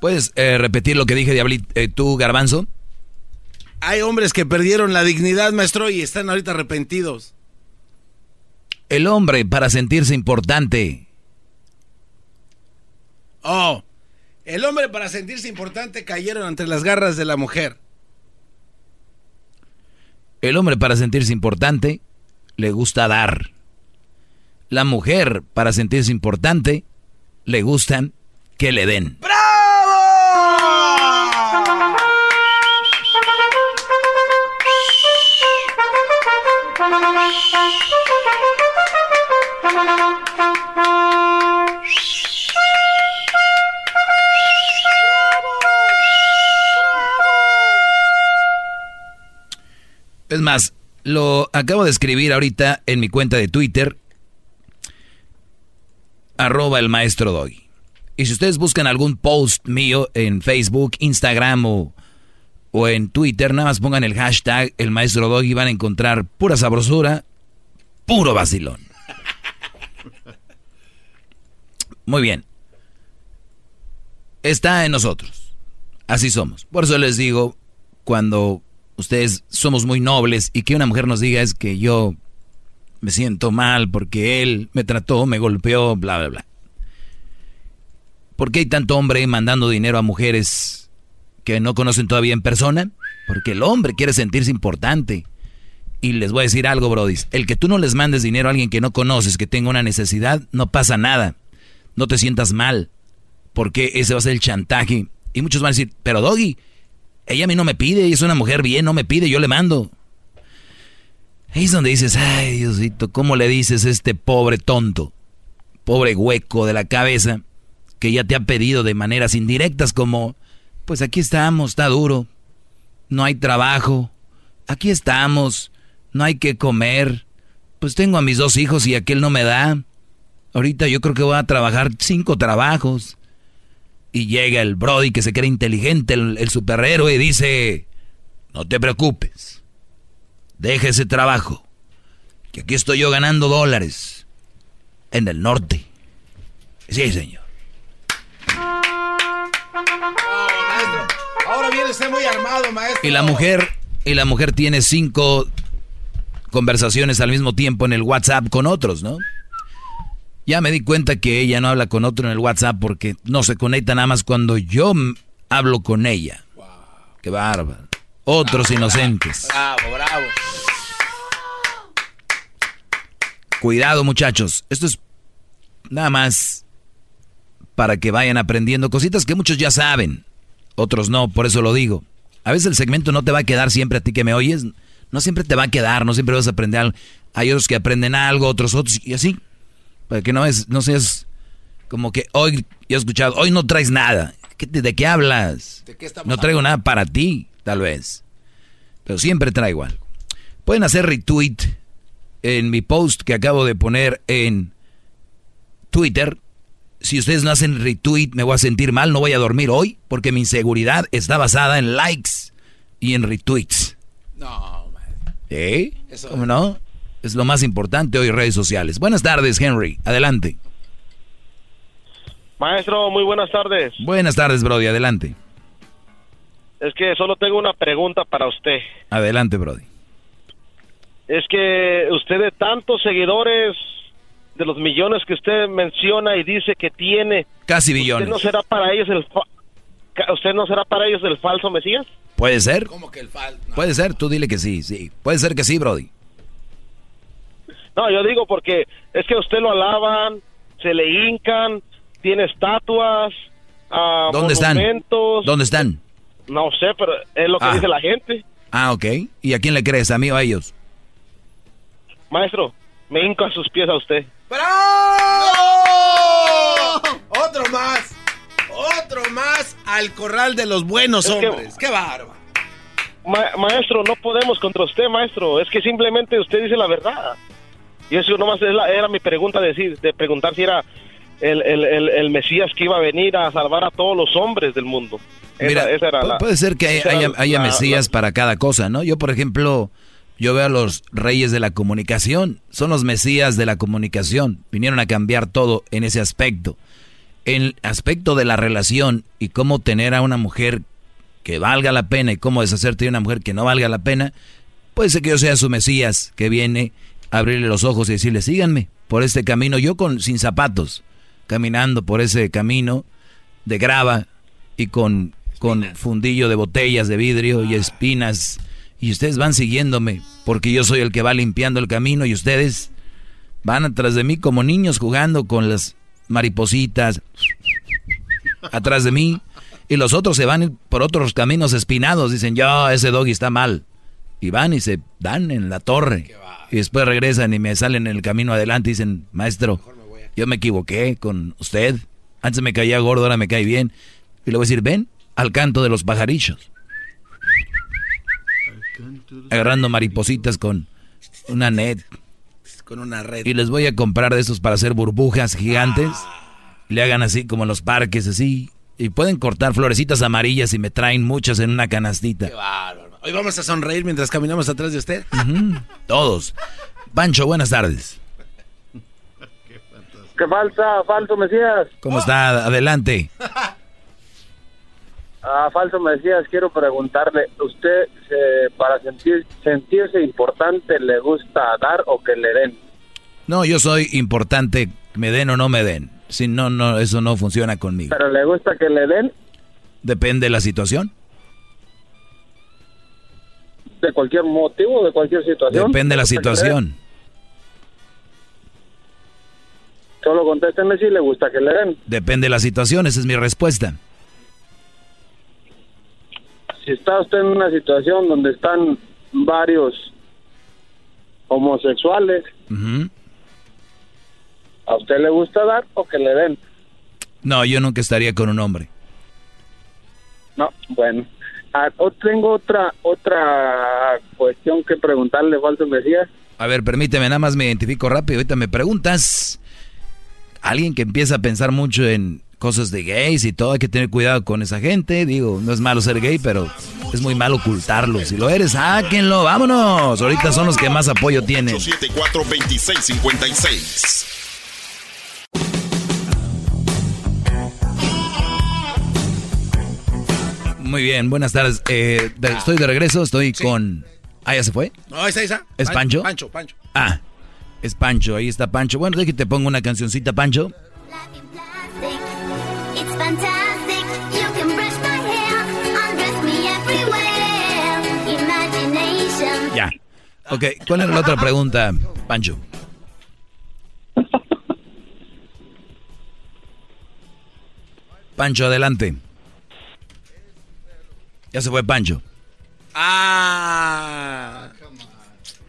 S2: ¿Puedes eh, repetir lo que dije, Diablit, eh, tú, Garbanzo?
S3: Hay hombres que perdieron la dignidad, maestro, y están ahorita arrepentidos.
S2: El hombre, para sentirse importante,
S3: Oh, el hombre para sentirse importante cayeron entre las garras de la mujer.
S2: el hombre, para sentirse importante, le gusta dar. La mujer, para sentirse importante, le gustan que le den. Más, lo acabo de escribir ahorita en mi cuenta de Twitter, arroba el maestro Doggy. Y si ustedes buscan algún post mío en Facebook, Instagram o, o en Twitter, nada más pongan el hashtag el maestro Doggy y van a encontrar pura sabrosura, puro vacilón. Muy bien. Está en nosotros. Así somos. Por eso les digo, cuando ustedes somos muy nobles y que una mujer nos diga es que yo me siento mal porque él me trató, me golpeó, bla, bla, bla. ¿Por qué hay tanto hombre mandando dinero a mujeres que no conocen todavía en persona? Porque el hombre quiere sentirse importante. Y les voy a decir algo, Brody. El que tú no les mandes dinero a alguien que no conoces, que tenga una necesidad, no pasa nada. No te sientas mal. Porque ese va a ser el chantaje. Y muchos van a decir, pero Doggy, Ella a mí no me pide, ella es una mujer bien, no me pide, yo le mando. Ahí es donde dices, ay Diosito, ¿cómo le dices a este pobre tonto, pobre hueco de la cabeza, que ya te ha pedido de maneras indirectas como, pues aquí estamos, está duro, no hay trabajo, aquí estamos, no hay que comer, pues tengo a mis dos hijos y aquel no me da. Ahorita yo creo que voy a trabajar cinco trabajos. Y llega el Brody que se cree inteligente, el, el superhéroe, y dice, no te preocupes, deja ese trabajo, que aquí estoy yo ganando dólares en el norte. Sí, señor.
S3: Ahora viene usted muy armado, maestro.
S2: Y la mujer, y la mujer tiene cinco conversaciones al mismo tiempo en el WhatsApp con otros, ¿no? Ya me di cuenta que ella no habla con otro en el WhatsApp porque no se conecta nada más cuando yo hablo con ella. Qué bárbaro. Otros inocentes.
S3: Bravo, bravo.
S2: Cuidado, muchachos. Esto es nada más para que vayan aprendiendo cositas que muchos ya saben. Otros no, por eso lo digo. A veces el segmento no te va a quedar siempre a ti que me oyes. No siempre te va a quedar, no siempre vas a aprender algo. Hay otros que aprenden algo, otros otros, y así. Para que no, es, no seas como que hoy, yo he escuchado, hoy no traes nada. ¿Qué te- ¿De qué hablas?
S3: ¿De qué estamos
S2: no traigo nada para ti, tal vez. Pero siempre traigo algo. Pueden hacer retweet en mi post que acabo de poner en Twitter. Si ustedes no hacen retweet, me voy a sentir mal, no voy a dormir hoy, porque mi inseguridad está basada en likes y en retweets.
S3: No,
S2: ¿Eh?
S3: Eso-
S2: ¿Cómo no? Es lo más importante hoy en redes sociales. Buenas tardes, Henry. Adelante.
S24: Maestro, muy buenas tardes.
S2: Buenas tardes, Brody. Adelante.
S24: Es que solo tengo una pregunta para usted.
S2: Adelante, Brody.
S24: Es que usted de tantos seguidores, de los millones que usted menciona y dice que tiene,
S2: Casi
S24: ¿usted
S2: billones.
S24: no será para ellos el fa- usted no será para ellos el falso Mesías?
S2: ¿Puede ser?
S3: ¿Cómo que el fal?
S2: Puede ser. Tú dile que sí, sí. Puede ser que sí, Brody.
S24: No, yo digo porque es que a usted lo alaban, se le hincan, tiene estatuas, ah,
S2: ¿Dónde están?
S24: monumentos.
S2: ¿Dónde están?
S24: No sé, pero es lo que
S2: Ah.
S24: dice la gente.
S2: Ah, ok. ¿Y a quién le crees? ¿A mí o a ellos?
S24: Maestro, me hinco a sus pies a usted.
S3: ¡Bravo! Otro más. Otro más al corral de los buenos
S24: Es que-
S3: hombres. ¡Qué bárbaro!
S24: Ma- maestro, no podemos contra usted, maestro. Es que simplemente usted dice la verdad. Y eso nomás era mi pregunta, de, decir, de preguntar si era el, el- el- el Mesías que iba a venir a salvar a todos los hombres del mundo. Esa-
S2: Mira,
S24: esa era
S2: pu-
S24: la-
S2: puede ser que haya,
S24: esa era
S2: haya- haya
S24: la-
S2: mesías para cada cosa, ¿no? Yo, por ejemplo, yo veo a los reyes de la comunicación. Son los mesías de la comunicación. Vinieron a cambiar todo en ese aspecto. En el aspecto de la relación y cómo tener a una mujer que valga la pena y cómo deshacerte de una mujer que no valga la pena, puede ser que yo sea su mesías que viene abrirle los ojos y decirle, síganme por este camino, yo con sin zapatos, caminando por ese camino de grava y con, con fundillo de botellas de vidrio y espinas, y ustedes van siguiéndome, porque yo soy el que va limpiando el camino y ustedes van atrás de mí como niños jugando con las maripositas atrás de mí. Y los otros se van por otros caminos espinados, dicen, yo, ese doggy está mal. Y van y se dan en la torre. Y después regresan y me salen en el camino adelante y dicen, maestro, yo me equivoqué con usted. Antes me caía gordo, ahora me cae bien. Y le voy a decir, ven al canto de los pajarillos. Agarrando maripositas con una net.
S3: Con una red.
S2: Y les voy a comprar de esos para hacer burbujas gigantes. Y le hagan así como en los parques, así. Y pueden cortar florecitas amarillas y me traen muchas en una canastita.
S3: ¡Qué! Hoy vamos a sonreír mientras caminamos atrás de usted.
S2: Todos. Pancho, buenas tardes.
S24: ¿Qué falsa, falso Mesías?
S2: ¿Cómo está? Adelante.
S24: Ah, falso Mesías, quiero preguntarle, ¿usted eh, para sentir, sentirse importante le gusta dar o que le den?
S2: No, yo soy importante, me den o no me den. Si no, no, eso no funciona conmigo.
S24: ¿Pero le gusta que le den
S2: Depende de la situación.
S24: De cualquier motivo, de cualquier situación?
S2: Depende de la situación.
S24: Solo contéstenme si le gusta que le den.
S2: Depende de la situación, esa es mi respuesta.
S26: si está usted en una situación donde están varios homosexuales, ¿a usted le gusta dar o que le den?
S2: No, yo nunca estaría con un hombre.
S26: No, bueno. Ah, tengo otra otra cuestión que preguntarle, Walter Mesías.
S2: A ver, permíteme, nada más me identifico rápido. Ahorita me preguntas. Alguien que empieza a pensar mucho en cosas de gays y todo, hay que tener cuidado con esa gente. Digo, no es malo ser gay, pero es muy malo ocultarlo. Si lo eres, sáquenlo, vámonos. Ahorita son los que más apoyo tienen.
S5: 874-2656.
S2: Muy bien, buenas tardes. Eh, estoy de regreso, estoy con... ¿Ah, ya se fue?
S3: No, esa, esa.
S2: ¿Es Pancho?
S3: Pancho, Pancho.
S2: Ah, es Pancho, ahí está Pancho. Bueno, déjate te pongo una cancioncita, Pancho. Ya. Ok, ¿cuál es la otra pregunta, Pancho? Pancho, adelante. Ya se fue Pancho.
S3: Ah.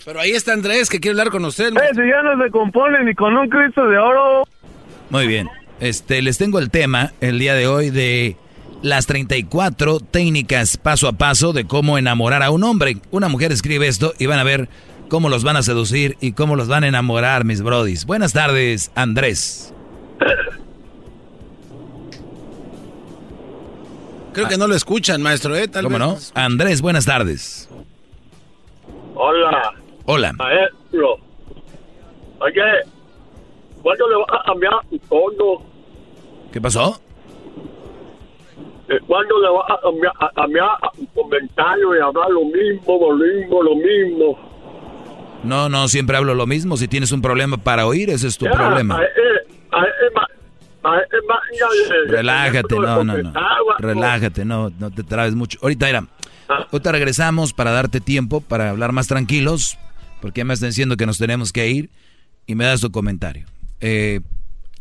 S3: Pero ahí está Andrés, que quiere hablar con usted.
S26: Eh, si ya no se compone ni con un Cristo de oro.
S2: Muy bien. Este, les tengo el tema el día de hoy de las 34 técnicas paso a paso de cómo enamorar a un hombre. Una mujer escribe esto y van a ver cómo los van a seducir y cómo los van a enamorar, mis brodis. Buenas tardes, Andrés.
S3: Creo que no lo escuchan, maestro, ¿eh?
S2: ¿Cómo no? Andrés, buenas tardes.
S24: Hola.
S2: Hola.
S24: Maestro. Oye, ¿cuándo le vas a cambiar tu tono?
S2: ¿Qué pasó?
S24: Eh, ¿Cuándo le vas a cambiar, a cambiar tu comentario y hablar lo mismo, lo mismo, lo mismo?
S2: No, no, siempre hablo lo mismo. Si tienes un problema para oír, ese es tu
S24: Ya,
S2: problema.
S24: eh, eh, eh, eh,
S2: Relájate, no, no, no.
S24: comentaba,
S2: Relájate, no, no te trabes mucho. Ahorita, mira, ahorita regresamos para darte tiempo, para hablar más tranquilos, porque ya me están diciendo que nos tenemos que ir y me das tu comentario. Eh,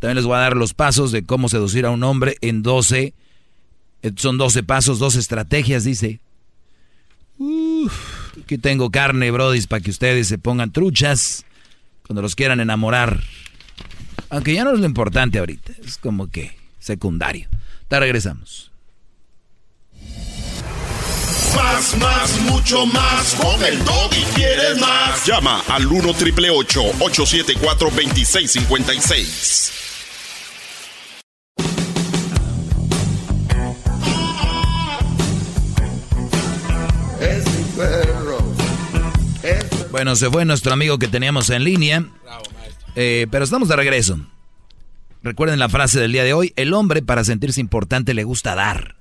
S2: también les voy a dar los pasos de cómo seducir a un hombre en 12, eh, son 12 pasos, 12 estrategias, dice. Uf, aquí tengo carne, brodis, para que ustedes se pongan truchas cuando los quieran enamorar. Aunque ya no es lo importante ahorita, es como que secundario. Te regresamos.
S5: Más, más, mucho más. Con el y quieres más. Llama al 1 triple 874 2656.
S4: Es mi perro.
S2: Bueno, se fue nuestro amigo que teníamos en línea. Eh, pero estamos de regreso. Recuerden la frase del día de hoy. El hombre para sentirse importante le gusta dar.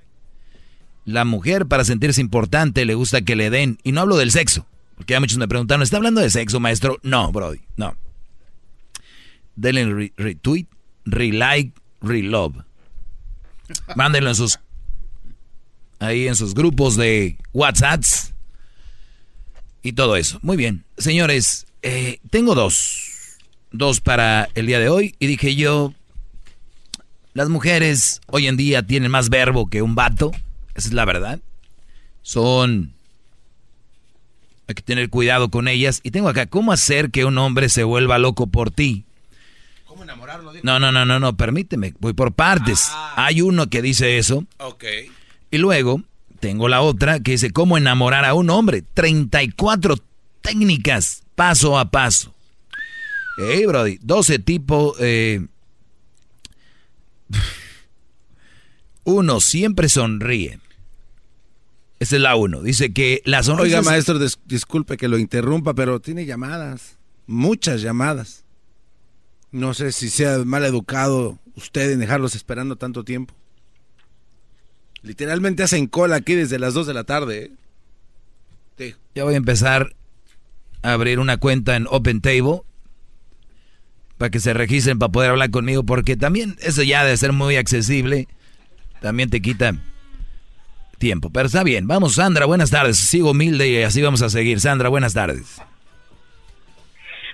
S2: La mujer para sentirse importante le gusta que le den. Y no hablo del sexo. Porque ya muchos me preguntaron, ¿está hablando de sexo, maestro? No, Brody, no. Denle re- retweet, relike, relove. Mándenlo en sus... Ahí en sus grupos de WhatsApps. Y todo eso. Muy bien. Señores, eh, tengo dos. Dos para el día de hoy. Y dije yo, las mujeres hoy en día tienen más verbo que un vato. Esa es la verdad. Son... Hay que tener cuidado con ellas. Y tengo acá, ¿cómo hacer que un hombre se vuelva loco por ti?
S3: ¿Cómo enamorarlo?
S2: No, no, no, no, no, permíteme. Voy por partes. Hay uno que dice eso.
S3: Ok.
S2: Y luego tengo la otra que dice cómo enamorar a un hombre. 34 técnicas paso a paso. Hey, Brody, 12 tipos. Eh... Uno siempre sonríe. Esa es la uno. Dice que la sonrisa.
S3: Oiga, maestro, dis- disculpe que lo interrumpa, pero tiene llamadas. Muchas llamadas. No sé si sea mal educado usted en dejarlos esperando tanto tiempo. Literalmente hacen cola aquí desde las 2 de la tarde. ¿eh?
S2: Ya voy a empezar a abrir una cuenta en Open Table para que se registren para poder hablar conmigo, porque también eso ya de ser muy accesible, también te quita tiempo. Pero está bien, vamos Sandra, buenas tardes. Sigo humilde y así vamos a seguir. Sandra, buenas tardes.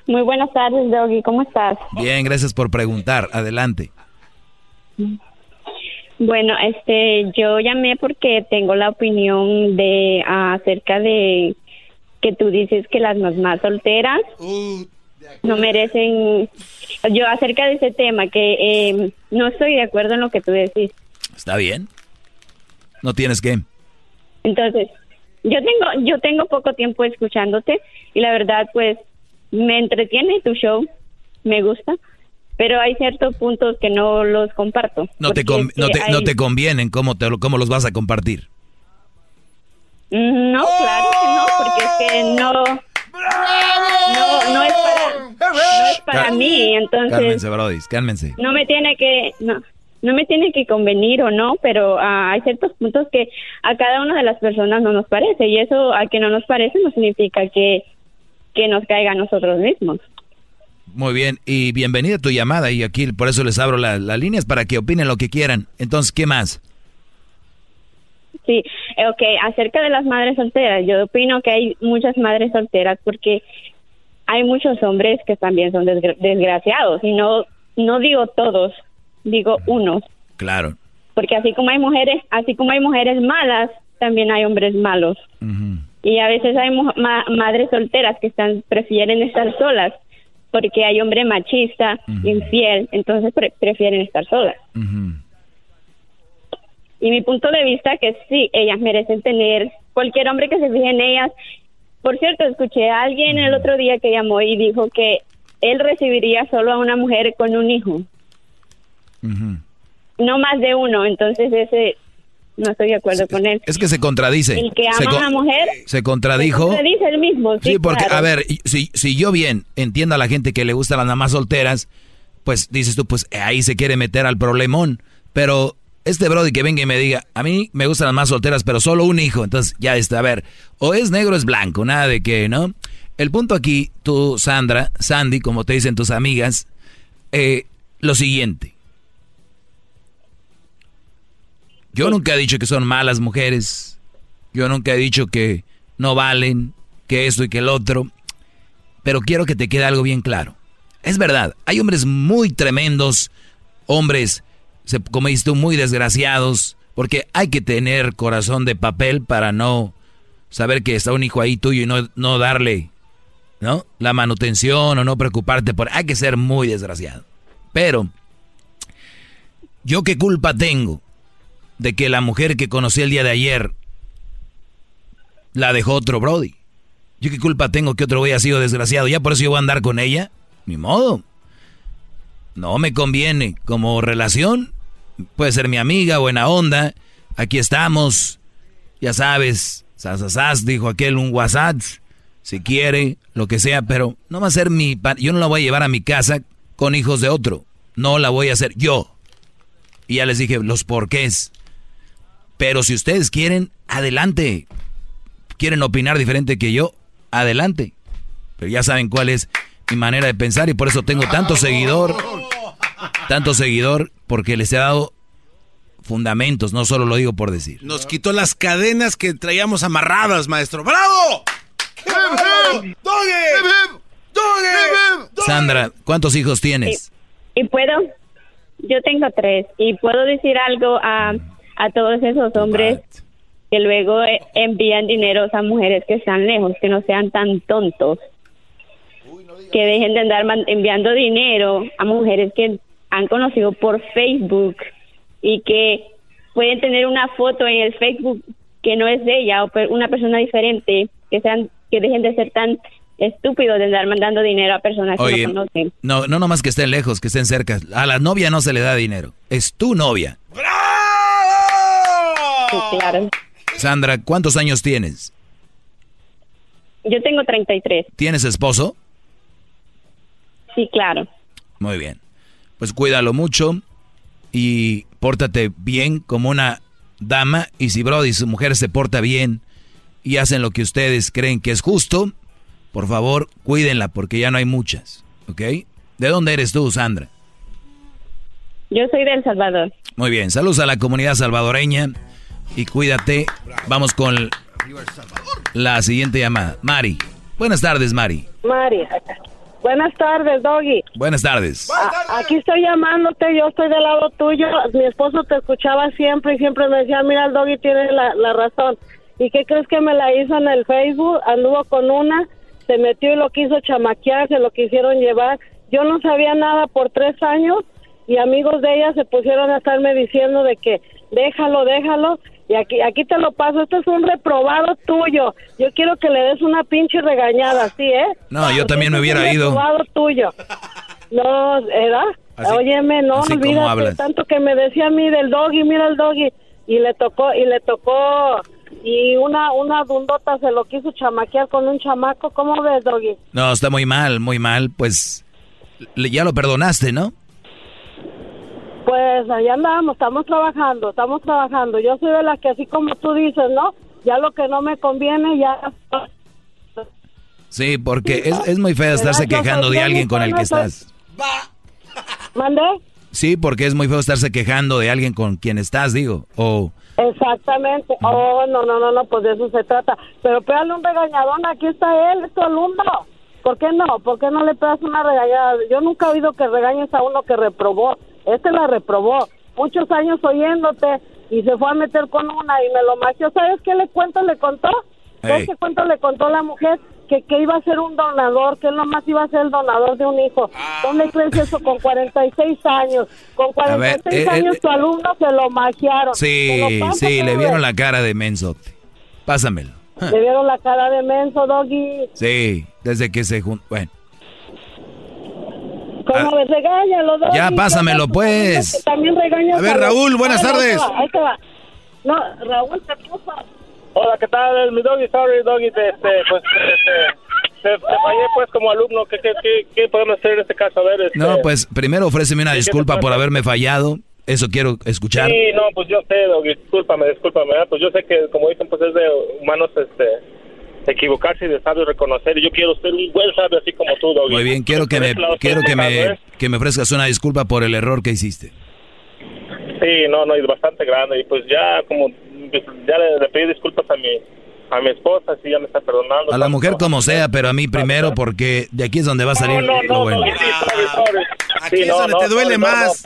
S27: Muy buenas tardes, Doggy. ¿Cómo estás?
S2: Bien, gracias por preguntar. Adelante.
S27: Bueno, este, yo llamé porque tengo la opinión de acerca de que tú dices que las mamás solteras no merecen. Yo acerca de ese tema que eh, no estoy de acuerdo en lo que tú decís.
S2: Está bien. No tienes que.
S27: Entonces, yo tengo yo tengo poco tiempo escuchándote y la verdad pues me entretiene tu show, me gusta, pero hay ciertos puntos que no los comparto.
S2: No te, con- no te, no te convienen, ¿cómo, te, lo- ¿cómo los vas a compartir?
S27: No, claro que no, porque es que no no no es para no es para
S2: Cal-
S27: mí, entonces
S2: Cálmense, Brody, cálmense.
S27: no me tiene que no no me tiene que convenir o no, pero ah, hay ciertos puntos que a cada una de las personas no nos parece y eso a que no nos parece no significa que que nos caiga a nosotros mismos.
S2: Muy bien, y bienvenida a tu llamada y aquí por eso les abro la- las líneas para que opinen lo que quieran. Entonces, ¿qué más?
S27: Sí, ok, acerca de las madres solteras, yo opino que hay muchas madres solteras porque hay muchos hombres que también son desgra- desgraciados y no no digo todos, digo unos,
S2: Claro.
S27: porque así como hay mujeres, así como hay mujeres malas, también hay hombres malos. Y a veces hay mu- ma- madres solteras que están prefieren estar solas porque hay hombre machista, infiel, entonces pre- prefieren estar solas. Y mi punto de vista que sí, ellas merecen tener cualquier hombre que se fije en ellas. Por cierto, escuché a alguien el otro día que llamó y dijo que él recibiría solo a una mujer con un hijo, no más de uno. Entonces ese no estoy de acuerdo con él.
S2: Es que se contradice.
S27: El que ama a una mujer
S2: Se contradijo.
S27: se dice el mismo. Sí,
S2: Sí, porque,
S27: claro.
S2: a ver, si, si yo bien entiendo a la gente que le gustan las mamás solteras, pues dices tú, pues ahí se quiere meter al problemón. Pero este Brody que venga y me diga, a mí me gustan las más solteras, pero solo un hijo. Entonces ya está, a ver, o es negro o es blanco, nada de que, ¿no? El punto aquí, tú, Sandra, Sandy, como te dicen tus amigas, eh, lo siguiente. Yo nunca he dicho que son malas mujeres. Yo nunca he dicho que no valen, que esto y que el otro. Pero quiero que te quede algo bien claro. Es verdad, hay hombres muy tremendos, hombres, se- como dices tú, muy desgraciados, porque hay que tener corazón de papel para no saber que está un hijo ahí tuyo y no, no darle, ¿no? La manutención o no preocuparte por... Hay que ser muy desgraciado. Pero, ¿yo qué culpa tengo de que la mujer que conocí el día de ayer la dejó otro Brody? ¿Yo qué culpa tengo que otro güey ha sido desgraciado? ¿Ya por eso yo voy a andar con ella? Ni modo. No me conviene. Como relación, puede ser mi amiga, buena onda. Aquí estamos. Ya sabes, sasasas, dijo aquel un WhatsApp. Si quiere, lo que sea, pero no va a ser mi... Yo no la voy a llevar a mi casa con hijos de otro. No la voy a hacer yo. Y ya les dije los porqués. Pero si ustedes quieren, adelante. Quieren opinar diferente que yo, adelante. Pero ya saben cuál es mi manera de pensar y por eso tengo tanto seguidor. Tanto seguidor porque les he dado fundamentos, no solo lo digo por decir.
S3: Nos quitó las cadenas que traíamos amarradas, maestro. ¡Bravo!
S2: Sandra, ¿cuántos hijos tienes?
S27: Y puedo, yo tengo tres, y puedo decir algo a, a todos esos hombres que luego envían dinero a mujeres que están lejos, que no sean tan tontos, que dejen de andar enviando dinero a mujeres que han conocido por Facebook y que pueden tener una foto en el Facebook que no es de ella o per- una persona diferente, que sean que dejen de ser tan estúpidos de andar mandando dinero a personas que no conocen.
S2: no, no nomás que estén lejos, que estén cerca. A la novia no se le da dinero. Es tu novia.
S27: Sí, claro.
S2: Sandra, ¿cuántos años tienes?
S27: Yo tengo 33.
S2: ¿Tienes esposo?
S27: Sí, claro.
S2: Muy bien. Pues cuídalo mucho y pórtate bien como una dama. Y si Brody, su mujer se porta bien y hacen lo que ustedes creen que es justo, por favor, cuídenla porque ya no hay muchas. ¿Ok? ¿De dónde eres tú, Sandra?
S27: Yo soy de El Salvador.
S2: Muy bien. Saludos a la comunidad salvadoreña y cuídate. Vamos con la siguiente llamada. Mari. Buenas tardes, Mari.
S28: Mari, Buenas tardes, Doggy.
S2: Buenas tardes.
S28: A- aquí estoy llamándote, yo estoy del lado tuyo. Mi esposo te escuchaba siempre y siempre me decía, mira, el Doggy tiene la, la razón. ¿Y qué crees que me la hizo en el Facebook? Anduvo con una, se metió y lo quiso chamaquear, se lo quisieron llevar. Yo no sabía nada por tres años y amigos de ella se pusieron a estarme diciendo de que déjalo, déjalo. Y aquí, aquí te lo paso, esto es un reprobado tuyo. Yo quiero que le des una pinche regañada, ¿sí, eh?
S2: No, yo también me
S28: Porque
S2: hubiera
S28: un
S2: ido.
S28: reprobado tuyo. No, ¿era?
S2: Así-
S28: Óyeme, no,
S2: así hablas.
S28: tanto que me decía a mí del doggy, mira el doggy. Y le tocó, y le tocó, y una, una dundota se lo quiso chamaquear con un chamaco. ¿Cómo ves, doggy?
S2: No, está muy mal, muy mal. Pues ya lo perdonaste, ¿no?
S28: Pues allá andamos, estamos trabajando, estamos trabajando. Yo soy de las que así como tú dices, ¿no? Ya lo que no me conviene, ya...
S2: Sí, porque es, es muy feo estarse quejando de alguien con el que estás.
S28: ¿Mandé?
S2: Sí, porque es muy feo estarse quejando de alguien con quien estás, digo. O
S28: Exactamente. Oh, no, no, no, no, pues de eso se trata. Pero pégale un regañadón, aquí está él, es tu alumno. ¿Por qué no? ¿Por qué no le pegas una regañada? Yo nunca he oído que regañes a uno que reprobó. Este la reprobó. Muchos años oyéndote y se fue a meter con una y me lo mació. ¿Sabes qué le cuento le contó? ¿Sabes qué cuento le contó la mujer? Que, que iba a ser un donador, que él nomás iba a ser el donador de un hijo. ¿Dónde crees eso? Con 46 años. Con 46
S2: ver, eh,
S28: años
S2: eh,
S28: tu alumno se lo maquiaron. Te
S2: Sí,
S28: lo
S2: sí, le vieron la cara de menso. Pásamelo.
S28: Le vieron la cara de menso, Doggy.
S2: Sí, desde que se juntó. Bueno,
S28: ¿Cómo ves? Regáñalo, Doggy.
S2: Ya, pásamelo, pues.
S28: También regañas
S3: A ver,
S28: los-
S3: Raúl, buenas
S28: Ah, no, ahí te
S3: tardes.
S28: va, ahí te va. No, Raúl, te puso.
S24: Hola, ¿qué tal? Mi doggy, sorry, doggy, te- este, pues, este, te, te fallé, pues, como alumno. ¿Qué, qué, qué, qué podemos hacer en este caso? A ver, este...
S2: no, pues primero ofréceme una
S24: ¿qué
S2: disculpa por
S24: pasa?
S2: haberme fallado. Eso quiero escuchar.
S24: Sí, no, pues yo sé, doggy, discúlpame, discúlpame, ¿verdad? pues yo sé que, como dicen, pues es de humanos, este, equivocarse y de sabios reconocer, y yo quiero ser un buen sabio así como tú, doggy.
S2: Muy bien, quiero que me quiero que me
S24: ¿eh?
S2: que me ofrezcas una disculpa por el error que hiciste.
S24: Sí, no, no, es bastante grande, y pues ya, como, pues, ya le, le pedí disculpas a mi, a mi esposa, sí, ya me está perdonando.
S2: A la mujer como sea, pero a mí primero porque de aquí es donde va a salir
S24: No, no,
S2: lo
S24: no,
S2: bueno.
S24: Doggy, sí, sorry, sorry.
S3: Aquí
S24: Sí,
S3: es
S24: no,
S3: donde
S24: no,
S3: te duele
S24: sorry, no,
S3: más.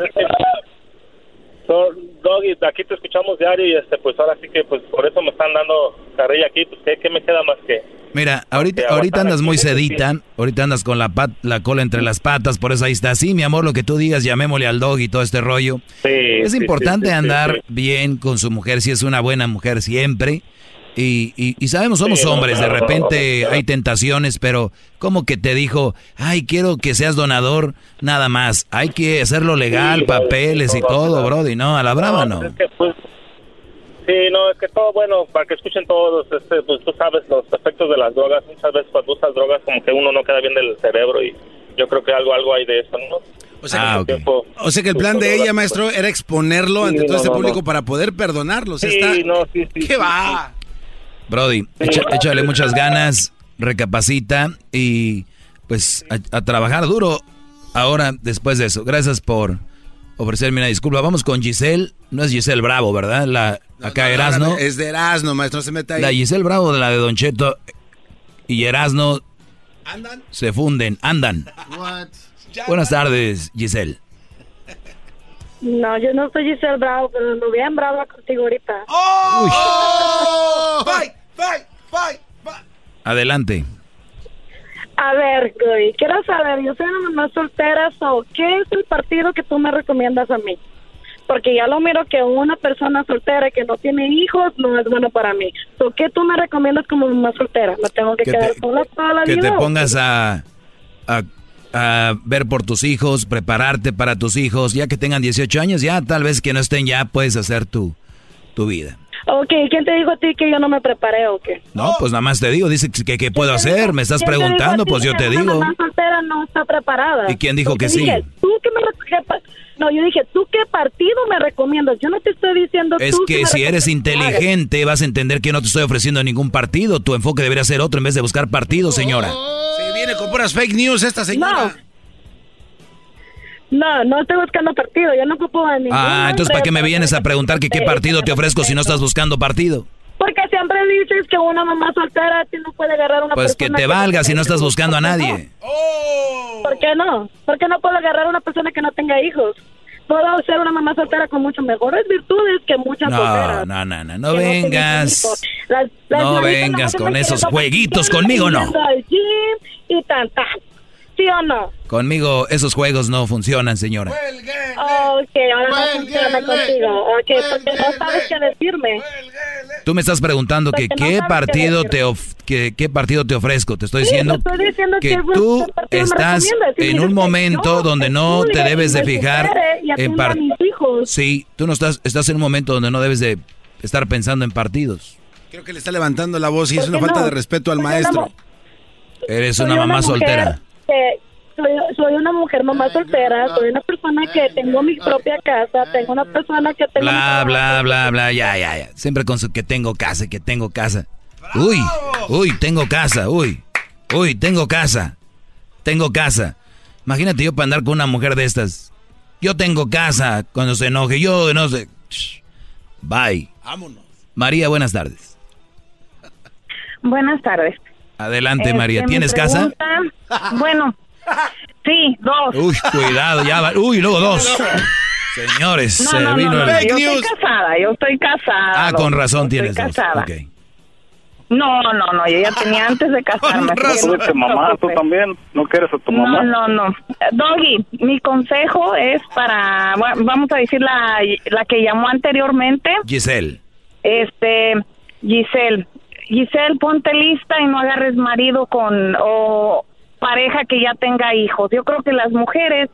S24: So, Doggy, aquí te escuchamos diario y este, pues ahora sí que pues por eso me están dando carrilla aquí, pues ¿qué, qué me queda más que?
S2: Mira, ahorita,
S24: Que
S2: ahorita andas muy sedita, ahorita andas con la pat- la cola entre las patas, por eso ahí está. Sí, mi amor, lo que tú digas, llamémosle al dog y todo este rollo.
S24: Sí,
S2: es
S24: sí,
S2: importante
S24: sí,
S2: andar bien con su mujer, si es una buena mujer siempre. Y, y, y sabemos, somos
S24: Sí, no,
S2: hombres, de repente hay tentaciones, pero como que te dijo, ay, quiero que seas donador, nada más. Hay que hacerlo legal,
S24: Sí,
S2: papeles
S24: sí,
S2: y
S24: todo,
S2: brody. No, a la brava no.
S24: Es que, pues, sí, no, es que todo bueno, para que escuchen todos, este, pues tú sabes los efectos de las drogas, muchas veces cuando usas drogas como que uno no queda bien del cerebro y yo creo que algo algo hay de eso, ¿no?
S3: O sea,
S2: Ah,
S3: que,
S2: ok.
S3: o sea que el plan de ella, maestro, era exponerlo
S24: Sí,
S3: ante todo
S24: no,
S3: este
S24: no,
S3: público
S24: no.
S3: para poder perdonarlo. O sea,
S24: Sí,
S3: está...
S24: no, sí, sí.
S3: ¿Qué
S24: sí,
S3: va?
S2: Brody, echa- échale muchas ganas, recapacita y pues a, a trabajar duro ahora después de eso. Gracias por ofrecerme una disculpa. Vamos con Giselle. No es Giselle Bravo, ¿verdad? La acá
S3: No,
S2: Erasno.
S3: no, Es de Erasno, maestro, no se meta ahí.
S2: La Giselle Bravo de la de Don Cheto y Erasno
S3: ¿Andan?
S2: se funden, andan.
S13: What?
S2: Buenas tardes, Giselle.
S28: No, yo no soy Giselle Bravo, pero ando bien brava contigo ahorita.
S3: ¡Oh! ¡Fight!
S2: Adelante.
S28: A ver, güey, quiero saber, yo soy una mamá soltera, so, ¿qué es el partido que tú me recomiendas a mí? Porque ya lo miro que una persona soltera que no tiene hijos no es bueno para mí. So, ¿Qué tú me recomiendas como mamá soltera? ¿Me tengo que,
S2: Que
S28: quedar
S2: te-
S28: sola toda la
S2: Que
S28: vida?
S2: te
S28: o
S2: pongas a, a, a ver por tus hijos, prepararte para tus hijos. Ya que tengan 18 años, ya tal vez que no estén ya, puedes hacer tu, tu vida.
S28: Ok, ¿quién te dijo a ti que yo no me preparé o qué?
S2: No, pues nada más te digo, dice que qué puedo hacer, me estás
S28: ¿Quién te dijo
S2: preguntando, pues yo
S28: que
S2: te digo.
S28: mamá soltera no está preparada.
S2: ¿Y quién dijo
S28: Porque
S2: que sí?
S28: ¿tú qué me no, yo dije, ¿tú qué partido me recomiendas? Yo no te estoy diciendo
S2: Es
S28: tú
S2: que
S28: me
S2: si eres inteligente vas a entender que no te estoy ofreciendo ningún partido. Tu enfoque debería ser otro en vez de buscar partidos, señora.
S3: Se viene con puras fake news esta señora.
S28: No, no estoy buscando partido, yo no ocupo a ningún
S2: Ah, entonces ¿para qué me vienes a preguntar que qué partido te ofrezco si no estás buscando partido?
S28: Porque siempre dices que una mamá soltera no puede agarrar a una
S2: Pues que
S28: persona
S2: te valga si no estás buscando a nadie.
S28: ¿Por qué no? ¿Por qué no puedo agarrar a una persona que no tenga hijos? Puedo ser una mamá soltera con mucho mejores virtudes que muchas
S2: No,
S28: solteras.
S2: no, no, no, no
S28: que
S2: vengas.
S28: hijos. Las- las
S2: No vengas con esos jueguitos, conmigo no.
S28: al gym y tan, tan. ¿Sí o no?
S2: Conmigo esos juegos no funcionan, señora.
S28: Ok, ahora no funciona contigo. Ok, porque no sabes qué decirme.
S2: Tú me estás preguntando que
S28: no
S2: qué partido
S28: qué
S2: te of- que- qué partido te ofrezco. Te estoy
S28: Sí,
S2: diciendo
S28: te estoy diciendo
S2: que
S28: que,
S2: tú
S28: ¿qué partido me
S2: estás en un momento
S28: yo
S2: donde no te debes de fijar en partidos. Sí, tú no estás estás en un momento donde no debes de estar pensando en partidos.
S3: Creo que le está levantando la voz y es
S28: ¿Por
S3: una
S28: qué
S3: falta
S28: no?
S3: de respeto al
S28: Porque
S3: maestro.
S28: no-
S2: Eres una mamá
S28: mujer
S2: soltera.
S28: Que- soy, soy una mujer mamá soltera, soy una persona que tengo mi propia casa, tengo una persona que tengo...
S2: Bla, bla, bla, bla, ya, ya, ya. Siempre con su que tengo casa, que tengo casa. Uy, uy, tengo casa, uy, uy, tengo casa, tengo casa. Imagínate yo para andar con una mujer de estas. Yo tengo casa cuando se enoje, yo no sé. Bye.
S3: Vámonos.
S2: María, buenas tardes.
S29: Buenas tardes.
S2: Adelante,
S29: Este,
S2: María. ¿Tienes casa?
S29: Bueno, sí, dos.
S2: Uy, cuidado, ya va. Uy, luego dos. Señores,
S29: No,
S2: se
S29: no,
S2: vino
S29: no, no,
S2: el...
S29: yo estoy casada, yo estoy casada.
S2: Ah, con razón
S29: Estoy
S2: tienes dos.
S29: casada.
S2: Ok.
S29: No, no, no, yo ya tenía antes de casarme. no te
S23: mamá, tú también no quieres a tu
S29: No,
S23: mamá.
S29: no, no. Doggy, mi consejo es para, bueno, vamos a decir la, la que llamó anteriormente,
S2: Giselle.
S29: este, Giselle. Giselle, ponte lista y no agarres marido con, o pareja que ya tenga hijos. Yo creo que las mujeres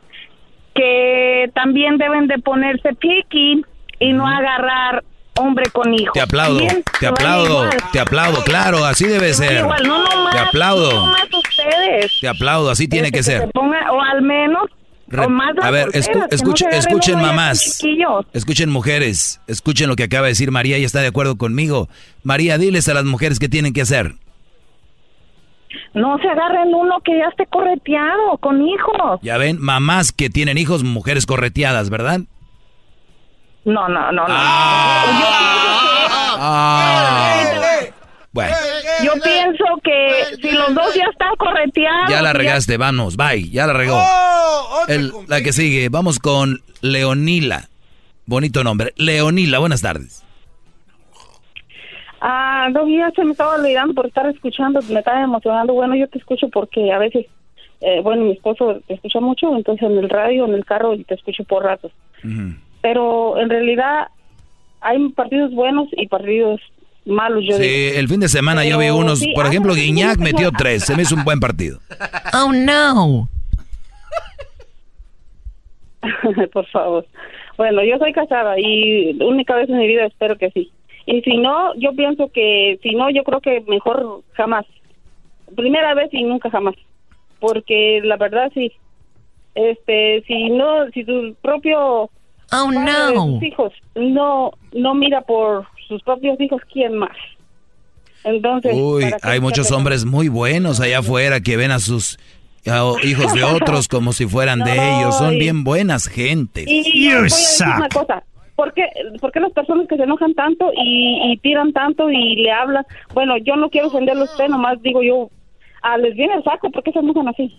S29: que también deben de ponerse picky y no agarrar hombre con hijos.
S2: Te aplaudo, te aplaudo, te aplaudo, claro, así debe ser.
S29: Igual, no nomás,
S2: Te aplaudo.
S29: no nomás ustedes.
S2: Te aplaudo, así tiene que ser.
S29: se ponga- o al menos,
S2: Re- a ver,
S29: solteras,
S2: escu-
S29: que no
S2: escuchen, escuchen mamás, escuchen mujeres, escuchen lo que acaba de decir María y está de acuerdo conmigo. María, diles a las mujeres qué tienen que hacer.
S29: No se agarren uno que ya esté correteado, con hijos.
S2: Ya ven, mamás que tienen hijos, mujeres correteadas, ¿verdad?
S29: No, no, no, no.
S2: Ah. Bueno,
S29: Yo pienso que si los dos ya están correteados...
S2: ya la regaste, vamos, bye, ya la regó. El- la que sigue, vamos con Leonila. Bonito nombre. Leonila, buenas tardes.
S29: Ah, no, ya se me estaba olvidando por estar escuchando, me estaba emocionando. Bueno, yo te escucho porque a veces, eh, bueno, mi esposo te escucha mucho, entonces en el radio, en el carro, y te escucho por ratos. Pero en realidad hay partidos buenos y partidos malos, yo
S2: Sí,
S29: digo.
S2: el fin de semana yo vi
S29: Pero
S2: unos,
S29: sí,
S2: por
S29: ah,
S2: ejemplo, Guiñac metió tres, se me hizo un buen partido.
S29: Oh, no. por favor. Bueno, yo soy casada y única vez en mi vida espero que sí. Y si no, yo pienso que, si no, yo creo que mejor jamás. Primera vez y nunca jamás. Porque la verdad sí. Este, si no, si tu propio Oh, padre no. sus hijos no no mira por sus propios hijos, ¿quién más? Entonces,
S2: Uy,
S29: ¿para qué
S2: hay muchos hombres muy buenos allá afuera que ven a sus a- hijos de otros como si fueran de
S29: No,
S2: ellos. Son
S29: y-
S2: bien buenas gentes.
S29: Y voy a decir una cosa. ¿Por qué, por qué las personas que se enojan tanto y, y tiran tanto y le hablan? Bueno, yo no quiero ofenderlo a usted, nomás digo yo, ah, les viene el saco, ¿por qué se enojan así?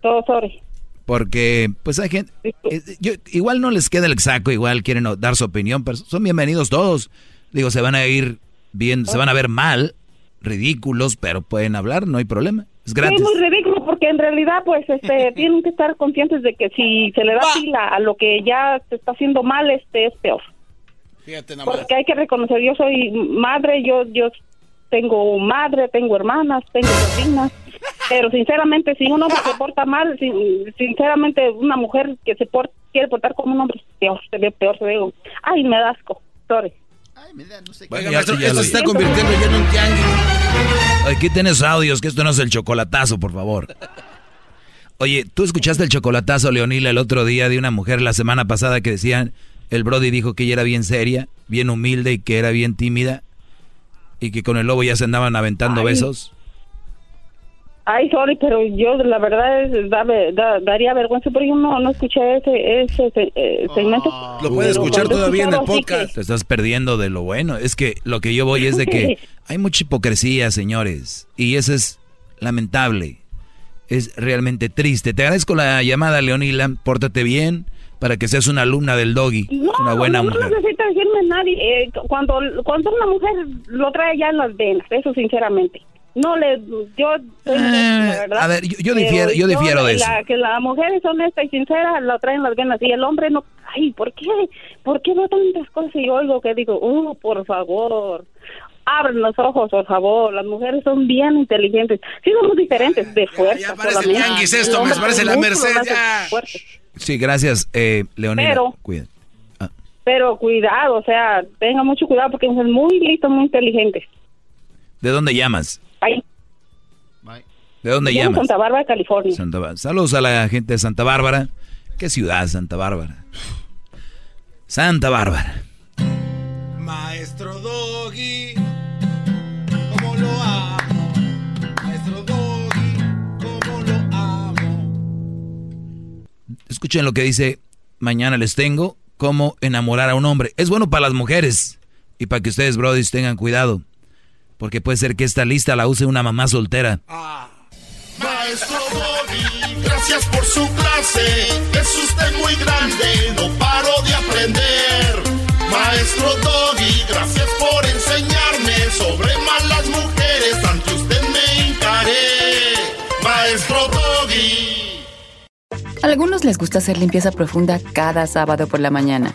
S29: Todo, sorry.
S2: Porque, pues hay gente, eh, yo, igual no les queda el saco, igual quieren dar su opinión, pero son bienvenidos todos. Digo, se van a ir bien, se van a ver mal, ridículos, pero pueden hablar, no hay problema. Es gratis.
S29: Sí, es muy ridículo porque en realidad pues este tienen que estar conscientes de que si se le da pila a lo que ya se está haciendo mal, este es peor.
S3: Fíjate
S29: Porque hay que reconocer, yo soy madre, yo yo tengo madre, tengo hermanas, tengo sobrinas, pero sinceramente si un hombre se porta mal, sin- sinceramente una mujer que se por- quiere portar como un hombre, peor, se ve peor, se ve, ay, me da asco, sorry.
S2: Bueno,
S3: Oiga,
S2: ya-
S3: maestro,
S2: ya
S3: esto
S2: lo
S3: se está convirtiendo ya en un tianguis.
S2: Aquí tienes audios, que esto no es el chocolatazo, por favor. Oye, ¿tú escuchaste el chocolatazo, Leonila, el otro día de una mujer la semana pasada que decían, el Brody dijo que ella era bien seria, bien humilde y que era bien tímida y que con el lobo ya se andaban aventando
S29: Ay.
S2: besos?
S29: Ay, sorry, pero yo la verdad es, da- da- daría vergüenza, pero yo no, no escuché ese, ese eh, segmento.
S3: Lo puede
S29: Pero
S3: escuchar todavía en el podcast.
S2: Te estás perdiendo de lo bueno. Es que lo que yo voy es de que hay mucha hipocresía, señores. Y eso es lamentable. es realmente triste. Te agradezco la llamada, Leonila. Pórtate bien para que seas una alumna del doggy. una buena mujer.
S29: No necesita decirme nadie. Eh, cuando, cuando una mujer lo trae ya en las venas, eso sinceramente. No le, yo,
S2: eh, a ver, yo, difiero, yo difiero de eso.
S29: que la mujer es honesta y sincera, lo trae en las venas y el hombre no. Ay, ¿por qué? ¿Por qué no tantas cosas y oigo que digo, uh, por favor? abren los ojos, por favor. Las mujeres son bien inteligentes. Sí, somos diferentes de fuerza.
S3: Ya, parece el yanquis esto, me parece la Merced.
S2: Sí, gracias, eh, Leonida.
S29: Pero, ah. pero cuidado, o sea, tenga mucho cuidado porque son muy listos, muy inteligentes.
S2: ¿De dónde llamas? ¿De dónde llamas?
S29: Santa Bárbara, California.
S2: Saludos a la gente de Santa Bárbara. ¿Qué ciudad, Santa Bárbara? Santa Bárbara.
S3: Maestro Doggy, cómo lo amo. Maestro Doggy, cómo lo amo.
S2: Escuchen lo que dice, mañana les tengo cómo enamorar a un hombre. Es bueno para las mujeres y para que ustedes, brodis, tengan cuidado. Porque puede ser que esta lista la use una mamá soltera.
S5: Maestro Doggy, gracias por su clase. Es usted muy grande, no paro de aprender. Maestro Doggy, gracias por enseñarme sobre malas mujeres. Ante usted me encaré. Maestro Doggy.
S30: algunos les gusta hacer limpieza profunda cada sábado por la mañana.